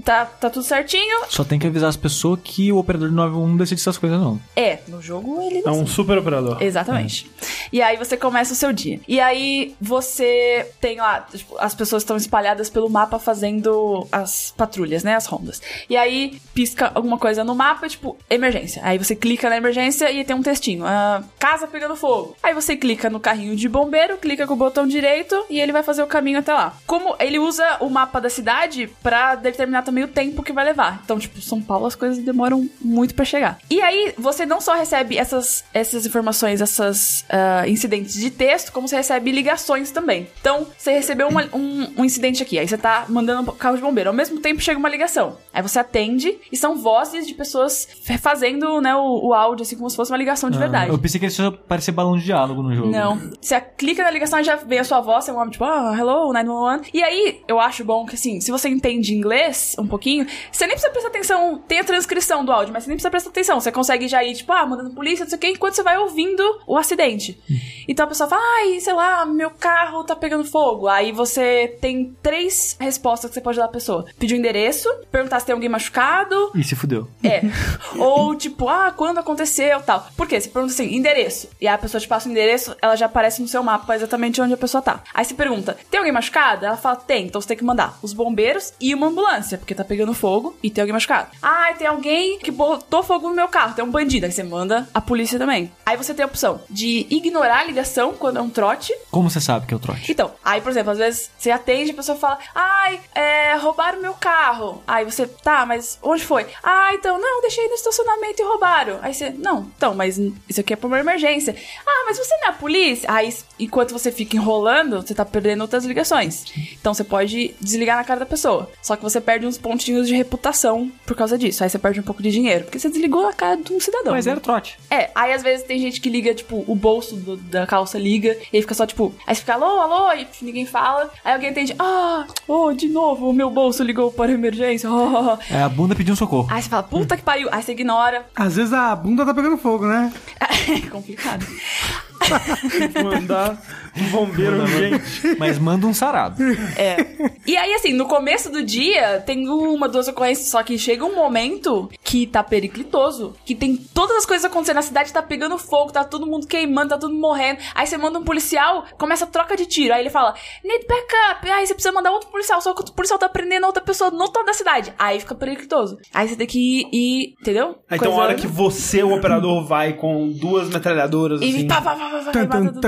Tá, tá tudo certinho. Só tem que avisar as pessoas que o operador de 911 decide essas coisas não. É, no jogo ele É não um super operador. Exatamente. E aí você começa o seu dia. E aí você tem lá, tipo, as pessoas estão espalhadas pelo mapa fazendo as patrulhas, né? As rondas. E aí pisca alguma coisa no mapa, tipo, emergência. Aí você clica na emergência e tem um textinho. ah, casa pegando fogo. Aí você clica no carrinho de bombeiro, clica com o botão direito e ele vai fazer o caminho até lá. Como ele usa o mapa da cidade pra determinar também o tempo que vai levar. Então, tipo, São Paulo as coisas demoram muito pra chegar. E aí você não só recebe essas, essas informações, essas ah, incidentes de texto, como você recebe ligações também. Então, você recebeu uma- um, um incidente aqui, aí você tá mandando um carro de bombeiro. Ao mesmo tempo chega uma ligação. Aí você atende e são vozes de pessoas fazendo, né, o, o áudio, assim, como se fosse uma ligação de verdade. Eu pensei que só parecia balão de diálogo no jogo. Não. Você clica na ligação e já vem a sua voz, é um homem tipo, ah, hello, 911. E aí, eu acho bom que, assim, se você entende inglês um pouquinho, você nem precisa prestar atenção, tem a transcrição do áudio, mas você nem precisa prestar atenção. Você consegue já ir, tipo, ah, mandando polícia, não sei o quê, enquanto você vai ouvindo o acidente. Então a pessoa fala, ai, sei lá, meu carro tá pegando fogo. Aí você tem três respostas que você pode dar pra pessoa. Pedir o endereço, perguntar se tem alguém machucado, E se fudeu. é. Ou tipo, ah, quando aconteceu tal. Por quê? Você pergunta assim, endereço. E a pessoa te passa o endereço, ela já aparece no seu mapa exatamente onde a pessoa tá. Aí você pergunta, tem alguém machucado? Ela fala, tem. Então você tem que mandar os bombeiros e uma ambulância, porque tá pegando fogo e tem alguém machucado. Ah, tem alguém que botou fogo no meu carro, tem um bandido. Aí você manda a polícia também. Aí você tem a opção de ignorar a ligação quando é um trote. Como você sabe que é o trote? Então, aí, por exemplo, às vezes você atende a pessoa fala, ai, é, roubaram meu carro. Aí você, tá, mas onde foi? Ah, então, não, deixei no estacionamento e roubaram. Aí você, não, então, mas isso aqui é pra uma emergência. Ah, mas você não é a polícia? Aí, enquanto você fica enrolando, você tá perdendo outras ligações. Então você pode desligar na cara da pessoa. Só que você perde uns pontinhos de reputação por causa disso. Aí você perde um pouco de dinheiro, porque você desligou a cara de um cidadão. Mas né? era trote. É, aí às vezes tem gente que liga, tipo, o bolso do- da calça liga, e aí fica só, tipo, aí você fica, alô, alô, e ninguém fala. Aí alguém entende, ah, oh, de novo, o meu bolso ligou para emergência. oh. É, a bunda pediu um socorro. Aí você fala, puta que pariu. Aí você ignora. Às vezes a bunda tá pegando fogo, né? É complicado. Mandar um bombeiro urgente. Mas manda um sarado. É. E aí, assim, no começo do dia, tem uma, duas ocorrências, só que chega um momento que tá periclitoso, que tem todas as coisas acontecendo, a cidade tá pegando fogo, tá todo mundo queimando, tá todo mundo morrendo. Aí você manda um policial, começa a troca de tiro. Aí ele fala, need backup. Aí você precisa mandar outro policial, só que o policial tá prendendo outra pessoa no toda da cidade. Aí fica periclitoso. Aí você tem que ir, ir entendeu? Aí tem uma hora que você, o operador, vai com duas metralhadoras, E assim. pá, pá, pá, vai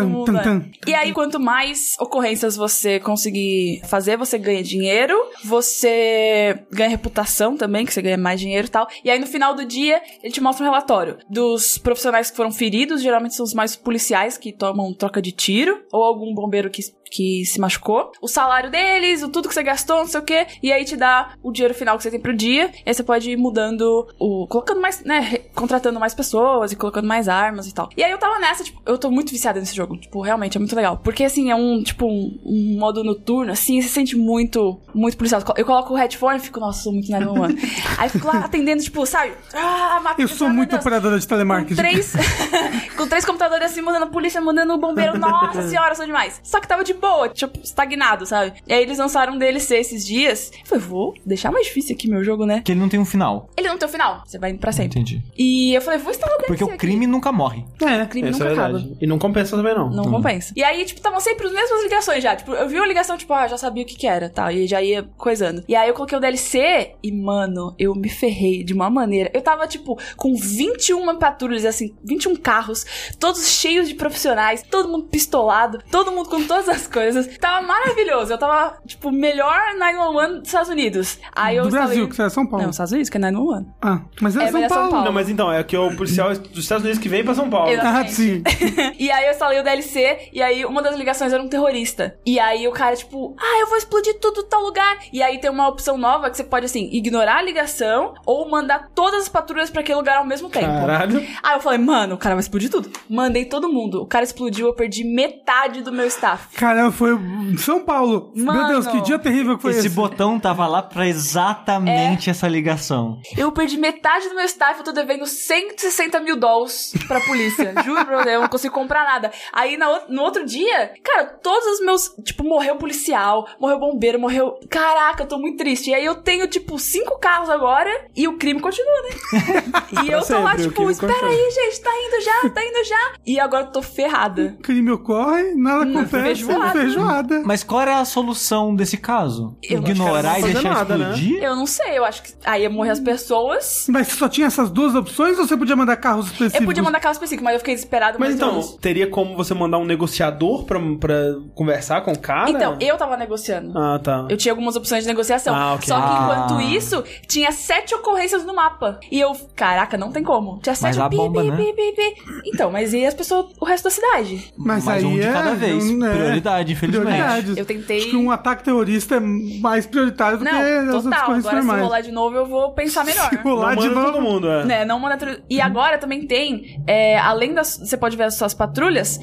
mundo, né? tan. E aí, quanto mais ocorrências você conseguir fazer, você ganha dinheiro, você ganha reputação também, que você ganha mais dinheiro e tal. E aí no final do dia, ele te mostra um relatório dos profissionais que foram feridos, geralmente são os mais policiais que tomam troca de tiro, ou algum bombeiro que que se machucou, o salário deles, o tudo que você gastou, não sei o que, e aí te dá o dinheiro final que você tem pro dia, e aí você pode ir mudando o. colocando mais, né, contratando mais pessoas e colocando mais armas e tal. E aí eu tava nessa, tipo, eu tô muito viciada nesse jogo, tipo, realmente é muito legal. Porque assim, é um, tipo, um, um modo noturno, assim, você se sente muito, muito policiado. Eu coloco o headphone e fico, nossa, sou muito 911. aí fico lá atendendo, tipo, sabe? Ah, mata- Eu sou ah, muito operadora de Com telemarketing. três, com três computadores assim, mandando polícia, mandando bombeiro. Nossa senhora, sou demais. Só que tava de boa, tipo, estagnado, sabe? E aí eles lançaram um DLC esses dias. Eu falei, vou deixar mais difícil aqui meu jogo, né? Que ele não tem um final. Ele não tem o final, você vai indo pra sempre. Entendi. E eu falei, vou instalar o DLC Porque o aqui. crime nunca morre. É. O crime Isso é nunca acaba. verdade. E não compensa também, não. Não compensa. E aí, tipo, estavam sempre as mesmas ligações já. Tipo, eu vi uma ligação, tipo, ah, já sabia o que que era, tal. E já ia coisando. E aí eu coloquei o DLC e, mano, eu me ferrei de uma maneira. Eu tava, tipo, com 21 patrulhas, assim, 21 carros, todos cheios de profissionais, todo mundo pistolado, todo mundo com todas as coisas. Tava maravilhoso. Eu tava, tipo, melhor 911 dos Estados Unidos. Aí eu Do Brasil, instalei- que você é São Paulo. Não, Estados Unidos, que é 911. Ah, mas é, É, São, mas é São Paulo. Paulo. Não, mas então, é que o policial dos Estados Unidos que vem pra São Paulo. Exato. Ah, sim. E aí eu instalei o DLC, e aí uma das ligações era um terrorista. E aí o cara, tipo, ah, eu vou explodir tudo tal lugar. E aí tem uma opção nova que você pode, assim, ignorar a ligação ou mandar todas as patrulhas pra aquele lugar ao mesmo tempo. Caralho. Aí eu falei, mano, o cara vai explodir tudo. Mandei todo mundo. O cara explodiu, eu perdi metade do meu staff. Caramba, foi em São Paulo. Meu Mano. Deus, que dia terrível que foi esse. Esse botão tava lá pra exatamente essa ligação. Eu perdi metade do meu staff, eu tô devendo 160 mil dólares pra polícia. Juro pra você, eu não consigo comprar nada. Aí na no outro dia, cara, todos os meus. Tipo, morreu policial, morreu bombeiro, morreu. Caraca, eu tô muito triste. E aí eu tenho, tipo, cinco carros agora e o crime continua, né? e eu tô lá, sempre, o tipo, espera aí, gente, tá indo já, tá indo já. E agora eu tô ferrada. crime ocorre, nada Não, acontece. feijoada. Feijoada. Mas qual era a solução desse caso? Eu Ignorar e deixar nada, né? explodir? Eu não sei, eu acho que aí ia morrer as pessoas. Mas você só tinha essas duas opções ou você podia mandar carros específicos? Eu podia mandar carro específico, mas eu fiquei desesperado. Mas mas então, todos. teria como você mandar um negociador pra, pra conversar com o cara? Então, eu tava negociando. Ah, tá. Eu tinha algumas opções de negociação. Ah, ok. Só que Ah. enquanto isso, tinha sete ocorrências no mapa. E eu, caraca, não tem como. Tinha sete Mas a pi, bomba, pi, né? pi, pi, pi. Então, mas e as pessoas, o resto da cidade? Mas Mais aí um de é, cada vez. um, é, Prioridade, infelizmente. prioridades. Eu tentei. Acho que um ataque terrorista é mais prioritário do que as Não, outras total. coisas Agora, se normais. rolar de novo, eu vou pensar melhor. Rolar Não de manda novo. todo mundo, é. Né, não manda tru- E agora também tem, é, além das. Você pode ver as suas patrulhas.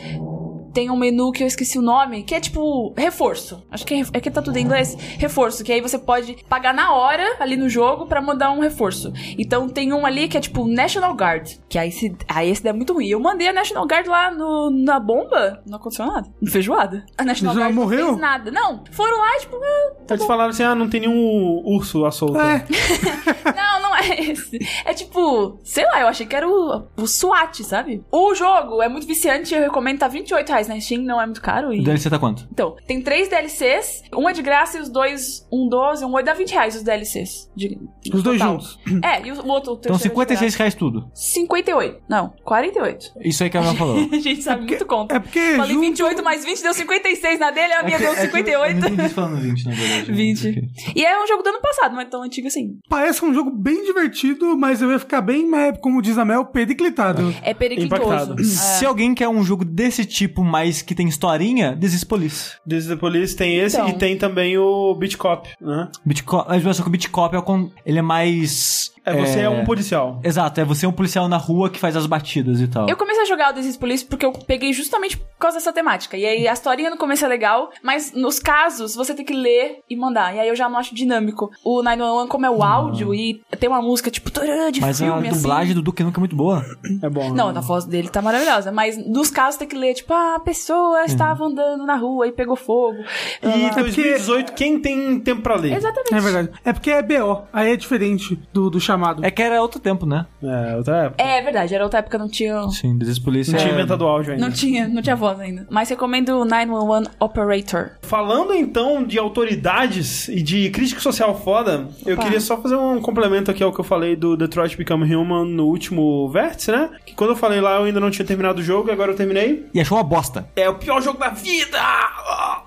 Tem um menu que eu esqueci o nome, que é tipo reforço. Acho que é, é que tá tudo em inglês. Reforço, que aí você pode pagar na hora ali no jogo pra mandar um reforço. Então tem um ali que é tipo National Guard, que aí esse, aí esse daí é muito ruim. Eu mandei a National Guard lá no, na bomba, não aconteceu nada. Não feijoada. A National Guard morreu? não fez nada. Não, foram lá e tipo, ah, Eles falaram assim, ah, não tem nenhum urso à solta. É, Não, não é esse. É tipo, sei lá, eu achei que era o, o SWAT, sabe? O jogo é muito viciante, eu recomendo, tá 28 reais na Steam, não é muito caro. O E... DLC tá quanto? Então, tem três DLCs, um é de graça e os dois, um 12, um 8, dá 20 reais os DLCs. de- os dois total. juntos. É, e o, o outro, o Então terceiro é de 56 reais tudo. graça. 58. Não, 48. Isso aí que a minha falou. A gente sabe muito conta. É porque Falei junto- 28 mais 20 deu 56 na dele, a minha deu É que eu 58. não entendi falando 20, na verdade. 20. Ok. E é um jogo do ano passado, não é tão antigo assim. Parece um jogo bem divertido, mas eu ia ficar bem, é, como diz a Mel, periclitado. É periquitoso. Impactado. Se alguém quer um jogo desse tipo, mas que tem historinha, This is Police. This is the Police tem esse Então. e tem também o Beat Cop, né? Beat Cop, mas só que o Beat Cop é ele é mais... É, você é, um policial. Exato, é você um policial na rua que faz as batidas e tal. Eu comecei a jogar o This is Police porque eu peguei justamente por causa dessa temática. E aí a historinha no começo é legal, mas nos casos você tem que ler e mandar. E aí eu já não acho dinâmico. O 911, como é o áudio e tem uma música tipo de Mas a filme, dublagem assim. do Duke Nukem é muito boa. É bom. Não, né? a voz dele tá maravilhosa. Mas nos casos tem que ler, tipo, ah, a pessoa estava andando na rua e pegou fogo. E Ah, 2018, quem tem tempo pra ler? Exatamente. É verdade. É porque é BO, aí é diferente do, do chamado. É que era outro tempo, né? É, outra época. É verdade, era outra época, não tinha. Sim, This is Police Não tinha é... inventado áudio ainda. Não tinha, não tinha voz ainda. Mas recomendo o 911 Operator. Falando então de autoridades e de crítica social foda, eu Opa. queria só fazer um complemento aqui ao que eu falei do Detroit Become Human no último vértice, né? Que quando eu falei lá eu ainda não tinha terminado o jogo e agora eu terminei. E achou uma bosta. É o pior jogo da vida!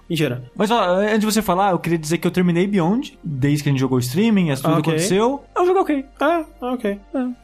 Mentira. Mas ó, antes de você falar, eu queria dizer que eu terminei Beyond, desde que a gente jogou o streaming, isso tudo Ah, ok. aconteceu. É um jogo ok. Ah, ok.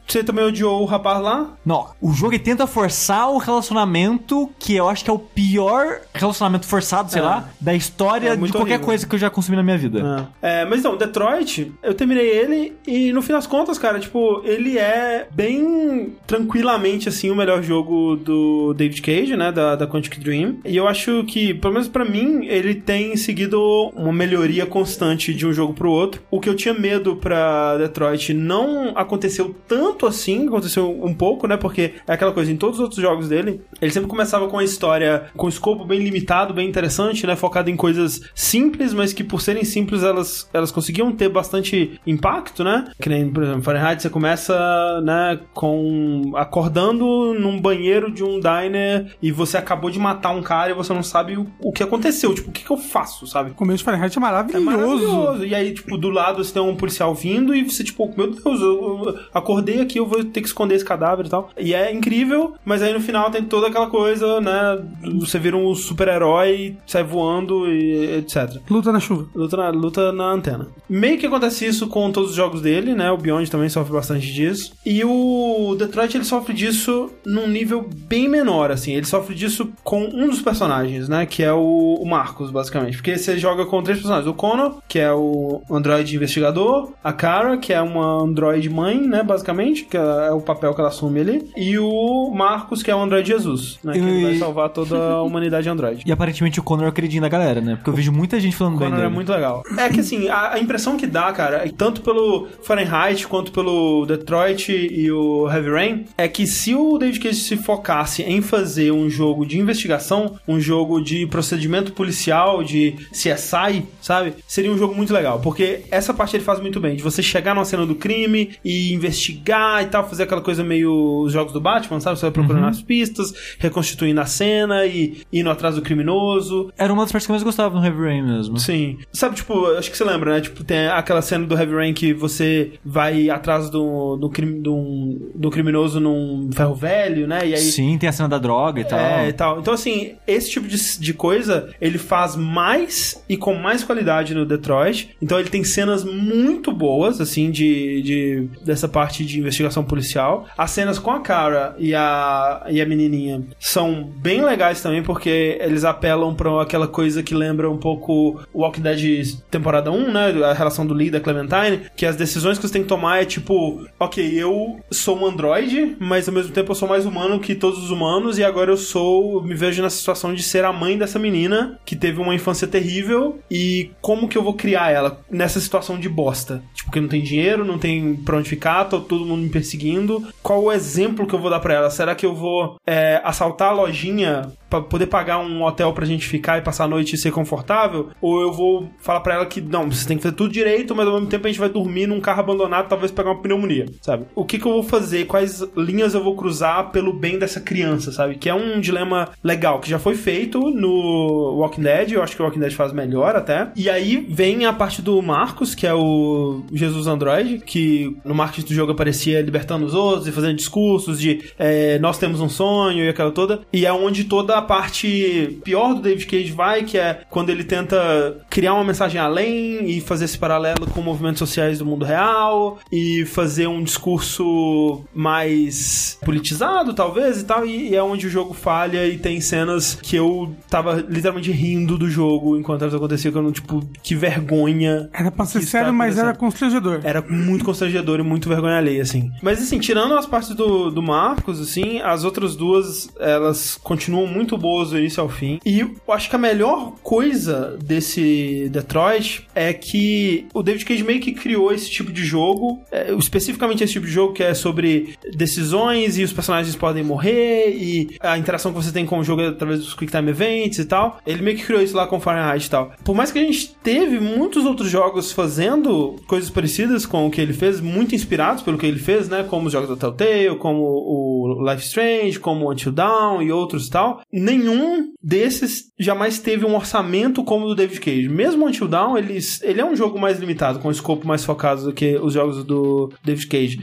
Você também odiou o rapaz lá? Não, o jogo tenta forçar o relacionamento que eu acho que é o pior relacionamento forçado, sei É. lá, da história É de qualquer horrível. coisa que eu já consumi na minha vida. É, mas não, Detroit, eu terminei ele e no fim das contas, cara, tipo, ele é bem tranquilamente, assim, o melhor jogo do David Cage, né, da, da Quantic Dream. E eu acho que, pelo menos pra mim, ele tem seguido uma melhoria constante de um jogo pro outro. O que eu tinha medo pra Detroit não aconteceu tanto assim, aconteceu um pouco, né, porque é aquela coisa, em todos os outros jogos dele, ele sempre começava com uma história com escopo bem limitado, bem interessante, né, focado em coisas simples, mas que por serem simples elas, elas conseguiam ter bastante impacto, né? Que nem, por exemplo, Fahrenheit, você começa, né, com acordando num banheiro de um diner e você acabou de matar um cara e você não sabe o, o que aconteceu, tipo, o que que eu faço, sabe? O começo de Fahrenheit é É maravilhoso. maravilhoso. E aí, tipo, do lado você tem um policial vindo e você, tipo, meu Deus, eu acordei aqui, eu vou ter que esconder esse cadáver e tal. E é incrível, mas aí no final tem toda aquela coisa, né? Você vira um super-herói, sai voando e etc. Luta na chuva. Luta na, luta na antena. Meio que acontece isso com todos os jogos dele, né? O Beyond também sofre bastante disso. E o Detroit, ele sofre disso num nível bem menor, assim. Ele sofre disso com um dos personagens, né? Que é o, o Marcos, basicamente. Porque você joga com três personagens. O Connor, que é o android investigador. A Kara, que é uma android mãe, né? Basicamente. Que é o papel que ela assume ali. E o Marcos, que é o android Jesus, né? Que ele vai E- salvar toda a humanidade android. E aparentemente o Connor é o queridinho da galera, né? Porque eu vejo muita gente falando bem Connor dele. é muito legal. É que assim, a, a impressão que dá, cara, tanto pelo Fahrenheit quanto pelo Detroit e o Heavy Rain, é que se o David Cage se focasse em fazer um jogo de investigação, um jogo de procedimento policial, de CSI, sabe? Seria um jogo muito legal. Porque essa parte ele faz muito bem, de você chegar numa cena do crime e investigar e tal, fazer aquela coisa meio os jogos do Batman, sabe? Você vai procurando as pistas, reconstituindo a cena e indo atrás do criminoso. Era uma das partes que eu mais gostava no Heavy Rain mesmo. Sim. Sabe, tipo, acho que você lembra, né? Tipo, tem aquela cena do Heavy Rain que você vai atrás do, do, crim, do, do criminoso num ferro velho, né? E aí. Sim, tem a cena da droga e tal. É, e tal. Então, assim, esse tipo de, de coisa ele faz mais e com mais qualidade no Detroit. Então, ele tem cenas muito boas, assim, de, de dessa parte de investigação policial. As cenas com a Kara e a, e a menininha são bem legais também, porque eles apelam pra aquela coisa que lembra um pouco Walking Dead temporada 1, né? A relação do Lee e da Clementine, que as decisões que você tem que tomar é tipo, ok, eu sou um androide, mas ao mesmo tempo eu sou mais humano que todos os humanos, e agora eu sou, me vejo nessa situação de ser a mãe dessa menina que teve uma infância terrível, e como que eu vou criar ela nessa situação de bosta? Tipo, que não tem dinheiro, não tem pra onde ficar, tá todo mundo me perseguindo. Qual o exemplo que eu vou dar pra ela? Será que eu vou é, assaltar a lojinha pra poder pagar um hotel pra gente ficar e passar a noite e ser confortável? Ou eu vou falar pra ela que não, você tem que fazer tudo direito, mas ao mesmo tempo a gente vai dormir num carro abandonado, talvez pegar uma pneumonia, sabe? O que que eu vou fazer? Quais linhas eu vou cruzar pelo bem dessa criança, sabe? Que é um dilema legal, que já foi feito no Walking Dead, eu acho que o Walking Dead faz melhor até. E aí vem a parte do Marcos, que é o Jesus Android, que no marketing do jogo aparecia libertando os outros e fazendo discursos de é, nós temos um sonho e aquela toda. E é onde toda a parte pior do David Cage vai, que é quando ele tenta criar uma mensagem além e fazer esse paralelo com movimentos sociais do mundo real e fazer um discurso mais politizado, talvez, e tal. E, e é onde o jogo falha e tem cenas que eu tava literalmente rindo do jogo enquanto elas aconteciam, que eu não, tipo, que vergonha. Era pra ser sério, mas era constrangedor. Era muito constrangedor e muito vergonha alheia, assim. Mas, assim, tirando as partes do, do Marcos, assim, as outras duas, elas continuam muito boas do início ao fim. E eu acho que a melhor coisa desse Detroit é que o David Cage meio que criou esse tipo de jogo, é, especificamente esse tipo de jogo que é sobre decisões e os personagens podem morrer e a interação que você tem com o jogo é através dos Quick Time Events e tal. Ele meio que criou isso lá com Fahrenheit e tal. Por mais que a gente teve muitos outros jogos fazendo coisas parecidas com o que ele fez, muito inspirados pelo que ele fez, né? Como os jogos da Telltale, como o Life Strange, como o Until Dawn e outros e tal. Nenhum desses jamais teve um orçamento como o do David Cage. Mesmo o Until Dawn, ele, ele é um jogo mais limitado, com um escopo mais focado do que os jogos do David Cage.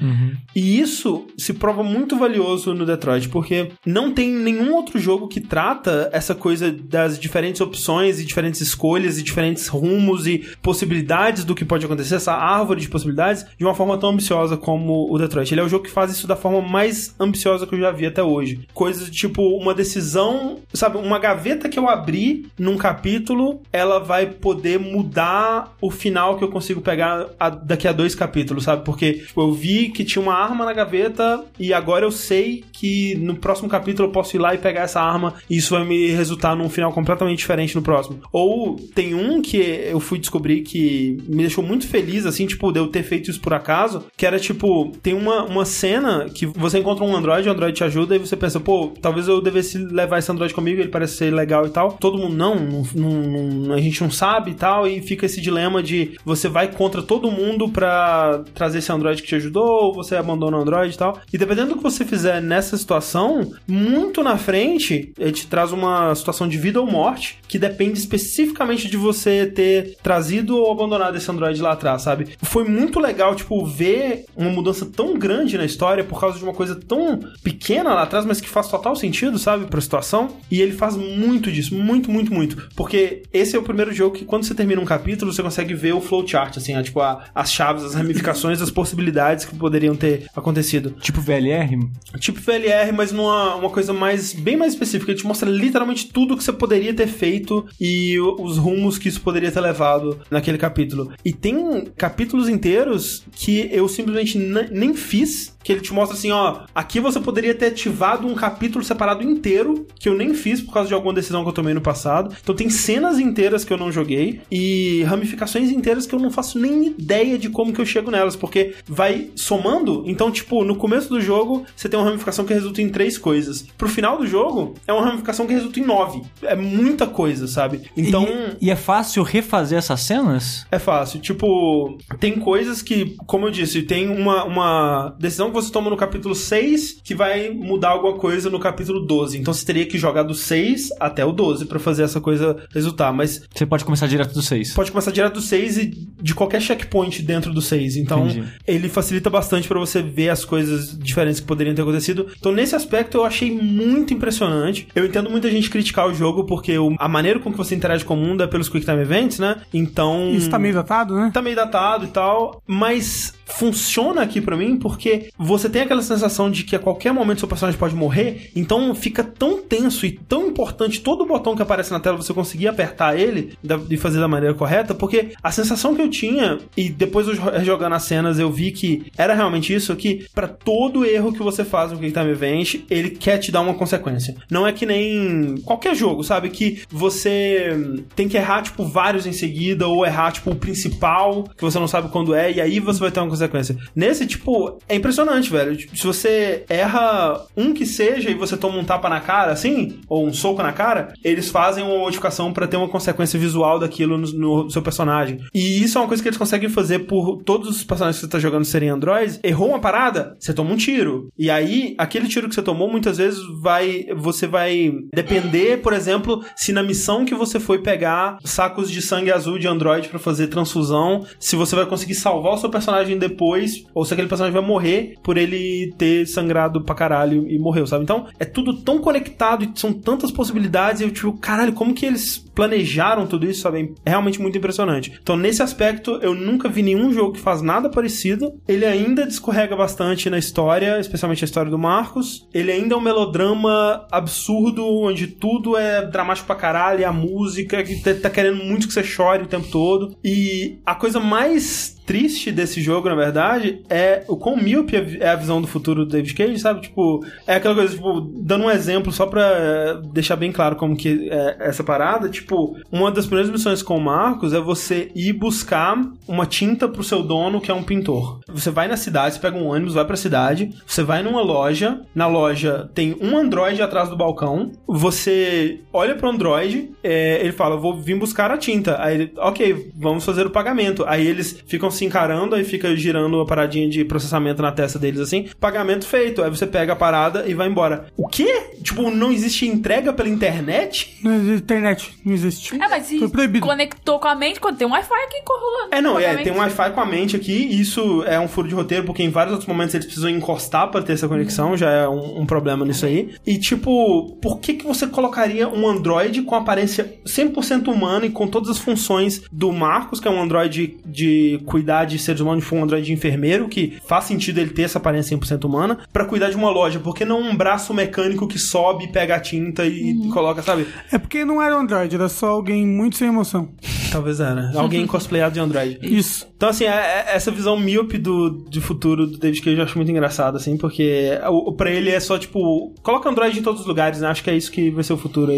E isso se prova muito valioso no Detroit, porque não tem nenhum outro jogo que trata essa coisa das diferentes opções e diferentes escolhas e diferentes rumos e possibilidades do que pode acontecer, essa árvore de possibilidades, de uma forma tão ambiciosa como o Detroit. Ele é o jogo que faz isso da forma mais ambiciosa que eu já vi até hoje. Coisas tipo uma decisão, sabe, uma gaveta que eu abri num capítulo, ela vai poder mudar o final que eu consigo pegar a- daqui a dois capítulos, sabe? Porque tipo, eu vi que tinha uma arma na gaveta e agora eu sei que no próximo capítulo eu posso ir lá e pegar essa arma e isso vai me resultar num final completamente diferente no próximo. Ou tem um que eu fui descobrir que me deixou muito feliz, assim, tipo, de eu ter feito isso por acaso, que era tipo, tem uma, uma cena que você encontra um androide, o androide te ajuda e você pensa, pô, talvez eu devesse levar esse androide comigo, ele parece ser legal e tal. Todo mundo, não, não, não- a gente não sabe e tal, e fica esse dilema de você vai contra todo mundo pra trazer esse androide que te ajudou, ou você abandona o androide e tal. E dependendo do que você fizer nessa situação, muito na frente, ele te traz uma situação de vida ou morte, que depende especificamente de você ter trazido ou abandonado esse androide lá atrás, sabe? Foi muito legal, tipo, ver uma mudança tão grande na história por causa de uma coisa tão pequena lá atrás, mas que faz total sentido, sabe, pra situação. E ele faz muito disso, muito, muito, muito. Porque esse é o primeiro jogo que quando você termina um capítulo, você consegue ver o flowchart, assim, tipo, a- as chaves, as ramificações, as possibilidades que poderiam ter acontecido. Tipo VLR? Tipo VLR, mas numa uma coisa mais bem mais específica. Ele te mostra literalmente tudo que você poderia ter feito e o- os rumos que isso poderia ter levado naquele capítulo. E tem capítulos inteiros que eu simplesmente ne- nem fiz. Que ele te mostra assim, ó, aqui você poderia ter ativado um capítulo separado inteiro que eu nem fiz por causa de alguma decisão que eu tomei no passado. Então tem cenas inteiras que eu não joguei e ramificações inteiras que eu não faço nem ideia de como que eu chego nelas, porque vai somando. Então, tipo, no começo do jogo você tem uma ramificação que resulta em três coisas. Pro final do jogo é uma ramificação que resulta em nove. É muita coisa, sabe? Então E, e é fácil refazer essas cenas? é fácil. Tipo, tem coisas que, como eu disse, tem uma, uma decisão que você toma no capítulo 6 que vai mudar alguma coisa no capítulo 12. Então você teria que jogar do 6 até o 12 pra fazer essa coisa resultar. Mas Você pode começar direto do 6. pode começar direto do 6 e de qualquer checkpoint dentro do 6. Então, Entendi. ele facilita bastante pra você ver as coisas diferentes que poderiam ter acontecido. Então, nesse aspecto, eu achei muito impressionante. Eu entendo muita gente criticar o jogo porque o- a maneira com que você interage com o mundo é pelos Quick Time Events, né? Então. Isso tá meio datado, né? Tá meio datado e tal, mas funciona aqui pra mim porque você tem aquela sensação de que a qualquer momento seu personagem pode morrer, então fica tão tenso e tão importante todo botão que aparece na tela você conseguir apertar ele e fazer da maneira correta, porque a sensação que eu tinha, e depois jogando as cenas eu vi que era realmente isso, que pra todo erro que você faz no Quick Time Event, ele quer te dar uma consequência. Não é que nem qualquer jogo, sabe? Que você tem que errar, tipo, vários em seguida, ou errar, tipo, o principal, que você não sabe quando é, e aí você vai ter uma consequência. Nesse, tipo, é impressionante, velho. Tipo, Se você erra um que seja e você toma um tapa na cara, assim, ou um soco na cara, eles fazem uma modificação pra ter uma consequência visual daquilo no, no seu personagem. E isso é uma coisa que eles conseguem fazer por todos os personagens que você tá jogando serem androids. Errou uma parada, você toma um tiro. E aí, aquele tiro que você tomou, muitas vezes vai. Você vai depender, por exemplo, se na missão que você foi pegar sacos de sangue azul de android pra fazer transfusão, se você vai conseguir salvar o seu personagem depois, ou se aquele personagem vai morrer por ele ter sangrado pra caralho e morreu, sabe? Então, é tudo tão conectado e são tantas possibilidades. E eu, tipo, caralho, como que eles planejaram tudo isso, sabe? É realmente muito impressionante. Então, nesse aspecto, eu nunca vi nenhum jogo que faz nada parecido. Ele ainda discorrega bastante na história, especialmente a história do Marcos. Ele ainda é um melodrama absurdo, onde tudo é dramático pra caralho, e a música que tá- tá querendo muito que você chore o tempo todo. E a coisa mais triste desse jogo, na verdade, é o quão míope é a visão do futuro do David Cage, sabe? Tipo, é aquela coisa, tipo, dando um exemplo só pra eh, deixar bem claro como que é essa parada, tipo, uma das primeiras missões com o Marcos é você ir buscar uma tinta pro seu dono, que é um pintor. Você vai na cidade, você pega um ônibus, vai pra cidade, você vai numa loja, na loja tem um androide atrás do balcão, você olha pro androide, eh, ele fala, vou vir buscar a tinta. Aí ok, vamos fazer o pagamento. Aí eles ficam se encarando, aí fica girando a paradinha de processamento na testa deles assim. Pagamento feito. Aí você pega a parada e vai embora. O quê? Tipo, não existe entrega pela internet? Não existe internet, não existe. É, mas se Foi proibido. conectou com a mente, quando tem um Wi-Fi aqui rolando. É, não, é, tem um Wi-Fi com a mente aqui, isso é um furo de roteiro, porque em vários outros momentos eles precisam encostar pra ter essa conexão, já é um, um problema nisso aí. E, tipo, por que que você colocaria um Android com aparência 100% humana e com todas as funções do Marcos, que é um Android de cuidar de seres humanos, tipo um Android de enfermeiro, que faz sentido ele ter essa aparência 100% humana, pra cuidar de uma loja? Por que não um braço mecânico que sobe, pega a tinta e coloca, sabe? É porque não era Android, era só alguém muito sem emoção. Talvez era. Alguém cosplayado de Android. Isso. Então, assim, é- é- essa visão míope do, de futuro do David Cage eu acho muito engraçado, assim, porque pra ele é só, tipo, coloca Android em todos os lugares, né? Acho que é isso que vai ser o futuro. E,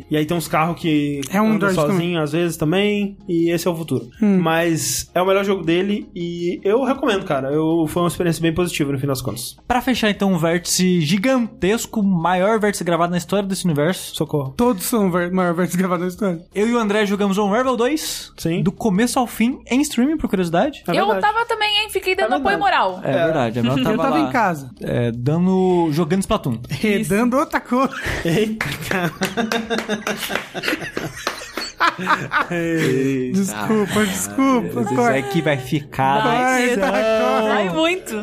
e, e aí tem uns carros que É um andam sozinho às vezes também, e esse é o futuro. Hum. Mas é o melhor jogo dele e eu recomendo, cara. Eu, foi uma experiência bem positiva no fim das contas. Pra fechar então um vértice gigantesco, maior vértice gravado na história desse universo. Socorro. Todos são ver maior vértice gravado na história. Eu e o André jogamos Unravel 2. Sim. Do começo ao fim, em streaming, por curiosidade. É eu verdade. tava também, hein? Fiquei dando É apoio verdade. moral. É, verdade, a Mel tava, Eu tava lá, em casa. é, dando. jogando Splatoon. Redando outra coisa. Eita, cara. Desculpa, desculpa. Isso aqui vai ficar. Vai, corta. Vai muito.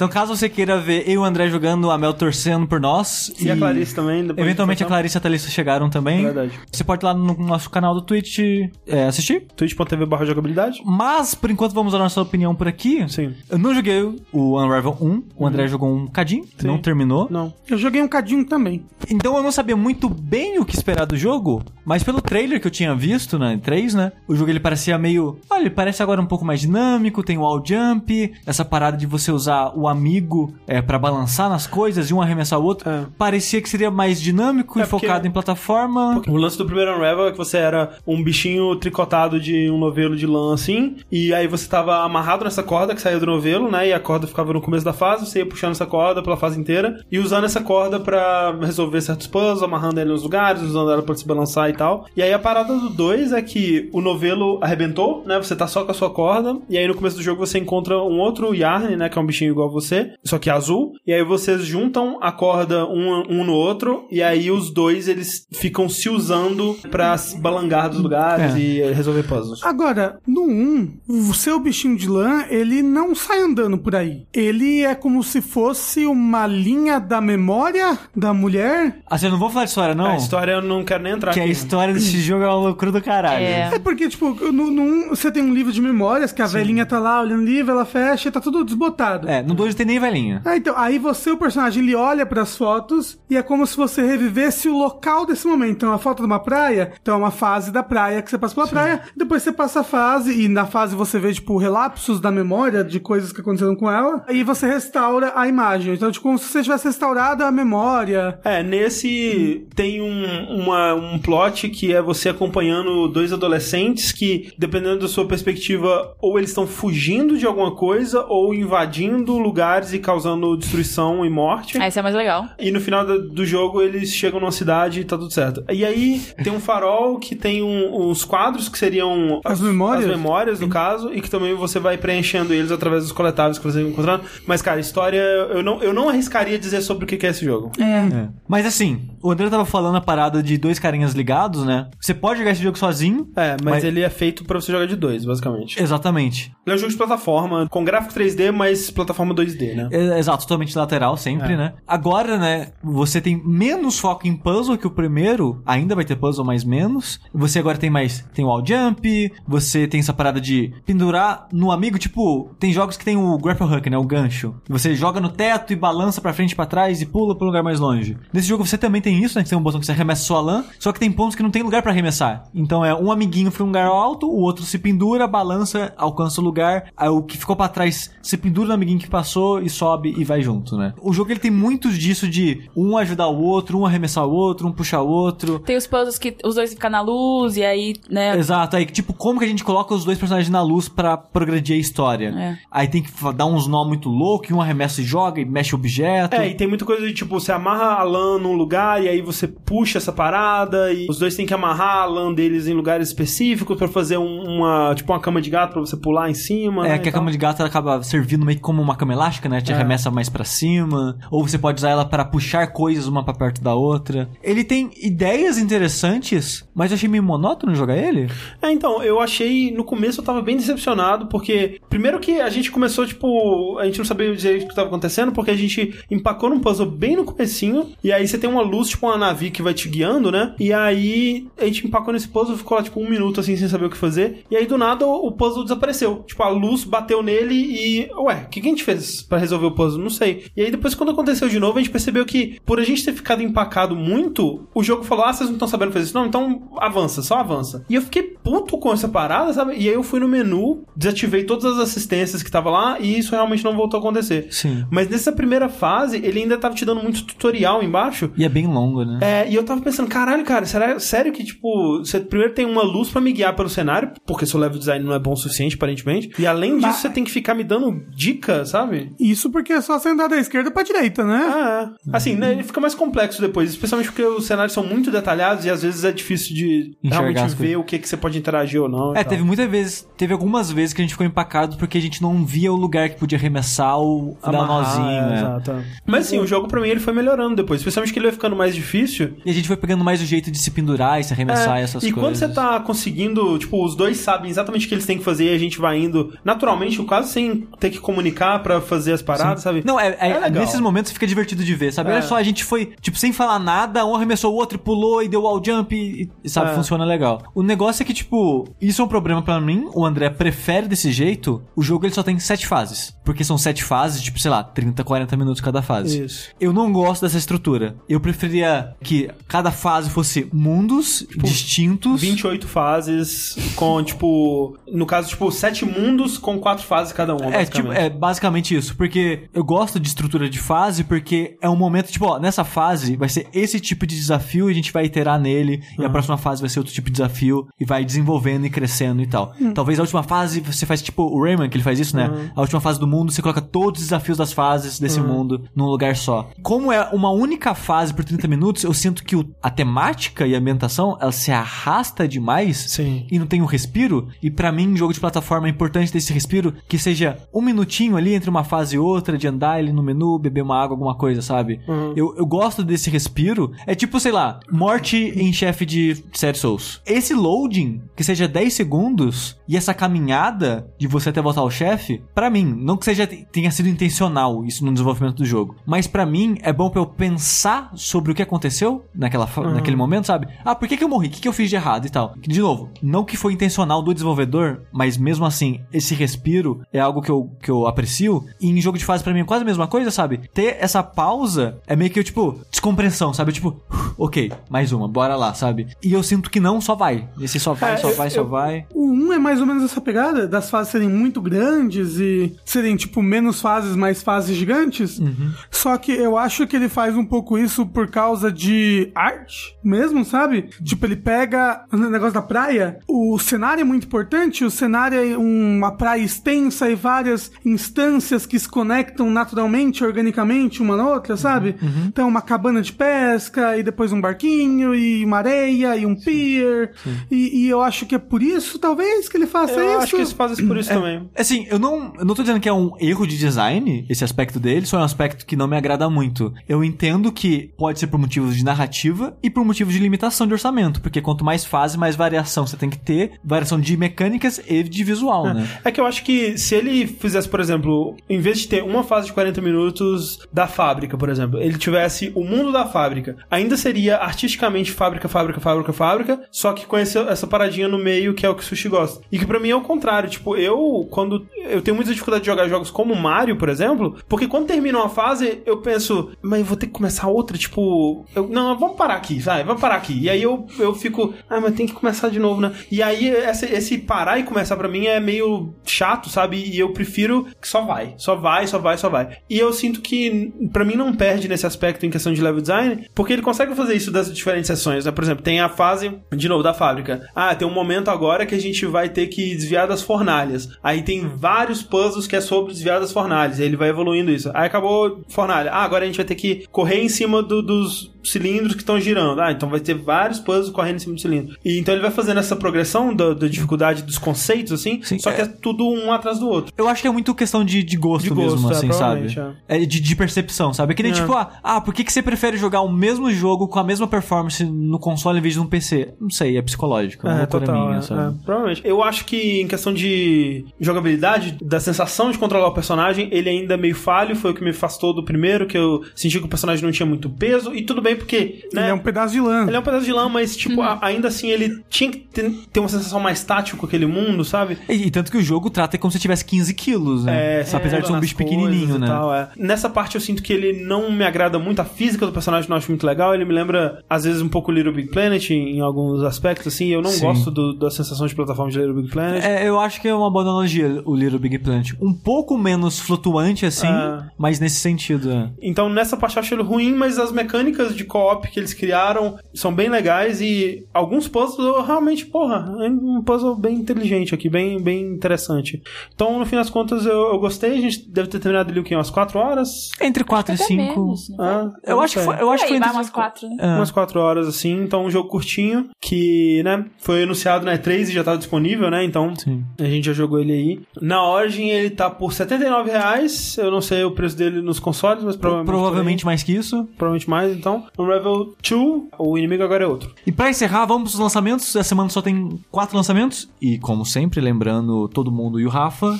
Então, caso você queira ver eu e o André jogando, a Mel torcendo por nós. E a Clarice também. Eventualmente a Clarice e a Thalissa chegaram também. É verdade. Você pode ir lá no nosso canal do Twitch é, assistir. twitch.tv barra jogabilidade? Mas, por enquanto, vamos dar nossa opinião por aqui. Sim. Eu não joguei o Unravel 1. O André jogou um cadinho, não terminou. Não. Eu joguei um cadinho também. Então eu não sabia muito bem o que esperar do jogo, mas pelo trailer que eu tinha visto na 3, né? O jogo ele parecia meio. Olha, ele parece agora um pouco mais dinâmico, tem o wall jump, essa parada de você usar o amigo é, para balançar nas coisas e um arremessar o outro. É. Parecia que seria mais dinâmico É e porque- focado em plataforma. O lance do primeiro Unravel é que você era um bichinho tricotado de um novelo de lã assim, e aí você tava amarrado nessa corda que saía do novelo, né? E a corda ficava no começo da fase, você ia puxando essa corda pela fase inteira e usando essa corda pra resolver certos puzzles, amarrando ele nos lugares, usando ela pra se balançar e tal. E aí a parada do 2 é que o novelo arrebentou, né? Você tá só com a sua corda, e aí no começo do jogo você encontra um outro Yarn, né? Que é um bichinho igual a você, só que azul, e aí vocês juntam a corda um, um no outro, e aí os dois eles ficam se usando pra se balangar dos lugares É. e resolver puzzles. Agora, no 1, o seu bichinho de lã, ele não sai andando por aí. Ele é como se fosse uma linha da memória da mulher. Assim, eu não vou falar de história, não. A história eu não quero nem entrar Que a aqui. história desse jogo é uma loucura do caralho. É. É porque, tipo, no, no 1 você tem um livro de memórias, que a velhinha tá lá olhando o livro, ela fecha e tá tudo desbotado. É, no 2 não tem nem velhinha. Ah, então, aí você, o personagem, ele olha pras fotos e é como se você revivesse o local desse momento. Então, a foto de uma praia, então é uma fase da praia que você passa pela praia, depois você passa a fase e na fase você vê, tipo, relapsos da memória de coisas que aconteceram com ela, e você restaura a imagem. Então, tipo, como se você tivesse restaurado a memória. É, nesse tem um, uma- um plot que é você acompanhando dois adolescentes que, dependendo da sua perspectiva, ou eles estão fugindo de alguma coisa ou invadindo lugares e causando destruição e morte. Ah, esse é mais legal. E no final do, do jogo eles chegam numa cidade e tá tudo certo. E aí tem um farol que tem um- uns quadros que seriam As memórias? As memórias, no caso, e que também você vai preenchendo eles através dos coletáveis que você vai encontrando. Mas, cara, história, eu não, eu não arriscaria dizer sobre o que que é esse jogo. É. Mas assim, o André tava falando a parada de dois carinhas ligados, né? Você pode jogar esse jogo sozinho. É, mas, Mas- ele é feito pra você jogar de dois, basicamente. Exatamente. Ele é um jogo de plataforma, com gráfico 3D, mas plataforma 2D, né? É, Exato, totalmente lateral sempre, É. né? Agora, né, você tem menos foco em puzzle que o primeiro, ainda vai ter puzzle, mas menos. Você agora tem mais, tem o wall jump, você tem essa parada de pendurar no amigo, tipo, tem jogos que tem o grapple hook, né, o gancho. Você joga no teto e balança pra frente e pra trás e pula pro lugar mais longe. Nesse jogo você também tem isso, né, que tem um botão que você arremessa sua lã, só que tem pontos que não tem lugar pra arremessar. Então é um amiguinho fica um lugar alto, o outro se pendura, balança, alcança o lugar, aí o que ficou pra trás se pendura no amiguinho que passou e sobe e vai junto, né? O jogo ele tem muitos disso de um ajudar o outro, um arremessar o outro, um puxar o outro. Tem os puzzles que os dois ficam na luz e aí, né? Exato, aí tipo, como que a gente coloca os dois personagens na luz pra progredir a história? É. Aí tem que dar uns nó muito loucos, e um arremessa e joga e mexe objeto. É, e tem muita coisa de tipo, você amarra a lã num lugar e aí você puxa essa parada e os dois têm que amarrar a lã deles em lugares específicos pra fazer um- uma, tipo uma cama de gato pra você pular em cima. É né, que a tal. cama de gato ela acaba servindo meio que como uma cama elástica, né? Te É. arremessa mais pra cima. Ou você pode usar ela para puxar coisas uma pra perto da outra. Ele tem ideias interessantes, mas eu achei meio monótono jogar ele. É, então, eu achei, no começo eu tava bem decepcionado, porque, primeiro que a gente começou, tipo, a gente não sabia direito o que tava acontecendo, porque a gente empacou num puzzle bem no comecinho, e aí você tem uma luz, tipo uma navio que vai te guiando, né? E aí a gente empacou nesse puzzle, ficou lá, tipo, um minuto, assim, sem saber o que fazer, e aí do nada o puzzle desapareceu. Tipo, a luz bateu nele e, ué, o que, que a gente fez pra resolver o puzzle? Não sei. E aí depois, quando aconteceu de novo, a gente percebeu que, por a gente ter ficado empacado muito, o jogo falou, ah, vocês não estão sabendo fazer isso? Não, então avança, só avança. E eu fiquei puto com essa parada, sabe? E aí eu fui no menu, desativei todas as assistências que tava lá e isso realmente não voltou a acontecer. Sim. Mas nessa primeira fase, ele ainda tava te dando muito tutorial embaixo. E é bem longo, né? É, e eu tava pensando, caralho, cara, será sério que, tipo, você primeiro tem uma luz pra me guiar pelo cenário, porque seu level design não é bom o suficiente, aparentemente. E além disso, Mas- você tem que ficar me dando dica, sabe? Isso porque é só você andar da esquerda pra direita, né? Ah, é. Assim, né, ele fica mais complexo depois, especialmente porque os cenários são muito detalhados e às vezes é difícil de Enxergar realmente ver o que, que você pode interagir ou não. e É, teve muitas vezes, teve algumas vezes que a gente ficou empacado porque a gente não via o lugar que podia arremessar ou dar Amarrar, nozinho, é, né? exato. Mas assim, o jogo pra mim ele foi melhorando depois, especialmente que ele vai ficando mais difícil. E a gente foi pegando mais o jeito de se pendurar e se arremessar É, e essas e quando coisas. você tá conseguindo, tipo, os dois sabem exatamente o que eles têm que fazer e a gente vai indo naturalmente, quase sem ter que comunicar pra fazer as paradas, sabe? Não, é, é- É nesses momentos fica divertido de ver, sabe? É. Olha só, a gente foi, tipo, sem falar nada, um arremessou o outro e pulou e deu wall jump e, e, sabe, É. funciona legal. O negócio é que, tipo, isso é um problema pra mim, o André prefere desse jeito, o jogo ele só tem sete fases. Porque são sete fases, tipo, sei lá, 30, 40 minutos cada fase. Isso. Eu não gosto dessa estrutura. Eu preferia que cada fase fosse mundos distintos. 28 fases com, tipo, no caso, tipo, sete mundos com quatro fases cada uma, É, tipo, basicamente. é basicamente isso. Porque eu gosto de estrutura de fase, porque é um momento, tipo, ó, nessa fase vai ser esse tipo de desafio e a gente vai iterar nele. E a Uhum. próxima fase vai ser outro tipo de desafio e vai desenvolvendo e crescendo e tal. Hum. Talvez a última fase você faz tipo o Rayman, que ele faz isso, né? Uhum. A última fase do mundo, você coloca todos os desafios das fases desse mundo num lugar só. Como é uma única fase por 30 minutos, eu sinto que o- a temática e a ambientação, ela se arrasta demais Sim. e não tem um respiro. E pra mim, jogo de plataforma é importante ter esse respiro que seja um minutinho ali entre uma fase e outra, de andar ali no menu, beber uma água, alguma coisa, sabe? Eu, eu gosto desse respiro. É tipo, sei lá, morte em chefe de Série Souls. Esse loading, que seja 10 segundos, e essa caminhada de você até voltar ao chefe, pra mim, não que seja tenha sido intencional isso no desenvolvimento do jogo, mas pra mim é bom pra eu pensar sobre o que aconteceu naquela, fa- naquele momento, sabe? Ah, por que, que eu morri? O que, que eu fiz de errado e tal? De novo, não que foi intencional do desenvolvedor, mas mesmo assim, esse respiro é algo que eu, que eu aprecio. E em jogo de fase, pra mim, é quase a mesma coisa, sabe? Ter essa pausa é meio que, tipo, descompressão, sabe? Tipo, ok, mais uma, bora lá, sabe? E eu sinto que não só vai. Esse só vai, É, só eu- vai, só eu- vai. O 1 é mais ou menos essa pegada das fases serem muito grandes e serem, tipo, menos fases, mais fases gigantes. Uhum. Só que eu acho que ele faz um pouco isso por causa de arte mesmo, sabe? Tipo, ele pega o negócio da praia, o cenário é muito importante, o cenário é uma praia extensa e várias instâncias que se conectam naturalmente, organicamente, uma na outra, sabe? Uhum. Então, uma cabana de pesca e depois um barquinho e uma areia e um pier. E, e eu acho que é por isso, talvez, que ele faça Eu isso. acho que eles fazem isso por isso também. Assim, eu não, eu não tô dizendo que é um erro de design, esse aspecto dele, só é um aspecto que não me agrada muito. Eu entendo que pode ser por motivos de narrativa e por motivos de limitação de orçamento, porque quanto mais fase, mais variação você tem que ter, variação de mecânicas e de visual, né? É que eu acho que se ele fizesse, por exemplo, em vez de ter uma fase de 40 minutos da fábrica, por exemplo, ele tivesse o mundo da fábrica, ainda seria artisticamente fábrica, fábrica, fábrica, fábrica, só que com esse- essa paradinha no meio que é o que o Sushi gosta. E que pra mim é o contrário, tipo, eu quando eu tenho muita dificuldade de jogar jogos como Mario, por exemplo, porque quando termina uma fase, eu penso, mas eu vou ter que começar outra, tipo, eu- não, vamos parar aqui, vai, vamos parar aqui. E aí eu, eu fico, ah, mas tem que começar de novo, né? E aí essa- esse parar e começar pra mim é meio chato, sabe? E eu prefiro que só vai, só vai, só vai, só vai. E eu sinto que pra mim não perde nesse aspecto em questão de level design, porque ele consegue fazer isso das diferentes sessões, né? Por exemplo, tem a fase, de novo, da fábrica. Ah, tem um momento agora que a gente vai ter que desviar das fornalhas. Aí tem vários puzzles que é sobre desviar das fornalhas. Aí ele vai evoluindo isso. Aí acabou fornalha. Ah, agora a gente vai ter que correr em cima do- dos cilindros que estão girando. Ah, então vai ter vários puzzles correndo em cima do cilindro. E então ele vai fazendo essa progressão da, da dificuldade dos conceitos, assim, Sim, só que é- é tudo um atrás do outro. Eu acho que é muito questão de, de gosto, De gosto, mesmo, é, assim, sabe? provavelmente, É de, de percepção, sabe? É que nem É. tipo, ah, ah, por que, que você prefere jogar o mesmo jogo com a mesma performance no console em vez de no PC? Não sei, é psicológico. É loucura minha, é, sabe? é, provavelmente. Eu acho que em questão de jogabilidade, da sensação de controlar o personagem, ele ainda é meio falho. Foi o que me afastou do primeiro, que eu senti que o personagem não tinha muito peso. E tudo bem, porque. Né, Ele é um pedaço de lã. Ele é um pedaço de lã, mas, tipo, a- ainda assim ele tinha que ter, ter uma sensação mais tátil com aquele mundo, sabe? E, e tanto que o jogo trata como se tivesse 15 quilos, né? É, Apesar de ser um bicho pequenininho, né? tal, é. Nessa parte eu sinto que ele não me agrada muito. A física do personagem não acho muito legal. Ele me lembra, às vezes, um pouco Little Big Planet em, em alguns aspectos, assim. Eu não Sim. gosto do- da sensação de plataforma de Little Big Planet. É, eu acho que é uma boa analogia, o Little Big Planet. Um pouco menos flutuante, assim, Ah. mas nesse sentido, é. Então, nessa parte eu acho ele ruim, mas as mecânicas de co-op que eles criaram são bem legais e alguns puzzles eu realmente, porra, é um puzzle bem inteligente aqui, bem, bem interessante. Então, no fim das contas, eu, eu gostei. A gente deve ter terminado ali o quê? Umas 4 horas? Entre 4 e Até 5. menos, né? Ah, Eu não acho que foi, eu acho que foi entre umas quatro, né? É. Umas 4 horas assim, então um jogo curtinho que, né, foi anunciado na E3 e já tá disponível, né? Então Sim. a gente já jogou ele aí. Na Origin ele tá por 79 reais. Eu não sei o preço dele nos consoles, mas provavelmente. Provavelmente por mais que isso. Provavelmente mais, então. Unravel 2, o inimigo agora é outro. E pra encerrar, vamos pros lançamentos. Essa semana só tem quatro lançamentos. E como sempre, lembrando todo mundo e o Rafa,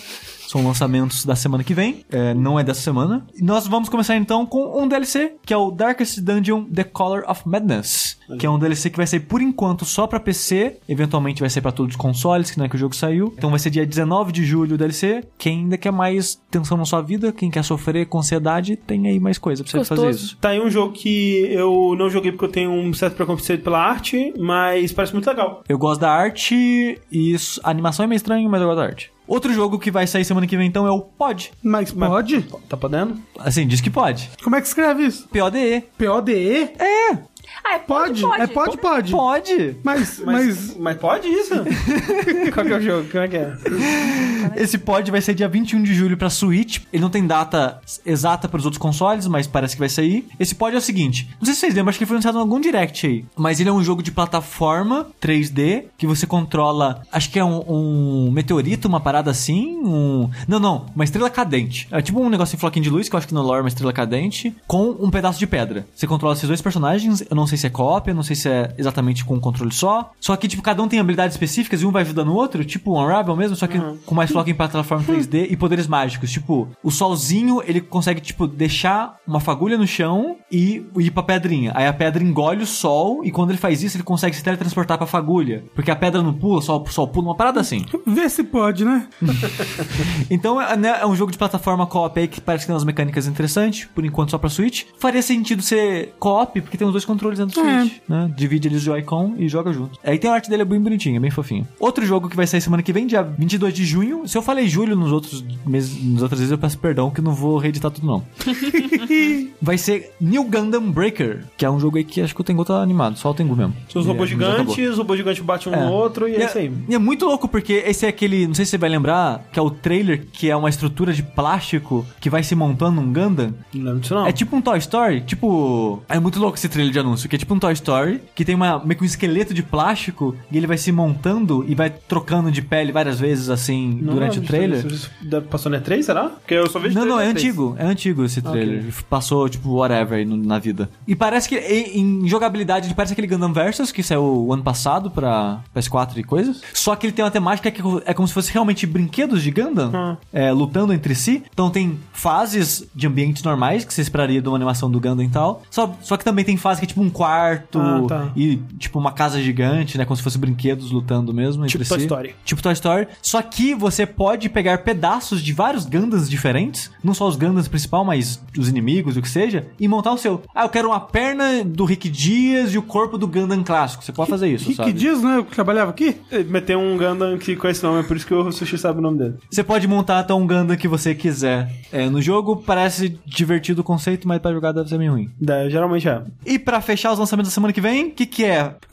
são lançamentos da semana que vem. É, não é dessa semana. E nós vamos começar então com um DLC, que é o Darkest Dungeon The Color of Madness. Que é um DLC que vai sair por enquanto só pra PC. Eventualmente vai sair pra todos os consoles, que não é que o jogo saiu. Então vai ser dia 19 de julho o DLC. Quem ainda quer mais tensão na sua vida, quem quer sofrer com ansiedade, tem aí mais coisa pra você Gostoso. fazer isso. Tá aí um jogo que eu não joguei porque eu tenho um certo preconceito pela arte, mas parece muito legal. Eu gosto da arte e isso- a animação é meio estranha, mas eu gosto da arte. Outro jogo que vai sair semana que vem então é o Pod. Mas pode? Tá podendo? Assim, diz que pode. Como é que escreve isso? PODE. P-O-D-E? Ah, é Pode? pode, É pode, pode. Pode. Mas, Mas, mas... mas pode isso? Qual que é o jogo? Como é que é? Esse pod vai sair dia 21 de julho pra Switch. Ele não tem data exata para os outros consoles, mas parece que vai sair. Esse pod é o seguinte: não sei se vocês lembram, acho que foi anunciado em algum direct aí. Mas ele é um jogo de plataforma 3D que você controla. Acho que é um, um meteorito, uma parada assim. Um. Não, não, uma estrela cadente. É tipo um negócio em floquinho de luz, que eu acho que no lore é uma estrela cadente, com um pedaço de pedra. Você controla esses dois personagens. Eu não sei se é co-op, eu não sei se é exatamente com um controle só. Só que, tipo, cada um tem habilidades específicas e um vai ajudando o outro, tipo um Unravel mesmo, só que com mais foco em plataforma 3D e poderes mágicos. Tipo, o solzinho, ele consegue, tipo, deixar uma fagulha no chão e ir pra pedrinha. Aí a pedra engole o sol e quando ele faz isso, ele consegue se teletransportar pra fagulha. Porque a pedra não pula, só o sol pula, uma parada assim. Vê se pode, né? Então é, né, é um jogo de plataforma co-op aí que parece que tem umas mecânicas interessantes, por enquanto só pra Switch. Faria sentido ser co-op, porque tem os dois controles dentro do É. Switch, né? Divide eles o Joy-Con e joga junto. Aí tem a arte dele é bem bonitinha, bem fofinho. Outro jogo que vai sair semana que vem, dia 22 de junho. Se eu falei julho nos outros meses, nas outras vezes, eu peço perdão que não vou reeditar tudo não. vai ser New Gundam Breaker, que é um jogo aí que acho que o Tengu tá animado, só o Tengu mesmo. São os robôs É, gigantes, os robôs gigantes batem um É. no outro e é, isso aí. E é muito louco porque esse é aquele, não sei se você vai lembrar, que é o trailer que é uma estrutura de plástico que vai se montando num Gundam. Não lembro disso não. É tipo um Toy Story, tipo, é muito louco esse trailer de anúncio, que é tipo um Toy Story, que tem uma meio que um esqueleto de plástico e ele vai se montando e vai trocando de pele várias vezes assim Não durante o lembro trailer. disso. Isso Passou na E3, será? Porque eu só vejo Não, não, é trailer na E3. antigo. É antigo esse trailer. Passou, tipo, whatever aí no- na vida. E parece que em, em jogabilidade ele parece aquele Gundam Versus que saiu o ano passado pra PS4 e coisas. Só que ele tem uma temática que é como se fosse realmente brinquedos de Gundam Ah. é, lutando entre si. Então tem fases de ambientes normais que você esperaria de uma animação do Gundam e tal. Só, só que também tem fase que é tipo um quarto Ah, tá. e tipo uma casa gigante, né? Como se fosse brinquedos lutando mesmo Tipo entre Toy si. Story. Tipo Toy Story. Só que você pode pegar pedaços de vários Gundams diferentes, não só os Gundams principal, mas os inimigos, o que seja, e montar o seu. Ah, eu quero uma perna do Rick Dias e o corpo do Gundam clássico. Você pode fazer isso, Rick sabe? Dias, né? Que trabalhava aqui? Meteu um Gundam que com esse nome, é por isso que o Sushi sabe o nome dele. Você pode montar até um Gundam que você quiser. É, no jogo parece divertido o conceito, mas pra jogar deve ser meio ruim. É, geralmente é. E pra fechar os lançamentos da semana que vem, o que que é?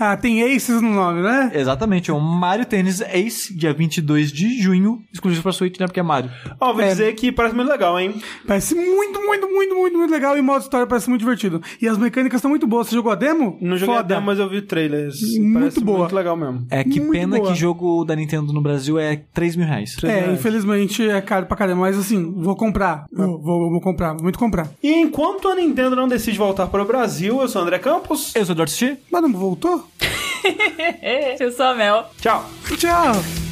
ah, tem aces no nome, né? Exatamente, é o Mario Tennis Ace, dia 22 de junho, exclusivo pra Switch, né? Porque é Mario. Ó, vou É. dizer que parece muito legal, hein? Parece muito, muito, muito, muito, muito legal e o modo história parece muito divertido. E as mecânicas estão muito boas. Você jogou a demo? Não joguei Foda. a demo, mas eu vi trailers. Muito parece boa. muito legal mesmo. É que Muito pena boa. que jogo da Nintendo no Brasil é 3 mil reais. É, infelizmente é caro pra caramba, mas assim, vou comprar. Vou, vou, vou comprar, vou muito comprar. E enquanto a Nintendo não decide voltar para o Brasil, eu sou o André Campos. Eu sou o Sushi. Mas não voltou? Eu sou a Mel. Tchau. Tchau!